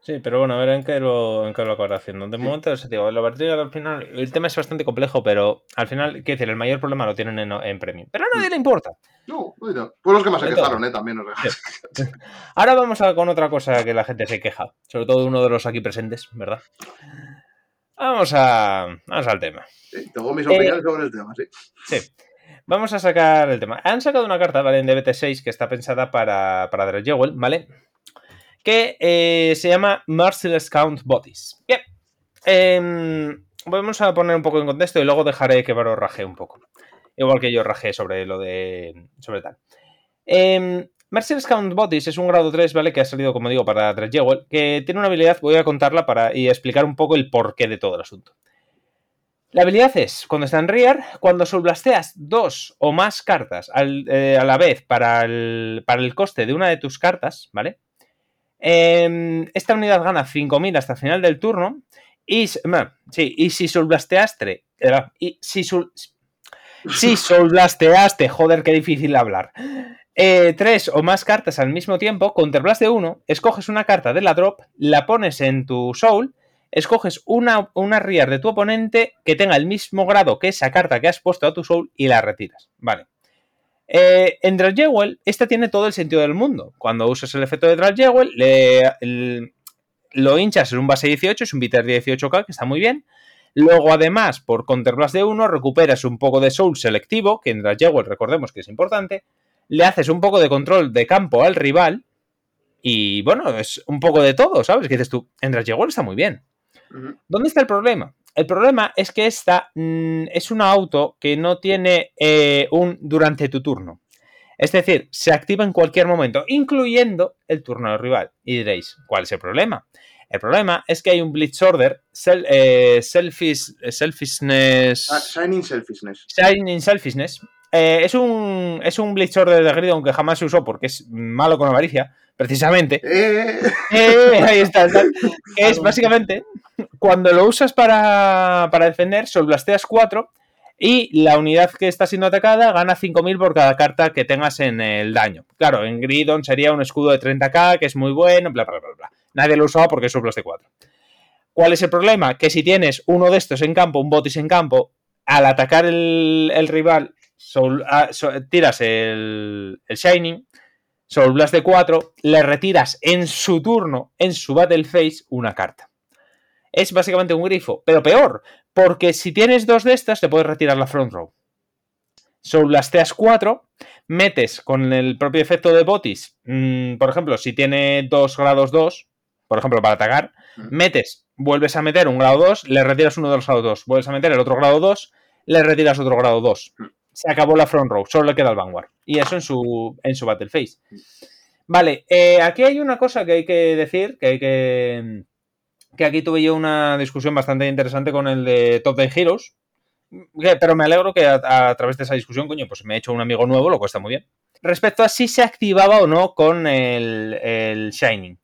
Sí, pero bueno, a ver en qué lo, en qué lo haciendo. De Sí. momento, eso, tío, la partida al final, el tema es bastante complejo, pero al final, quiero decir, el mayor problema lo tienen en, en Premium. Pero a nadie le importa. No, bueno, pues los que más se todo. quejaron, ¿eh? También nos <laughs> Ahora vamos a, con otra cosa que la gente se queja, sobre todo uno de los aquí presentes, ¿verdad? Vamos a, vamos al tema. Sí, tengo mis Eh, opiniones sobre el tema, sí. Sí. Vamos a sacar el tema. Han sacado una carta, ¿vale? En DBT6 que está pensada para, para Dragewell, ¿vale? Que eh, se llama Merciless Count Bodies. Bien. Em, vamos a poner un poco en contexto y luego dejaré que Varo raje un poco. Igual que yo rajé sobre lo de. sobre tal. Eh, Merciless Count Bodies es un grado 3, ¿vale? Que ha salido, como digo, para Dragewell, que tiene una habilidad, voy a contarla para y explicar un poco el porqué de todo el asunto. La habilidad es, cuando está en Rear, cuando subblasteas dos o más cartas eh, a la vez para el, para el coste de una de tus cartas, ¿vale? Em, esta unidad gana 5.000 hasta el final del turno. Y, bueno, sí, y si subblasteaste. eh, y si, sul- si <laughs> subblasteaste, joder, qué difícil hablar. eh, tres o más cartas al mismo tiempo, Counterblast de uno, escoges una carta de la drop, la pones en tu soul escoges una, una rear de tu oponente que tenga el mismo grado que esa carta que has puesto a tu soul y la retiras. Vale. Eh, en Dragewell, esta tiene todo el sentido del mundo. Cuando usas el efecto de Dragewell, le, el- lo hinchas en un base 18, es un bitter 18k, que está muy bien. Luego, además, por Counterblast de 1, recuperas un poco de soul selectivo, que en Dragewell recordemos que es importante. Le haces un poco de control de campo al rival. Y bueno, es un poco de todo, ¿sabes? Que dices tú, en Dragewell está muy bien. ¿Dónde está el problema? El problema es que esta mm, es una auto que no tiene eh, un durante tu turno. Es decir, se activa en cualquier momento, incluyendo el turno del rival. Y diréis, ¿cuál es el problema? El problema es que hay un Blitz Order, sel- eh, selfish- eh, Selfishness. Ah, Shining Selfishness. Shining Selfishness. Eh, es, un, es un Blitz Order de Grid, aunque jamás se usó porque es malo con avaricia, precisamente. Eh, Eh, ahí está, es básicamente cuando lo usas para, para defender, solblasteas 4 y la unidad que está siendo atacada gana 5000 por cada carta que tengas en el daño. Claro, en Gridon sería un escudo de 30k, que es muy bueno, bla, bla, bla, bla. Nadie lo usaba porque es solblaste 4. ¿Cuál es el problema? Que si tienes uno de estos en campo, un botis en campo, al atacar el, el rival, ah, so- tiras el, el Shining, Soul Blast de 4, le retiras en su turno, en su Battle Phase, una carta. Es básicamente un grifo, pero peor, porque si tienes dos de estas, te puedes retirar la Front Row. Soul Blasteas 4, metes con el propio efecto de Botis, mm, por ejemplo, si tiene 2 grados 2, por ejemplo, para atacar, metes, vuelves a meter un grado 2, le retiras uno de los grados 2, vuelves a meter el otro grado 2, le retiras otro grado 2. Se acabó la front row, solo le queda el Vanguard. Y eso en su, en su Battle Phase. Vale, eh, aquí hay una cosa que hay que decir, que hay que... Que aquí tuve yo una discusión bastante interesante con el de Top 10 Heroes. que- pero me alegro que a, a través de esa discusión, coño, pues me he hecho un amigo nuevo, lo cual está muy bien. Respecto a si se activaba o no con el, el Shining.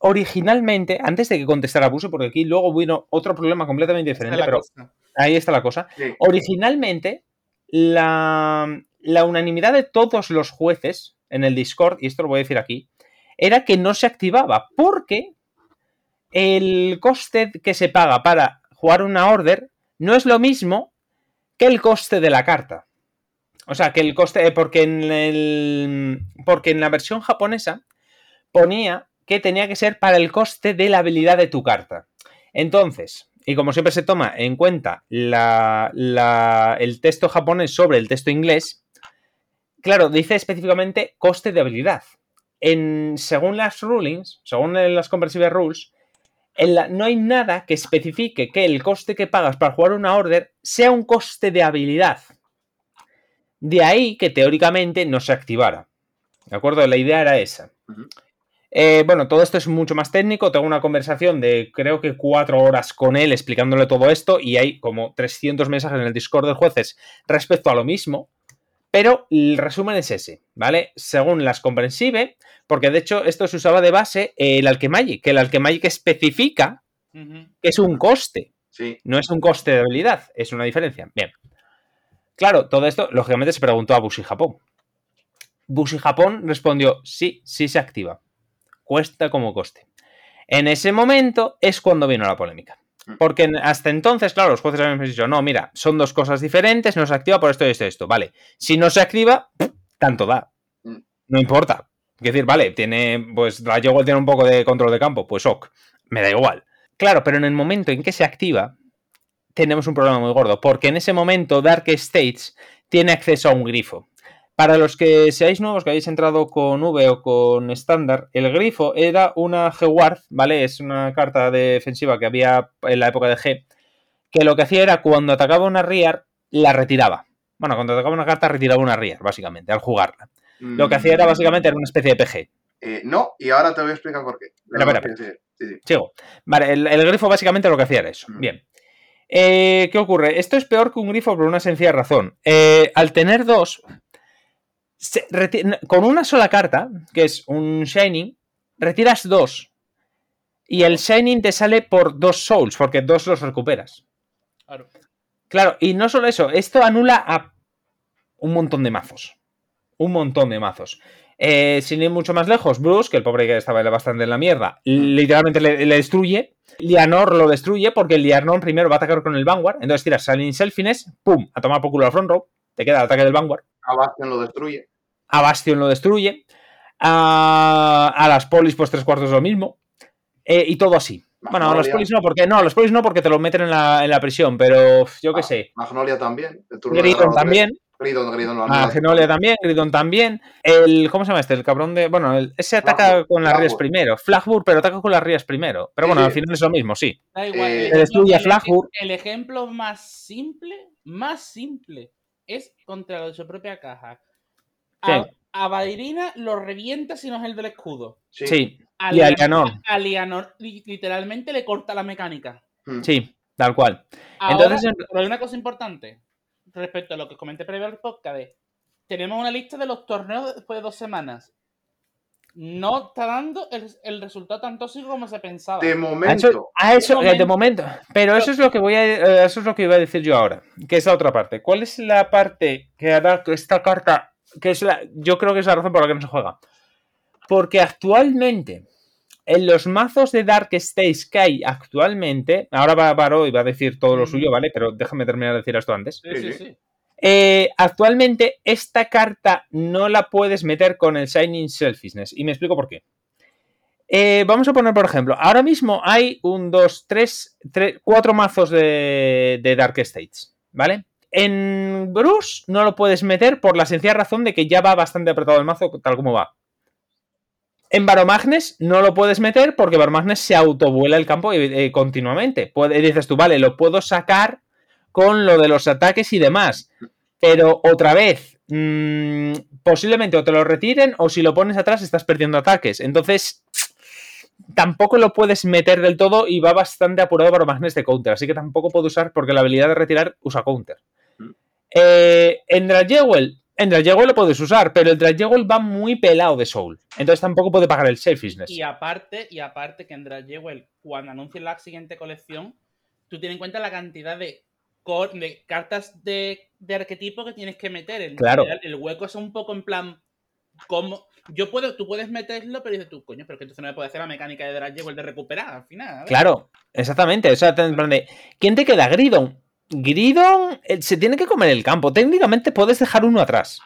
Originalmente, antes de que contestara Buso, porque aquí luego vino otro problema completamente diferente, pero cosa. ahí está la cosa. sí. Originalmente, la, la unanimidad de todos los jueces en el Discord, y esto lo voy a decir aquí, era que no se activaba porque el coste que se paga para jugar una order no es lo mismo que el coste de la carta. O sea, que el coste. Porque en el. Porque en la versión japonesa ponía que tenía que ser para el coste de la habilidad de tu carta. Entonces, y como siempre se toma en cuenta el texto japonés sobre el texto inglés, claro, dice específicamente coste de habilidad. En, según las rulings, según las conversive rules, no hay nada que especifique que el coste que pagas para jugar una order sea un coste de habilidad. De ahí que teóricamente no se activara. ¿De acuerdo? La idea era esa. Eh, bueno, todo esto es mucho más técnico. Tengo una conversación de creo que cuatro horas con él explicándole todo esto y hay como 300 mensajes en el Discord de jueces respecto a lo mismo. Pero el resumen es ese, ¿vale? Según las comprensive, porque de hecho esto se usaba de base el Alchemagic, que el Alchemagic especifica que es un coste. Sí. No es un coste de habilidad, es una diferencia. Bien. Claro, todo esto, lógicamente, se preguntó a Bushi Japón. Bushi Japón respondió: sí, sí se activa. Cuesta como coste. En ese momento es cuando vino la polémica. Mm. Porque hasta entonces, claro, los jueces habían dicho, no, mira, son dos cosas diferentes, no se activa por esto y esto y esto. Vale, si no se activa, tanto da. Mm. No importa. Es decir, vale, tiene, pues la Yogol tiene un poco de control de campo, pues ok, me da igual. Claro, pero en el momento en que se activa, tenemos un problema muy gordo, porque en ese momento Dark States tiene acceso a un grifo. Para los que seáis nuevos, que habéis entrado con V o con estándar, el grifo era una G-Ward, ¿vale? Es una carta defensiva que había en la época de G, que lo que hacía era cuando atacaba una Rear, la retiraba. Bueno, cuando atacaba una carta, retiraba una Rear, básicamente, al jugarla. Lo que hacía era básicamente era una especie de PG. Eh, no, y ahora te voy a explicar por qué. Espera, espera, Vale, el, grifo básicamente lo que hacía era eso. Bien. Eh, ¿Qué ocurre? Esto es peor que un grifo por una sencilla razón. Eh, al tener dos, con una sola carta, que es un Shining, retiras dos. Y el Shining te sale por dos Souls, porque dos los recuperas. Claro. Claro, y no solo eso, esto anula a un montón de mazos. Un montón de mazos. Eh, sin ir mucho más lejos, Bruce, que el pobre que estaba bastante en la mierda, literalmente le, destruye. Lianor lo destruye porque el Lianor primero va a atacar con el Vanguard. Entonces tiras Shining Selfines, pum, a tomar por culo al front row. Te queda el ataque del Vanguard. A Bastion lo destruye. A Bastion lo destruye. A, las polis, pues tres cuartos lo mismo. Eh, y todo así. Bueno, a los polis no, porque no, a los polis no, porque te lo meten en la, prisión, pero yo qué sé. Magnolia también. Gridon también. Gridon, Gridon Magnolia también, Gridon también. El, ¿Cómo se llama este? El cabrón de. Bueno, ese ataca con las rías primero. Flagbur, pero ataca con las rías primero. Pero bueno, al final es lo mismo, sí. Da igual. Eh, destruye Flagbur. El ejemplo más simple, más simple, es contra lo su propia caja. A, a lo revienta si no es el del escudo. Sí. A y a Lianor. A Lianor literalmente le corta la mecánica. Hmm. Sí, tal cual. Entonces, pero hay una cosa importante respecto a lo que comenté previo al podcast. tenemos una lista de los torneos después de dos semanas. No está dando el, resultado tan tóxico como se pensaba. De momento. A eso, de, momento. Pero eso es lo que voy a, eh, eso es lo que iba a decir yo ahora, que es la otra parte. ¿Cuál es la parte que hará que esta carta que es la, yo creo que es la razón por la que no se juega. Porque actualmente, en los mazos de Dark States que hay actualmente, ahora va Baro y va a decir todo lo suyo, ¿vale? Pero déjame terminar de decir esto antes. Sí, sí, sí. Eh, actualmente, esta carta no la puedes meter con el Shining Selfishness. Y me explico por qué. Eh, vamos a poner, por ejemplo, ahora mismo hay un, dos, tres, tres cuatro mazos de, de Dark States, ¿vale? En Bruce no lo puedes meter por la sencilla razón de que ya va bastante apretado el mazo tal como va. En Baromagnes no lo puedes meter porque Baromagnes se autovuela el campo eh, continuamente. dices tú, vale, lo puedo sacar con lo de los ataques y demás. Pero otra vez, mm, posiblemente o te lo retiren o si lo pones atrás estás perdiendo ataques. Entonces, tampoco lo puedes meter del todo y va bastante apurado Baromagnes de counter. Así que tampoco puedo usar porque la habilidad de retirar usa counter. Eh, en Dragewell, en lo puedes usar, pero el Dragewell va muy pelado de Soul. Entonces tampoco puede pagar el selfishness. Y aparte, y aparte que en Dragewell, cuando anuncien la siguiente colección, tú tienes en cuenta la cantidad de, de cartas de, arquetipo que tienes que meter. El, claro. el, hueco es un poco en plan. Como, yo puedo, tú puedes meterlo, pero dices tú, coño, pero que entonces no me puede hacer la mecánica de Dragewell de recuperar al final. Claro, exactamente. O sea, en plan de, ¿quién te queda? Gridon. Gridon eh, se tiene que comer el campo. Técnicamente puedes dejar uno atrás.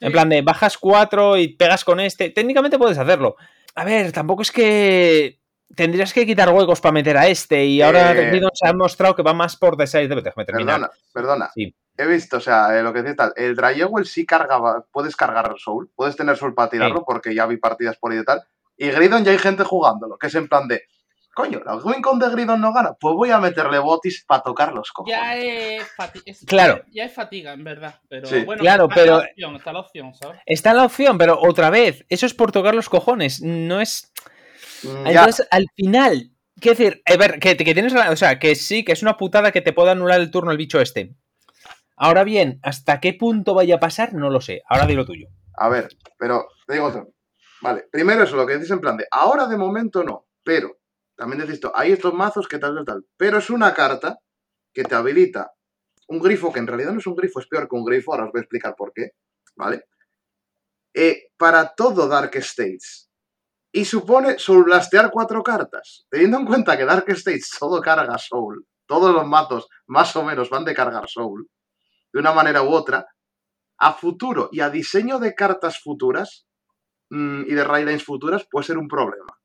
En plan de bajas cuatro y pegas con este. Técnicamente puedes hacerlo. A ver, tampoco es que tendrías que quitar huecos para meter a este. Y ahora eh, Gridon se ha mostrado que va más por de 6. Déjame terminar. Perdona, perdona. He visto, o sea, eh, lo que dice tal. El Dryewell sí cargaba. Puedes cargar Soul. Puedes tener Soul para tirarlo porque ya vi partidas por ahí y tal. Y Gridon ya hay gente jugándolo. Que es en plan de Coño, la Wincon de Gridon no gana. Pues voy a meterle botis para tocar los cojones. Ya es, fati- es- Claro. Ya es fatiga, en verdad. Pero Sí. bueno, Claro, está pero- la opción, está la opción, ¿sabes? Está la opción, pero otra vez, eso es por tocar los cojones, no es... Mm, ya. Entonces, al final, quiero decir, a ver, que, que tienes, la- o sea, que sí, que es una putada que te pueda anular el turno el bicho este. Ahora bien, ¿hasta qué punto vaya a pasar? No lo sé. Ahora di lo tuyo. A ver, pero te digo otro. Vale, primero eso, lo que dices en plan de ahora de momento no, pero también decís esto, hay estos mazos que tal, tal, tal. Pero es una carta que te habilita un grifo, que en realidad no es un grifo, es peor que un grifo, ahora os voy a explicar por qué, ¿vale? Eh, para todo Dark States. Y supone soul blastear cuatro cartas. Teniendo en cuenta que Dark States todo carga soul, todos los mazos más o menos van de cargar soul, de una manera u otra, a futuro y a diseño de cartas futuras mm, y de raylines futuras puede ser un problema.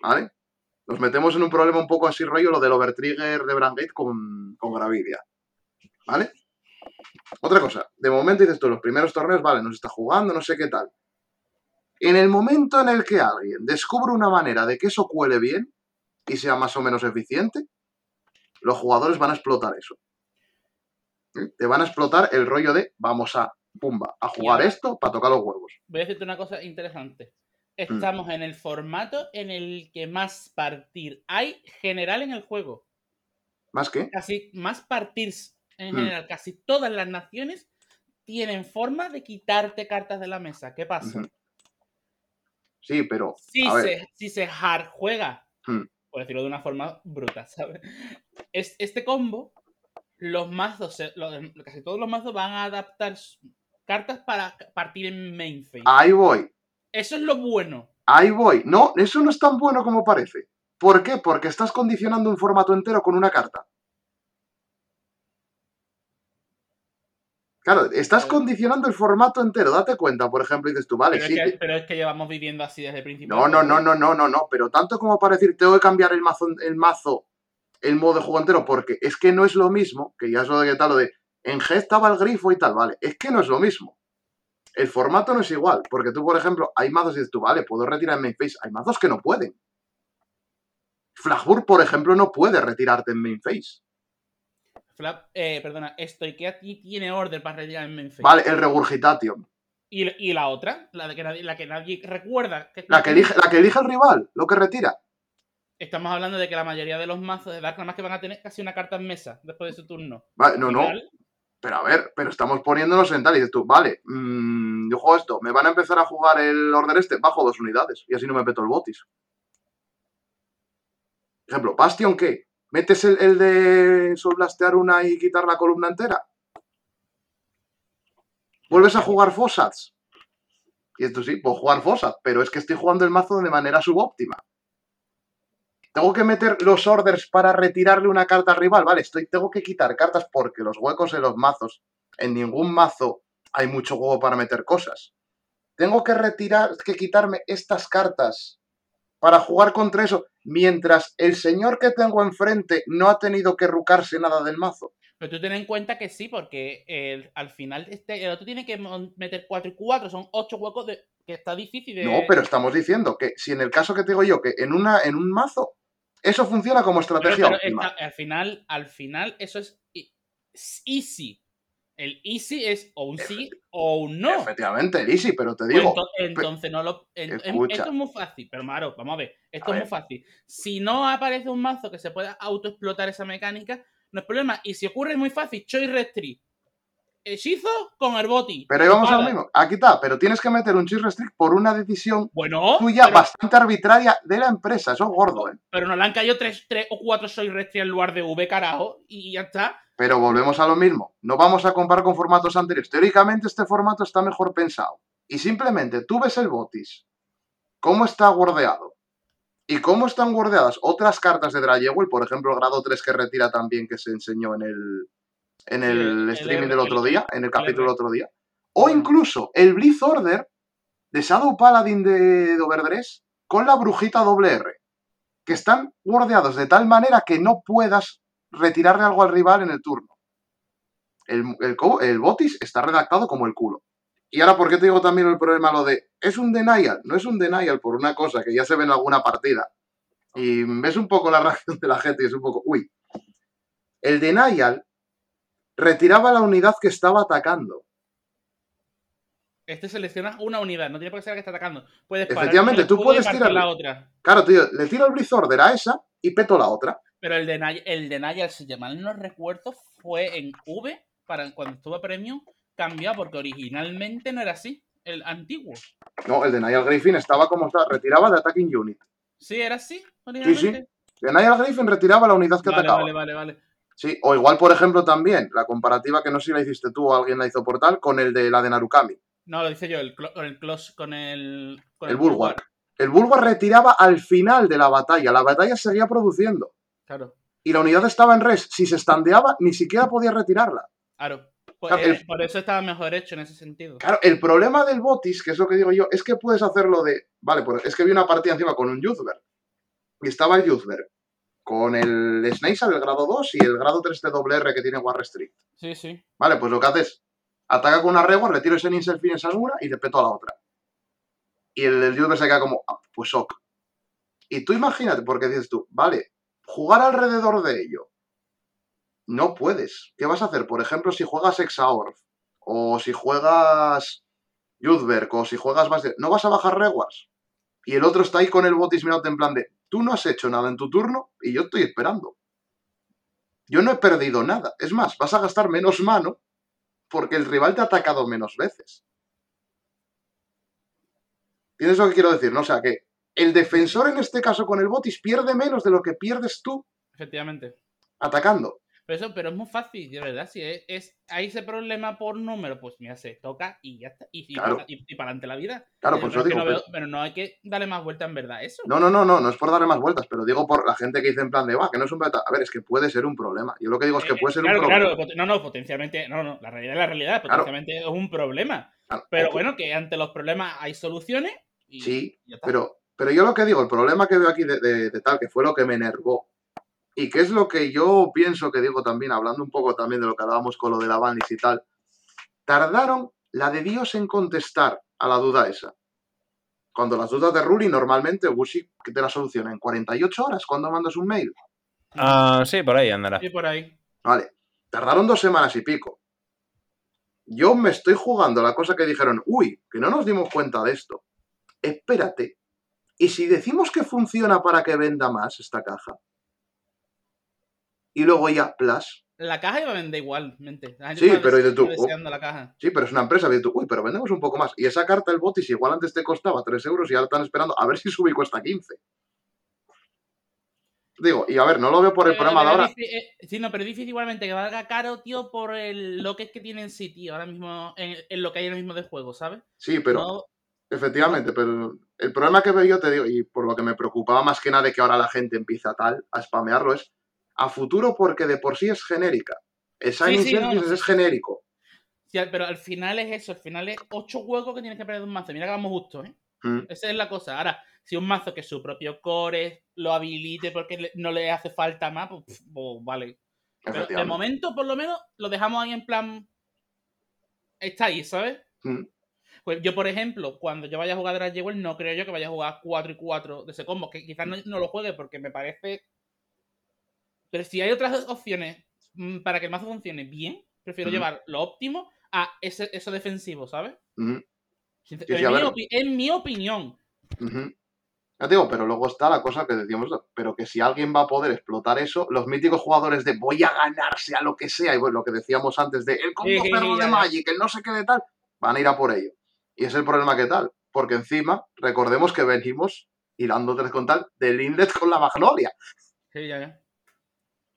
¿Vale? Nos metemos en un problema un poco así rollo lo del overtrigger de Brangate con, con Gravidia. ¿Vale? Otra cosa, de momento dices tú, los primeros torneos, vale, nos está jugando, no sé qué tal. En el momento en el que alguien descubre una manera de que eso cuele bien y sea más o menos eficiente, los jugadores van a explotar eso. ¿Eh? Te van a explotar el rollo de vamos a, pumba, a jugar esto para tocar los huevos. Voy a decirte una cosa interesante. Estamos en el formato en el que más partir hay general en el juego. ¿Más que? Casi más partirs en Mm. general. Casi todas las naciones tienen forma de quitarte cartas de la mesa. ¿Qué pasa? Sí, pero. Si a ver, se, si se hard juega, Hmm. por decirlo de una forma bruta, ¿sabes? Es, este combo, los mazos, lo- casi todos los mazos van a adaptar cartas para partir en main phase. ahí voy. Eso es lo bueno. Ahí voy. No, eso no es tan bueno como parece. ¿Por qué? Porque estás condicionando un formato entero con una carta. Claro, estás condicionando el formato entero. Date cuenta, por ejemplo, dices tú, vale, pero, sí. es que, pero es que llevamos viviendo así desde el principio. No, no, no, no, no, no, no. Pero tanto como para decir, tengo que cambiar el mazo, el mazo, el modo de juego entero, porque es que no es lo mismo, que ya es lo de que tal, lo de en G estaba el grifo y tal, vale. Es que no es lo mismo. El formato no es igual, porque tú, por ejemplo, hay mazos y dices tú, vale, puedo retirar en main phase. Hay mazos que no pueden. Flagbur, por ejemplo, no puede retirarte en main phase. Flap, eh, perdona, estoy que aquí tiene order para retirar en main phase. Vale, el Regurgitation. ¿Y, y la otra, la, de que nadie, la que nadie recuerda. Que La que, elige, la que elige el rival, lo que retira. Estamos hablando de que la mayoría de los mazos de Dark nada más que van a tener casi una carta en mesa después de su turno. Vale, no, no. Pero a ver, pero estamos poniéndonos en tal y dices tú, vale, mm, yo juego esto, me van a empezar a jugar el order este, bajo dos unidades y así no me peto el botis. Ejemplo, Bastion, ¿qué? ¿Metes el, el de solblastear una y quitar la columna entera? ¿Vuelves a jugar Fossats? Y esto sí, puedo jugar Fossat, pero es que estoy jugando el mazo de manera subóptima. Tengo que meter los orders para retirarle una carta al rival, ¿vale? Estoy, tengo que quitar cartas porque los huecos en los mazos, en ningún mazo hay mucho juego para meter cosas. Tengo que retirar, que quitarme estas cartas para jugar contra eso, mientras el señor que tengo enfrente no ha tenido que rucarse nada del mazo. Pero tú ten en cuenta que sí, porque el- al final este, el otro tiene que meter 4 y 4, son 8 huecos de, que está difícil de... No, pero estamos diciendo que si en el caso que te digo yo, que en, una, en un mazo, eso funciona como estrategia pero al final, al final, eso es, easy. El easy es o un sí o un no. Efectivamente, Easy, pero te Pues digo, ento- entonces no lo. en- escucha. esto es muy fácil, pero Maro, vamos a ver. Esto A es ver. muy fácil. Si no aparece un mazo que se pueda autoexplotar esa mecánica, no es problema. Y si ocurre es muy fácil, Choice Restri. Hechizo con Herboti. pero ahí vamos a lo mismo. Aquí está, pero tienes que meter un cheese restrict por una decisión Bueno, tuya pero, bastante arbitraria de la empresa. Eso es gordo, ¿eh? pero nos le han caído tres, tres o cuatro Choice Restri en lugar de V, carajo. Y ya está. Pero volvemos a lo mismo. No vamos a comparar con formatos anteriores. Teóricamente este formato está mejor pensado. Y simplemente tú ves el botis, cómo está guardeado y cómo están guardeadas otras cartas de Dragewell, por ejemplo, el grado 3 que retira también que se enseñó en el, en el, el- streaming el- del otro día, en el capítulo del otro día. O incluso el Blitz Order de Shadow Paladin de Doverdress con la brujita doble R, que están guardeados de tal manera que no puedas retirarle algo al rival en el turno. El, el botis está redactado como el culo. Y ahora, ¿por qué te digo también el problema lo de es un denial? No es un denial por una cosa que ya se ve en alguna partida. Y ves un poco la <laughs> reacción de la gente y es un poco, uy. El denial retiraba la unidad que estaba atacando. Este selecciona una unidad, no tiene por qué ser la que está atacando. Puedes Efectivamente, tú puedes tirar la otra. Claro, tío, le tiro el Blitz Order a esa y peto la otra. Pero el de el de si mal no recuerdo, fue en V, para cuando estuvo Premium, cambió porque originalmente no era así, el antiguo. No, el de Niall Griffin estaba como está, retiraba de Attacking Unit. Sí, era así, originalmente. Sí, sí. De Niall Griffin retiraba la unidad que atacaba. Vale, vale, vale. Sí, o igual, por ejemplo, también, la comparativa que no sé si la hiciste tú o alguien la hizo por tal, con el de la de Narukami. No, lo hice yo, el, con el con el. Con el, Bulwark. El Bulwark retiraba al final de la batalla. La batalla seguía produciendo. Claro. Y la unidad estaba en res. Si se estandeaba, ni siquiera podía retirarla. Claro. Pues, por eso estaba mejor hecho en ese sentido. Claro, el problema del Botis, que es lo que digo yo, es que puedes hacerlo de. Vale, pues es que vi una partida encima con un Youthberg. Y estaba el Youthberg con el Snake el grado 2 y el grado 3 de WR que tiene War Restrict. Sí, sí. Vale, pues lo que haces ataca con una Reward, le tiro ese Ninsel fin a una y le peto a la otra. Y el, el se queda como, ah, pues ok. Y tú imagínate, porque dices tú, vale, jugar alrededor de ello. No puedes. ¿Qué vas a hacer? Por ejemplo, si juegas Exaorf, o si juegas Youthberg, o si juegas más de... No vas a bajar rewards. Y el otro está ahí con el botis mirándote en plan de, tú no has hecho nada en tu turno y yo estoy esperando. Yo no he perdido nada. Es más, vas a gastar menos mano porque el rival te ha atacado menos veces. ¿Tienes lo que quiero decir? ¿no? O sea, que el defensor en este caso con el botis pierde menos de lo que pierdes tú. Efectivamente. Atacando. Pero, eso, pero es muy fácil, de verdad. Si es, hay ese problema por número, pues mira, se toca y ya está. Y, para adelante la vida. Claro, pues eso digo. pero no hay que darle más vuelta en verdad eso. No, no, no, no, no es por darle más vueltas, pero digo por la gente que dice en plan de, va, que no es un problema. A ver, es que puede ser un problema. Yo lo que digo es que eh, puede ser un problema. Claro, no, no, potencialmente, no, no, la realidad es la realidad, potencialmente es un problema. pero bueno, que ante los problemas hay soluciones. sí, pero, pero yo lo que digo, el problema que veo aquí de tal, que fue lo que me enervó y qué es lo que yo pienso que digo también, hablando un poco también de lo que hablábamos con lo de la Vanis y tal. Tardaron la de Dios en contestar a la duda esa. Cuando las dudas de Ruli, normalmente Bushi te la soluciona en 48 horas cuando mandas un mail. Ah, sí, por ahí andará. Sí, por ahí. Vale. Tardaron dos semanas y pico. Yo me estoy jugando la cosa que dijeron, uy, que no nos dimos cuenta de esto. Espérate. ¿Y si decimos que funciona para que venda más esta caja? Y luego ya Plus. La caja iba a vender igualmente. Sí, pero de tú. la caja. Sí, pero es una empresa. de tú, uy, pero vendemos un poco más. Y esa carta, el botis, igual antes te costaba 3 euros y ahora están esperando a ver si sube y cuesta 15. Digo, y a ver, no lo veo por el problema de ahora. Eh, sí, no, pero es difícil igualmente que valga caro, tío, por lo que es que tienen sí, tío, ahora mismo, en, lo que hay ahora mismo de juego, ¿sabes? Sí, pero. Efectivamente, pero el problema que veo yo, te digo, y por lo que me preocupaba más que nada de que ahora la gente empieza tal a spamearlo, es a futuro porque de por sí es genérica. El Signing es genérico. pero al final es eso, al final es ocho huecos que tienes que perder de un mazo. Mira que vamos justo, ¿eh? Mm. Esa es la cosa. Ahora, si un mazo que su propio core lo habilite porque no le hace falta más, pues, pues vale. Pero de momento, por lo menos, lo dejamos ahí en plan. Está ahí, ¿sabes? Mm. Pues yo, por ejemplo, cuando yo vaya a jugar Dragon no creo yo que vaya a jugar 4 y 4 de ese combo. Que quizás no, no, lo juegue porque me parece pero si hay otras opciones mm, para que el mazo funcione bien, prefiero llevar lo óptimo a ese, eso defensivo, ¿sabes? en, mi opinión. Ya digo, pero luego está la cosa que decíamos, pero que si alguien va a poder explotar eso, los míticos jugadores de voy a ganarse a lo que sea, y bueno, lo que decíamos antes de el combo de Magic, el no sé qué de tal, van a ir a por ello. Y es el problema que tal, porque encima, recordemos que venimos hilando tres con tal del Inlet con la Magnolia. Sí, ya, ya.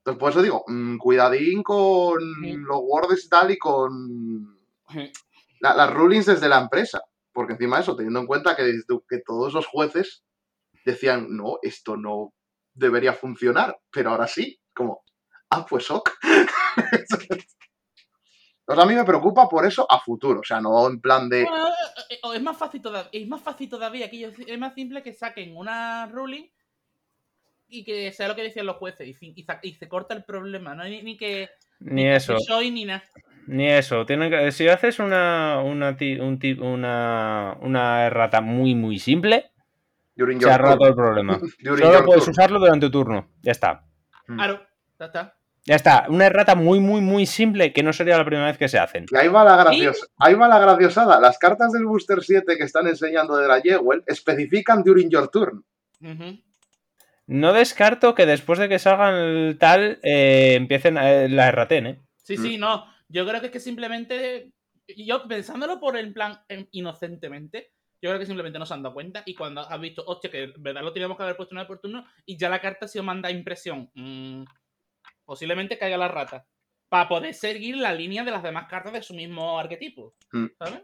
Entonces, por eso digo, mm, cuidadín con los words y tal y con <laughs> las rulings desde la empresa. Porque encima de eso, teniendo en cuenta que, que todos los jueces decían, no, esto no debería funcionar, pero ahora sí, como, ah, pues ok. <laughs> Entonces a mí me preocupa por eso a futuro, o sea, no en plan de... Eh, es más fácil todavía, es más fácil todavía que es más simple que saquen una ruling y que sea lo que decían los jueces y, y, se corta el problema, no hay ni, que... Ni, eso. ni nada. Ni eso. Tienen que, si haces una, una, un, una, una errata muy, muy simple, During Se ha roto turn. el problema. <laughs> During Solo puedes turn. usarlo durante tu turno. Ya está. Claro, ya está. Ya está. Una errata muy, muy, muy simple que no sería la primera vez que se hacen. Y ahí va la graciosa, ahí va la graciosada. Las cartas del Booster 7 que están enseñando de la Jewel especifican during your turn. Ujú. No descarto que después de que salgan el tal, eh, empiecen a, la erraten, ¿eh? Sí, Mm. sí, no. Yo creo que es que simplemente. Yo pensándolo por el plan em, inocentemente, yo creo que simplemente no se han dado cuenta y cuando has visto, hostia, que en verdad lo teníamos que haber puesto una vez por turno y ya la carta ha sido manda impresión. mm, posiblemente caiga la rata. Para poder seguir la línea de las demás cartas de su mismo arquetipo. Mm. ¿Sabes?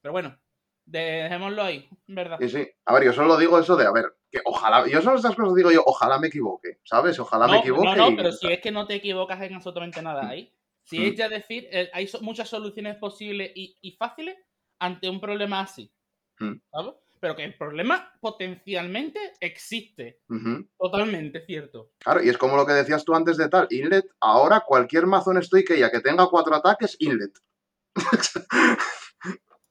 Pero bueno, dejémoslo ahí, ¿verdad? Y sí, a ver, yo solo digo eso de, a ver, que ojalá, yo solo estas cosas digo yo, ojalá me equivoque, ¿sabes? Ojalá me equivoque. no, no, y- pero si es que no te equivocas en absolutamente nada ahí. Si Mm. es ya decir, eh, hay muchas soluciones posibles y, y fáciles ante un problema así. Mm. ¿Sabes? Pero que el problema potencialmente existe. Ujú. Totalmente cierto. Claro, y es como lo que decías tú antes de tal, Inlet, ahora cualquier mazo en Stoikeia que tenga cuatro ataques, Inlet. <laughs>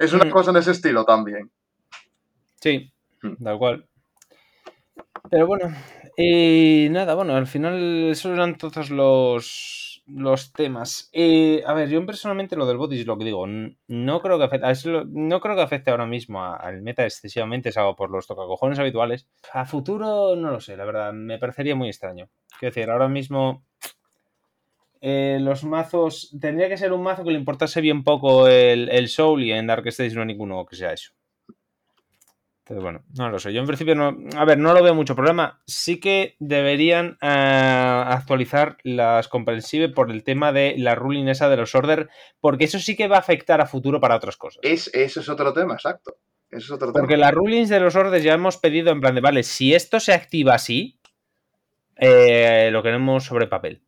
es una Mm. cosa en ese estilo también. Sí, Mm. tal cual. Pero bueno, y nada, bueno, al final esos eran todos los, los temas. Eh, a ver, yo personalmente lo del body es lo que digo, no creo que afecte, es no creo que afecte ahora mismo al meta excesivamente, salvo por los tocacojones habituales. A futuro no lo sé, la verdad, me parecería muy extraño. Quiero decir, ahora mismo eh, los mazos, tendría que ser un mazo que le importase bien poco el, el soul y en Dark Stage no hay ninguno que sea eso. Entonces, bueno, no lo sé. Yo en principio no. A ver, no lo veo mucho problema. Sí que deberían eh, actualizar las comprensive por el tema de la ruling esa de los order, porque eso sí que va a afectar a futuro para otras cosas. Es, ese es otro tema, exacto. Es otro Porque tema. las rulings de los orders ya hemos pedido en plan de, vale, si esto se activa así, eh, lo queremos sobre papel.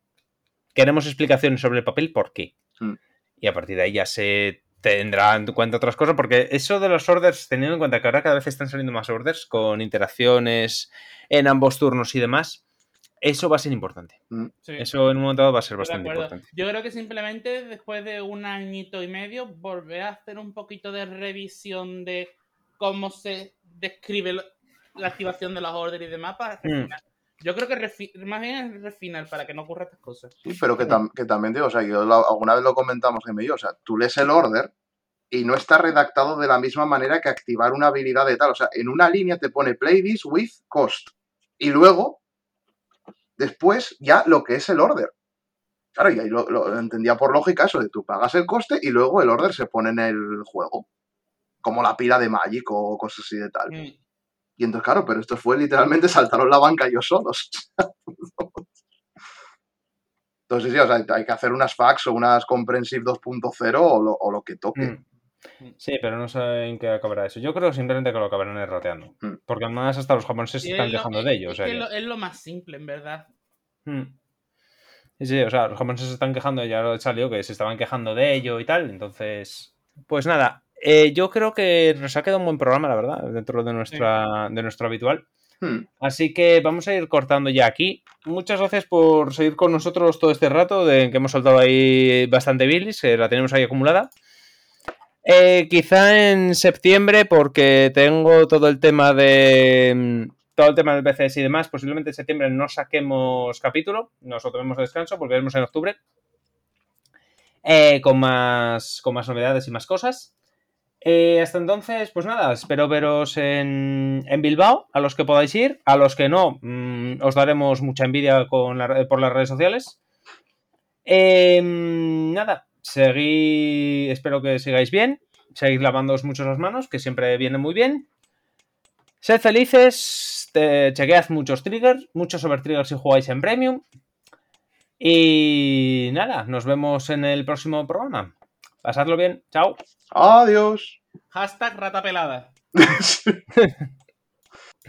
Queremos explicaciones sobre el papel, ¿por qué? Mm. Y a partir de ahí ya se tendrá en cuenta otras cosas, porque eso de los orders, teniendo en cuenta que ahora cada vez están saliendo más orders con interacciones en ambos turnos y demás, eso va a ser importante. Sí. Eso en un momento dado va a ser bastante importante. Yo creo que simplemente después de un añito y medio volver a hacer un poquito de revisión de cómo se describe la activación de los órdenes y demás para Mm. Yo creo que más bien es refinar para que no ocurra estas cosas. Sí, pero que, tam- que también digo, o sea, yo alguna vez lo comentamos, y yo, o sea, tú lees el order y no está redactado de la misma manera que activar una habilidad de tal. O sea, en una línea te pone play this with cost. Y luego, después, ya lo que es el order. Claro, y ahí lo, lo entendía por lógica eso de tú pagas el coste y luego el order se pone en el juego. Como la pila de Magic o cosas así de tal. Mm. Y entonces, claro, pero esto fue literalmente <laughs> saltaron la banca ellos solos. Entonces, sí, o sea, hay que hacer unas fax o unas comprensive 2.0 o lo, o lo que toque. Mm. Sí, pero no sé en qué acabará eso. Yo creo simplemente que lo acabarán errateando. Mm. Porque además hasta los japoneses se Y están es quejando es- de ello. o es sea que que- lo- es lo más simple, en verdad. Mm. Sí, sí, o sea, los japoneses se están quejando, ya lo salió, que se estaban quejando de ello y tal. Entonces, pues nada, eh, yo creo que nos ha quedado un buen programa, la verdad, dentro de, nuestra, de nuestro habitual. Hmm. Así que vamos a ir cortando ya aquí. Muchas gracias por seguir con nosotros todo este rato, de que hemos soltado ahí bastante bilis, que la tenemos ahí acumulada. Eh, quizá en septiembre, porque tengo todo el tema de. mm, Todo el tema del BCS y demás, posiblemente en septiembre no saquemos capítulo, nos lo tomemos de descanso, volveremos en octubre. eh, con, más, con más novedades y más cosas. Eh, hasta entonces, pues nada, espero veros en, en Bilbao, a los que podáis ir, a los que no, mm, os daremos mucha envidia con por las redes sociales. Eh, nada, seguid, espero que sigáis bien, seguid lavándoos mucho las manos, que siempre viene muy bien. Sed felices, chequead muchos triggers, muchos overtriggers si jugáis en Premium. Y nada, nos vemos en el próximo programa. Pasadlo bien, chao. Adiós. Hashtag rata pelada. <laughs>